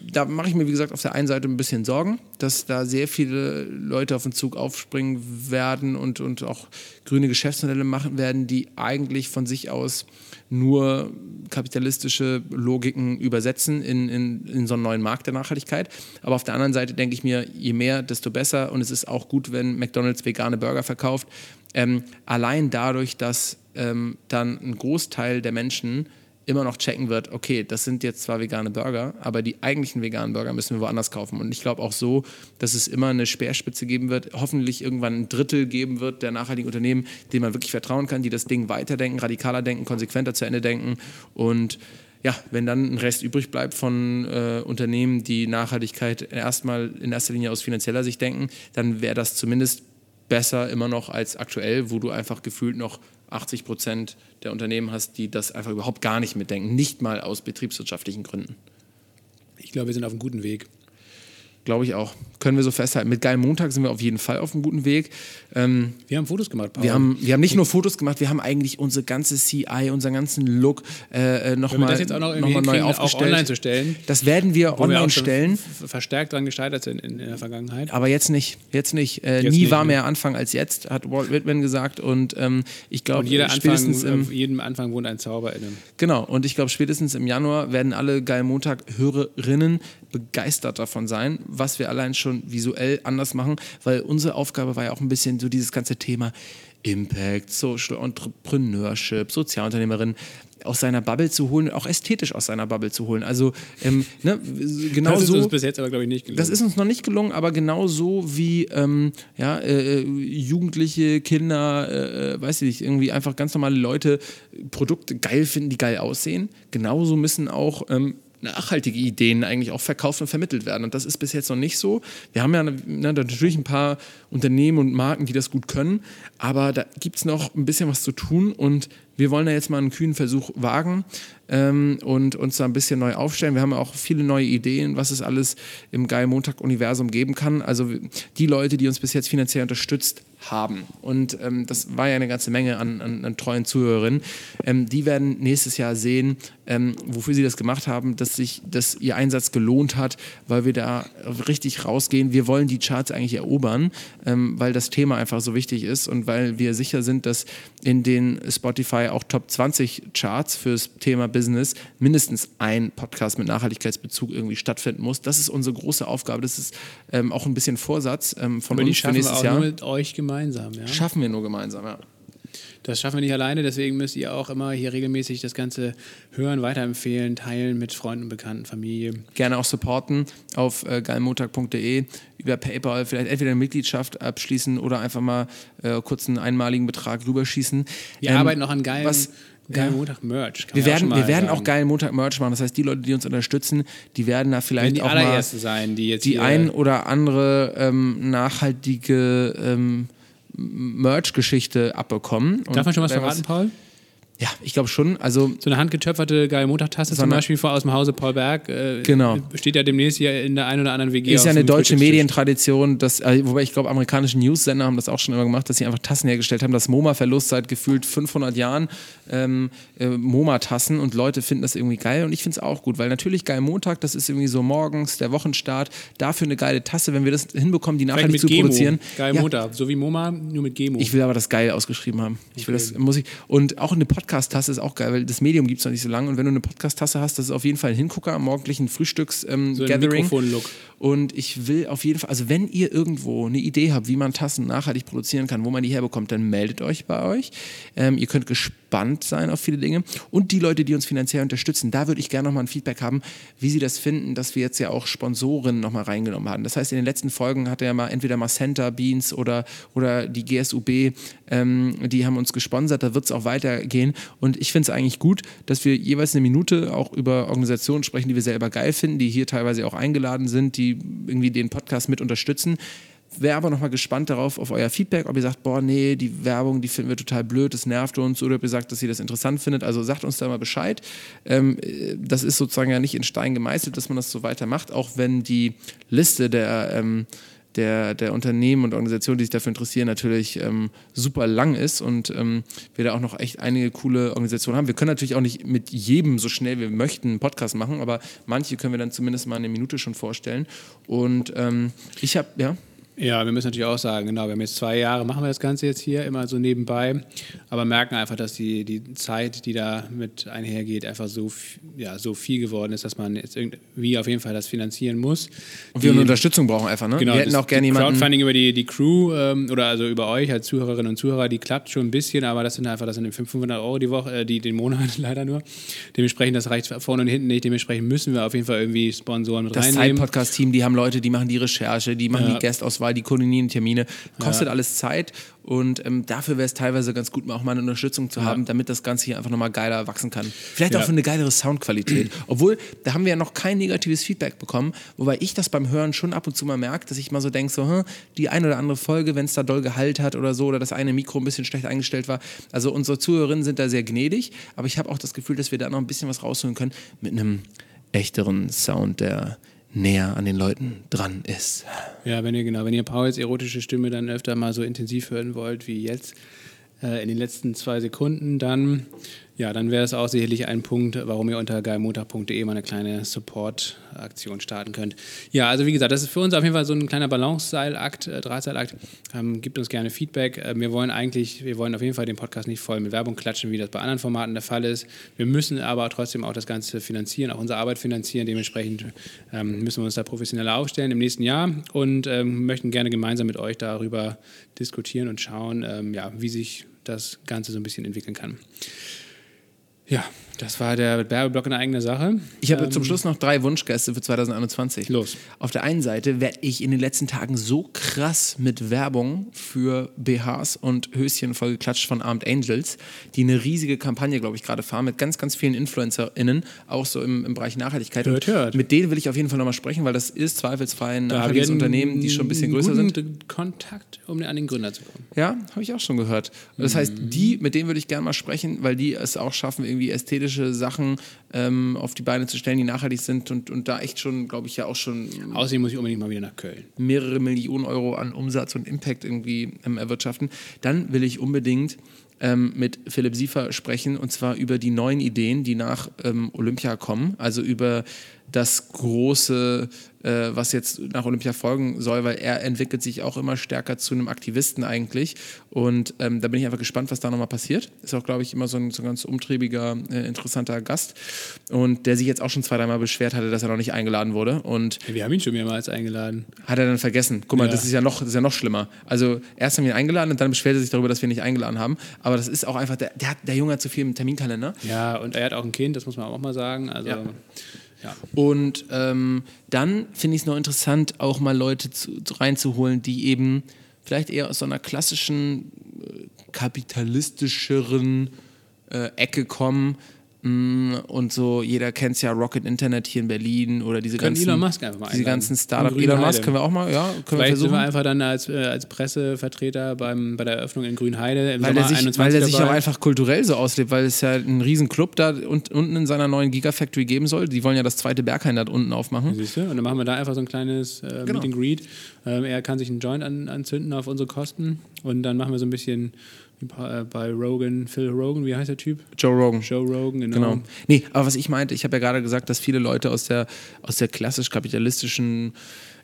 da mache ich mir, wie gesagt, auf der einen Seite ein bisschen Sorgen, dass da sehr viele Leute auf den Zug aufspringen werden und, und auch grüne Geschäftsmodelle machen werden, die eigentlich von sich aus nur kapitalistische Logiken übersetzen in, in, in so einen neuen Markt der Nachhaltigkeit. Aber auf der anderen Seite denke ich mir, je mehr, desto besser. Und es ist auch gut, wenn McDonald's vegane Burger verkauft. Ähm, allein dadurch, dass ähm, dann ein Großteil der Menschen immer noch checken wird, okay, das sind jetzt zwar vegane Burger, aber die eigentlichen veganen Burger müssen wir woanders kaufen. Und ich glaube auch so, dass es immer eine Speerspitze geben wird, hoffentlich irgendwann ein Drittel geben wird der nachhaltigen Unternehmen, denen man wirklich vertrauen kann, die das Ding weiterdenken, radikaler denken, konsequenter zu Ende denken. Und ja, wenn dann ein Rest übrig bleibt von äh, Unternehmen, die Nachhaltigkeit erstmal in erster Linie aus finanzieller Sicht denken, dann wäre das zumindest besser immer noch als aktuell, wo du einfach gefühlt noch 80 Prozent der Unternehmen hast, die das einfach überhaupt gar nicht mitdenken, nicht mal aus betriebswirtschaftlichen Gründen. Ich glaube, wir sind auf einem guten Weg. Glaube ich auch. Können wir so festhalten. Mit Geil Montag sind wir auf jeden Fall auf einem guten Weg. Ähm, wir haben Fotos gemacht, Paul. Wir haben, wir haben nicht nur Fotos gemacht, wir haben eigentlich unsere ganze CI, unseren ganzen Look äh, nochmal jetzt auch noch, noch neu aufgestellt. Auch online zu stellen. Das werden wir online wir stellen. Verstärkt daran gescheitert sind in, in, der Vergangenheit. Aber jetzt nicht. Jetzt nicht. Äh, jetzt nie nicht, war mehr Anfang als jetzt, hat Walt Whitman gesagt. Und ähm, ich glaube, spätestens Anfang, im, jedem Anfang wohnt ein Zauber in einem. Genau. Und ich glaube, spätestens im Januar werden alle Geil Montag-Hörerinnen begeistert davon sein, was wir allein schon visuell anders machen, weil unsere Aufgabe war ja auch ein bisschen so dieses ganze Thema Impact, Social Entrepreneurship, Sozialunternehmerin aus seiner Bubble zu holen, auch ästhetisch aus seiner Bubble zu holen. Also ähm, ne, genau das ist uns bis jetzt aber glaube ich nicht gelungen. Das ist uns noch nicht gelungen, aber genau so wie ähm, ja, äh, Jugendliche, Kinder, äh weiß ich nicht, irgendwie einfach ganz normale Leute Produkte geil finden, die geil aussehen. Genauso müssen auch ähm, nachhaltige Ideen eigentlich auch verkauft und vermittelt werden. Und das ist bis jetzt noch nicht so. Wir haben ja ne, natürlich ein paar Unternehmen und Marken, die das gut können, aber da gibt es noch ein bisschen was zu tun und wir wollen da jetzt mal einen kühnen Versuch wagen ähm, und uns da ein bisschen neu aufstellen. Wir haben auch viele neue Ideen, was es alles im Geil Montag-Universum geben kann. Also die Leute, die uns bis jetzt finanziell unterstützt haben, und ähm, das war ja eine ganze Menge an, an, an treuen Zuhörerinnen, ähm, die werden nächstes Jahr sehen, ähm, wofür sie das gemacht haben, dass sich dass ihr Einsatz gelohnt hat, weil wir da richtig rausgehen. Wir wollen die Charts eigentlich erobern, ähm, weil das Thema einfach so wichtig ist und weil wir sicher sind, dass in den Spotify auch Top 20 Charts fürs Thema Business mindestens ein Podcast mit Nachhaltigkeitsbezug irgendwie stattfinden muss. Das ist unsere große Aufgabe. Das ist ähm, auch ein bisschen Vorsatz ähm, von Aber uns für nächstes wir auch Jahr. Nur mit euch gemeinsam. Ja? Schaffen wir nur gemeinsam, ja. Das schaffen wir nicht alleine, deswegen müsst ihr auch immer hier regelmäßig das Ganze hören, weiterempfehlen, teilen mit Freunden, Bekannten, Familie. Gerne auch supporten auf äh, geilmontag.de über PayPal vielleicht entweder eine Mitgliedschaft abschließen oder einfach mal äh, kurz einen einmaligen Betrag rüberschießen. Wir ähm, arbeiten noch an geilen. Was, Geilen Montag Merch. Wir werden, wir werden auch geilen Montag Merch machen. Das heißt, die Leute, die uns unterstützen, die werden da vielleicht die auch mal sein, die jetzt die ein oder andere ähm, nachhaltige ähm, Merch-Geschichte abbekommen. Darf man schon was verraten, Paul? Ja, ich glaube schon. Also so eine handgetöpferte geile Montagtasse zum Beispiel vor aus dem Hause Paul Berg. Äh, genau. Steht ja demnächst hier in der einen oder anderen WG. Ist ja eine deutsche Medientradition, dass, äh, wobei ich glaube, amerikanische News-Sender haben das auch schon immer gemacht, dass sie einfach Tassen hergestellt haben. Das MoMA-Verlust seit gefühlt 500 Jahren ähm, äh, MoMA-Tassen und Leute finden das irgendwie geil und ich finde es auch gut, weil natürlich geil Montag, das ist irgendwie so morgens der Wochenstart. Dafür eine geile Tasse, wenn wir das hinbekommen, die nachhaltig zu Gemo. produzieren. Geil ja. Montag, so wie MoMA, nur mit Gemo. Ich will aber das geil ausgeschrieben haben. Ich will das, muss ich. Und auch eine Podcast Podcast-Tasse ist auch geil, weil das Medium gibt es noch nicht so lange. Und wenn du eine Podcast-Tasse hast, das ist auf jeden Fall ein Hingucker am morgendlichen Frühstücks-Gathering. Ähm, so und ich will auf jeden Fall, also wenn ihr irgendwo eine Idee habt, wie man Tassen nachhaltig produzieren kann, wo man die herbekommt, dann meldet euch bei euch. Ähm, ihr könnt gespannt sein auf viele Dinge. Und die Leute, die uns finanziell unterstützen, da würde ich gerne nochmal ein Feedback haben, wie sie das finden, dass wir jetzt ja auch Sponsoren nochmal reingenommen haben. Das heißt, in den letzten Folgen hatte ja mal entweder mal Center, Beans oder, oder die GSUB, ähm, die haben uns gesponsert. Da wird es auch weitergehen. Und ich finde es eigentlich gut, dass wir jeweils eine Minute auch über Organisationen sprechen, die wir selber geil finden, die hier teilweise auch eingeladen sind, die irgendwie den Podcast mit unterstützen. Wäre aber nochmal gespannt darauf, auf euer Feedback, ob ihr sagt, boah, nee, die Werbung, die finden wir total blöd, das nervt uns, oder ob ihr sagt, dass ihr das interessant findet. Also sagt uns da mal Bescheid. Ähm, das ist sozusagen ja nicht in Stein gemeißelt, dass man das so weitermacht, auch wenn die Liste der ähm, der, der Unternehmen und Organisationen, die sich dafür interessieren, natürlich ähm, super lang ist und ähm, wir da auch noch echt einige coole Organisationen haben. Wir können natürlich auch nicht mit jedem so schnell wir möchten einen Podcast machen, aber manche können wir dann zumindest mal eine Minute schon vorstellen. Und ähm, ich habe, ja. Ja, wir müssen natürlich auch sagen, genau, wir haben jetzt zwei Jahre, machen wir das Ganze jetzt hier immer so nebenbei, aber merken einfach, dass die, die Zeit, die da mit einhergeht, einfach so, ja, so viel geworden ist, dass man jetzt irgendwie auf jeden Fall das finanzieren muss. Und wir die, eine Unterstützung brauchen einfach, ne? Genau, wir hätten auch gerne jemanden. Crowdfunding über die, die Crew ähm, oder also über euch als Zuhörerinnen und Zuhörer, die klappt schon ein bisschen, aber das sind einfach, das sind 500 Euro die Woche, äh, die, den Monat leider nur. Dementsprechend, das reicht vorne und hinten nicht, dementsprechend müssen wir auf jeden Fall irgendwie Sponsoren mit das reinnehmen. Das Zeit-Podcast-Team, die haben Leute, die machen die Recherche, die machen ja. die Gastauswahl Auswahl, die koordinieren Termine, kostet ja. alles Zeit und ähm, dafür wäre es teilweise ganz gut, auch mal eine Unterstützung zu ja. haben, damit das Ganze hier einfach nochmal geiler wachsen kann. Vielleicht ja. auch für eine geilere Soundqualität. Obwohl, da haben wir ja noch kein negatives Feedback bekommen, wobei ich das beim Hören schon ab und zu mal merke, dass ich mal so denke, so, hm, die eine oder andere Folge, wenn es da doll Gehalt hat oder so, oder das eine Mikro ein bisschen schlecht eingestellt war. Also unsere Zuhörerinnen sind da sehr gnädig, aber ich habe auch das Gefühl, dass wir da noch ein bisschen was rausholen können mit einem echteren Sound, der näher an den Leuten dran ist. Ja, wenn ihr genau, wenn ihr Pauls erotische Stimme dann öfter mal so intensiv hören wollt wie jetzt äh, in den letzten zwei Sekunden, dann ja, dann wäre es auch sicherlich ein Punkt, warum ihr unter geilmontag.de mal eine kleine Support-Aktion starten könnt. Ja, also wie gesagt, das ist für uns auf jeden Fall so ein kleiner Balanceseilakt, äh, Drahtseilakt. Ähm, gibt uns gerne Feedback. Äh, wir wollen eigentlich, wir wollen auf jeden Fall den Podcast nicht voll mit Werbung klatschen, wie das bei anderen Formaten der Fall ist. Wir müssen aber trotzdem auch das Ganze finanzieren, auch unsere Arbeit finanzieren. Dementsprechend ähm, müssen wir uns da professioneller aufstellen im nächsten Jahr und ähm, möchten gerne gemeinsam mit euch darüber diskutieren und schauen, ähm, ja, wie sich das Ganze so ein bisschen entwickeln kann. Ja, das war der Werbeblock in eigener Sache. Ich habe ähm, zum Schluss noch drei Wunschgäste für 2021. Los. Auf der einen Seite werde ich in den letzten Tagen so krass mit Werbung für BHs und Höschen vollgeklatscht von Armed Angels, die eine riesige Kampagne, glaube ich, gerade fahren mit ganz, ganz vielen InfluencerInnen, auch so im, im Bereich Nachhaltigkeit. Hört, hört. Mit denen will ich auf jeden Fall nochmal sprechen, weil das ist zweifelsfrei ein nachhaltiges Unternehmen, die schon ein bisschen größer sind. Kontakt, um an den Gründer zu kommen. Ja, habe ich auch schon gehört. Das mhm. heißt, die, mit denen würde ich gerne mal sprechen, weil die es auch schaffen, irgendwie ästhetisch ästhetische Sachen ähm, auf die Beine zu stellen, die nachhaltig sind und, und da echt schon, glaube ich, ja auch schon. Außerdem muss ich unbedingt mal wieder nach Köln. Mehrere Millionen Euro an Umsatz und Impact irgendwie ähm, erwirtschaften. Dann will ich unbedingt ähm, mit Philipp Siefer sprechen und zwar über die neuen Ideen, die nach ähm, Olympia kommen, also über das große äh, was jetzt nach Olympia folgen soll, weil er entwickelt sich auch immer stärker zu einem Aktivisten eigentlich. Und ähm, da bin ich einfach gespannt, was da nochmal passiert. Ist auch, glaube ich, immer so ein, so ein ganz umtriebiger, äh, interessanter Gast. Und der sich jetzt auch schon zwei, dreimal beschwert hatte, dass er noch nicht eingeladen wurde. Und wir haben ihn schon mehrmals eingeladen. Hat er dann vergessen. Guck mal, ja. das, ist ja noch, das ist ja noch schlimmer. Also erst haben wir ihn eingeladen und dann beschwert er sich darüber, dass wir ihn nicht eingeladen haben. Aber das ist auch einfach, der, der, hat, der Junge hat zu viel im Terminkalender. Ja, und er hat auch ein Kind, das muss man auch mal sagen. Also ja. Und ähm, dann finde ich es noch interessant, auch mal Leute zu, reinzuholen, die eben vielleicht eher aus so einer klassischen, äh, kapitalistischeren äh, Ecke kommen, Mm, und so, jeder kennt ja Rocket Internet hier in Berlin oder diese können ganzen, Elon Musk einfach mal diese ganzen Startup. Elon Musk können wir auch mal, ja, können Vielleicht wir versuchen. sind wir einfach dann als, äh, als Pressevertreter beim, bei der Eröffnung in Grünheide im weil Sommer der sich, 21 Weil der sich auch einfach kulturell so auslebt, weil es ja einen riesen Club da unten in seiner neuen Gigafactory geben soll. Die wollen ja das zweite Berghain da unten aufmachen. Siehst du? Und dann machen wir da einfach so ein kleines äh, genau. Meet and Greet. Ähm, er kann sich einen Joint an, anzünden auf unsere Kosten und dann machen wir so ein bisschen bei Rogan, Phil Rogan, wie heißt der Typ? Joe Rogan. Joe Rogan, genau. genau. Nee, aber was ich meinte, ich habe ja gerade gesagt, dass viele Leute aus der, aus der klassisch-kapitalistischen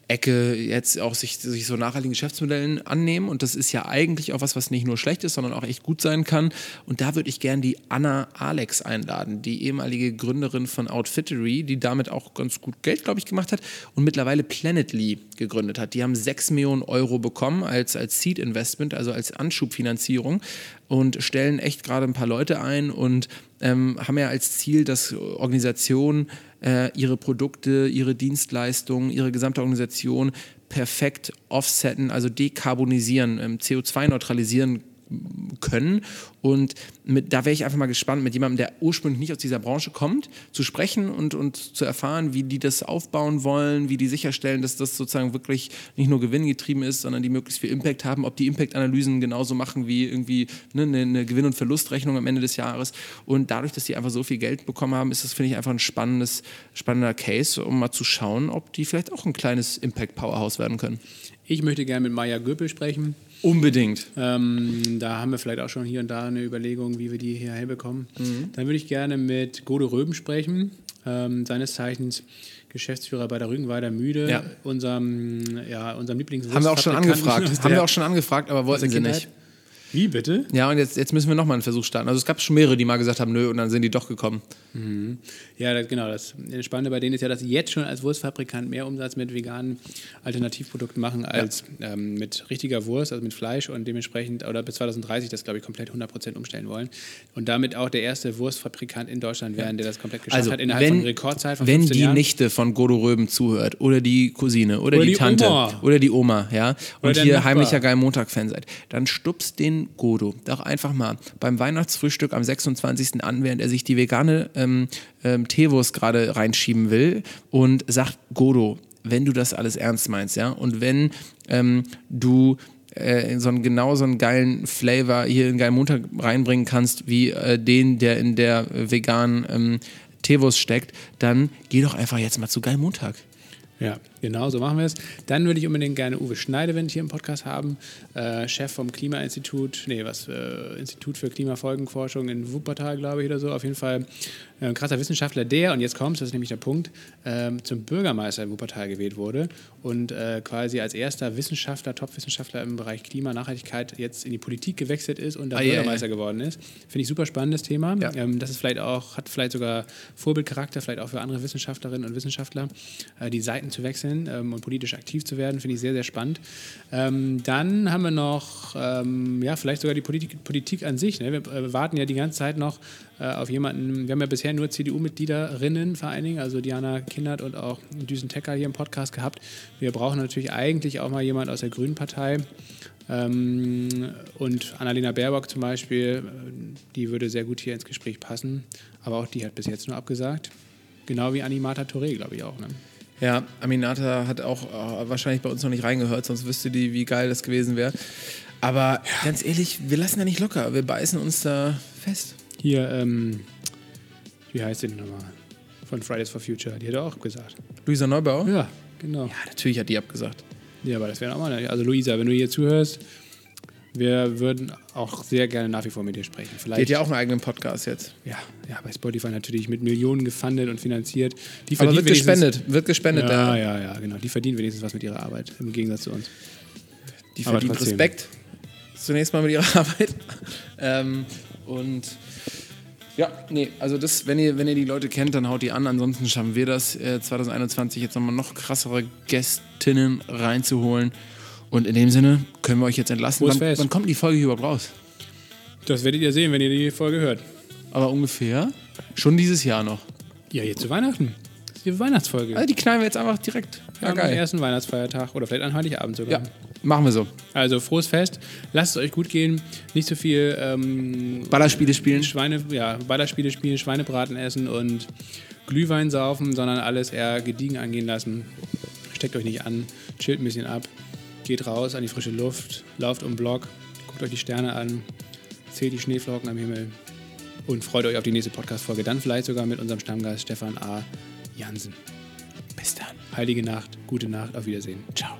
Ecke jetzt auch sich, sich so nachhaltigen Geschäftsmodellen annehmen. Und das ist ja eigentlich auch was, was nicht nur schlecht ist, sondern auch echt gut sein kann. Und da würde ich gerne die Anna Alex einladen, die ehemalige Gründerin von Outfittery, die damit auch ganz gut Geld, glaube ich, gemacht hat und mittlerweile Planetly gegründet hat. Die haben 6 Millionen Euro bekommen als, als Seed Investment, also als Anschubfinanzierung und stellen echt gerade ein paar Leute ein und ähm, haben ja als Ziel, dass Organisationen äh, ihre Produkte, ihre Dienstleistungen, ihre gesamte Organisation perfekt offsetten, also dekarbonisieren, ähm, CO2 neutralisieren können. Und mit, da wäre ich einfach mal gespannt, mit jemandem, der ursprünglich nicht aus dieser Branche kommt, zu sprechen und, und zu erfahren, wie die das aufbauen wollen, wie die sicherstellen, dass das sozusagen wirklich nicht nur gewinngetrieben ist, sondern die möglichst viel Impact haben, ob die Impact-Analysen genauso machen wie irgendwie ne, eine, eine Gewinn- und Verlustrechnung am Ende des Jahres. Und dadurch, dass die einfach so viel Geld bekommen haben, ist das, finde ich, einfach ein spannendes, spannender Case, um mal zu schauen, ob die vielleicht auch ein kleines Impact-Powerhouse werden können. Ich möchte gerne mit Maya Göpel sprechen. Unbedingt. Ähm, da haben wir vielleicht auch schon hier und da eine Überlegung, wie wir die hierher bekommen. Mhm. Dann würde ich gerne mit Gode Röben sprechen, ähm, seines Zeichens Geschäftsführer bei der Rügenweider Müde, ja. unserem, ja, unserem Lieblings Haben wir auch schon angefragt. Haben wir auch schon angefragt, aber wollten sie nicht. Wie bitte? Ja, und jetzt, jetzt müssen wir nochmal einen Versuch starten. Also es gab schon mehrere, die mal gesagt haben, nö, und dann sind die doch gekommen. Mhm. Ja, das, genau. Das Spannende bei denen ist ja, dass sie jetzt schon als Wurstfabrikant mehr Umsatz mit veganen Alternativprodukten machen als ja. ähm, mit richtiger Wurst, also mit Fleisch und dementsprechend, oder bis 2030 das, glaube ich, komplett 100% umstellen wollen. Und damit auch der erste Wurstfabrikant in Deutschland werden, der das komplett geschafft also, hat innerhalb wenn, von Rekordzeit von Wenn die Jahren. Nichte von Godo Röben zuhört oder die Cousine oder, oder die, die, Tante Oma. oder die Oma, ja, und Nachbar. heimlicher Geil Montag-Fan seid, dann stupst den Godo. Doch einfach mal beim Weihnachtsfrühstück am 26. an, während er sich die vegane ähm, ähm, Teewurst gerade reinschieben will und sagt, Godo, wenn du das alles ernst meinst, ja, und wenn ähm, du äh, so einen genau so einen geilen Flavor hier in Geil Montag reinbringen kannst, wie äh, den, der in der veganen ähm, Teewurst steckt, dann geh doch einfach jetzt mal zu Geil Montag. Ja, genau, so machen wir es. Dann würde ich unbedingt gerne Uwe Schneidewind hier im Podcast haben, äh, Chef vom Klimainstitut, nee, was, äh, Institut für Klimafolgenforschung in Wuppertal, glaube ich, oder so. Auf jeden Fall ein krasser Wissenschaftler, der, und jetzt kommt das ist nämlich der Punkt, ähm, zum Bürgermeister in Wuppertal gewählt wurde und äh, quasi als erster Wissenschaftler, Top-Wissenschaftler im Bereich Klima, Nachhaltigkeit jetzt in die Politik gewechselt ist und da Ah, Bürgermeister ja, ja. geworden ist. Finde ich super spannendes Thema. Ja. Ähm, das ist vielleicht auch, hat vielleicht sogar Vorbildcharakter, vielleicht auch für andere Wissenschaftlerinnen und Wissenschaftler, äh, die Seiten zu wechseln ähm, und politisch aktiv zu werden, finde ich sehr, sehr spannend. Ähm, dann haben wir noch, ähm, ja, vielleicht sogar die Politik, Politik an sich. Ne? Wir äh, warten ja die ganze Zeit noch äh, auf jemanden, wir haben ja bisher nur CDU-Mitgliederinnen vor allen Dingen, also Diana Kindert und auch Düsen Tecker hier im Podcast gehabt. Wir brauchen natürlich eigentlich auch mal jemand aus der Grünen Partei. Ähm, und Annalena Baerbock zum Beispiel, äh, die würde sehr gut hier ins Gespräch passen, aber auch die hat bis jetzt nur abgesagt. Genau wie Animata Touré, glaube ich auch. Ne? Ja, Aminata hat auch äh, wahrscheinlich bei uns noch nicht reingehört, sonst wüsste die, wie geil das gewesen wäre. Aber ganz ehrlich, wir lassen da nicht locker. Wir beißen uns da fest. Hier, ähm, wie heißt die denn nochmal? Von Fridays for Future, die hat er auch gesagt. Luisa Neubauer? Ja, genau. Ja, natürlich hat die abgesagt. Ja, aber das wäre auch mal. Also Luisa, wenn du hier zuhörst, wir würden auch sehr gerne nach wie vor mit dir sprechen. Die Vielleicht hat ja auch einen eigenen Podcast jetzt. ja, ja, bei Spotify natürlich mit Millionen gefundet und finanziert. Die Aber wird gespendet. Wird gespendet. Ja, da. ja, ja, genau. Die verdienen wenigstens was mit ihrer Arbeit, im Gegensatz zu uns. Die trotzdem. Respekt. Zunächst mal mit ihrer Arbeit. ähm, und ja, nee, also das, wenn ihr, wenn ihr die Leute kennt, dann haut die an. Ansonsten schaffen wir das äh, 2021 jetzt nochmal noch krassere Gästinnen reinzuholen. Und in dem Sinne können wir euch jetzt entlassen. Wann, wann kommt die Folge überhaupt raus? Das werdet ihr sehen, wenn ihr die Folge hört. Aber ungefähr schon dieses Jahr noch. Ja, jetzt zu Weihnachten. Die Weihnachtsfolge. Also die knallen wir jetzt einfach direkt. Ja, Am geil. ersten Weihnachtsfeiertag oder vielleicht an Heiligabend sogar. Ja, machen wir so. Also frohes Fest, lasst es euch gut gehen, nicht so viel ähm, Ballerspiele spielen. Schweine, ja, Ballerspiele spielen, Schweinebraten essen und Glühwein saufen, sondern alles eher gediegen angehen lassen. Steckt euch nicht an, chillt ein bisschen ab, geht raus an die frische Luft, lauft um den Block, guckt euch die Sterne an, zählt die Schneeflocken am Himmel und freut euch auf die nächste Podcast-Folge. Dann vielleicht sogar mit unserem Stammgast Stefan A. Jansen. Bis dann. Heilige Nacht, gute Nacht, auf Wiedersehen. Ciao.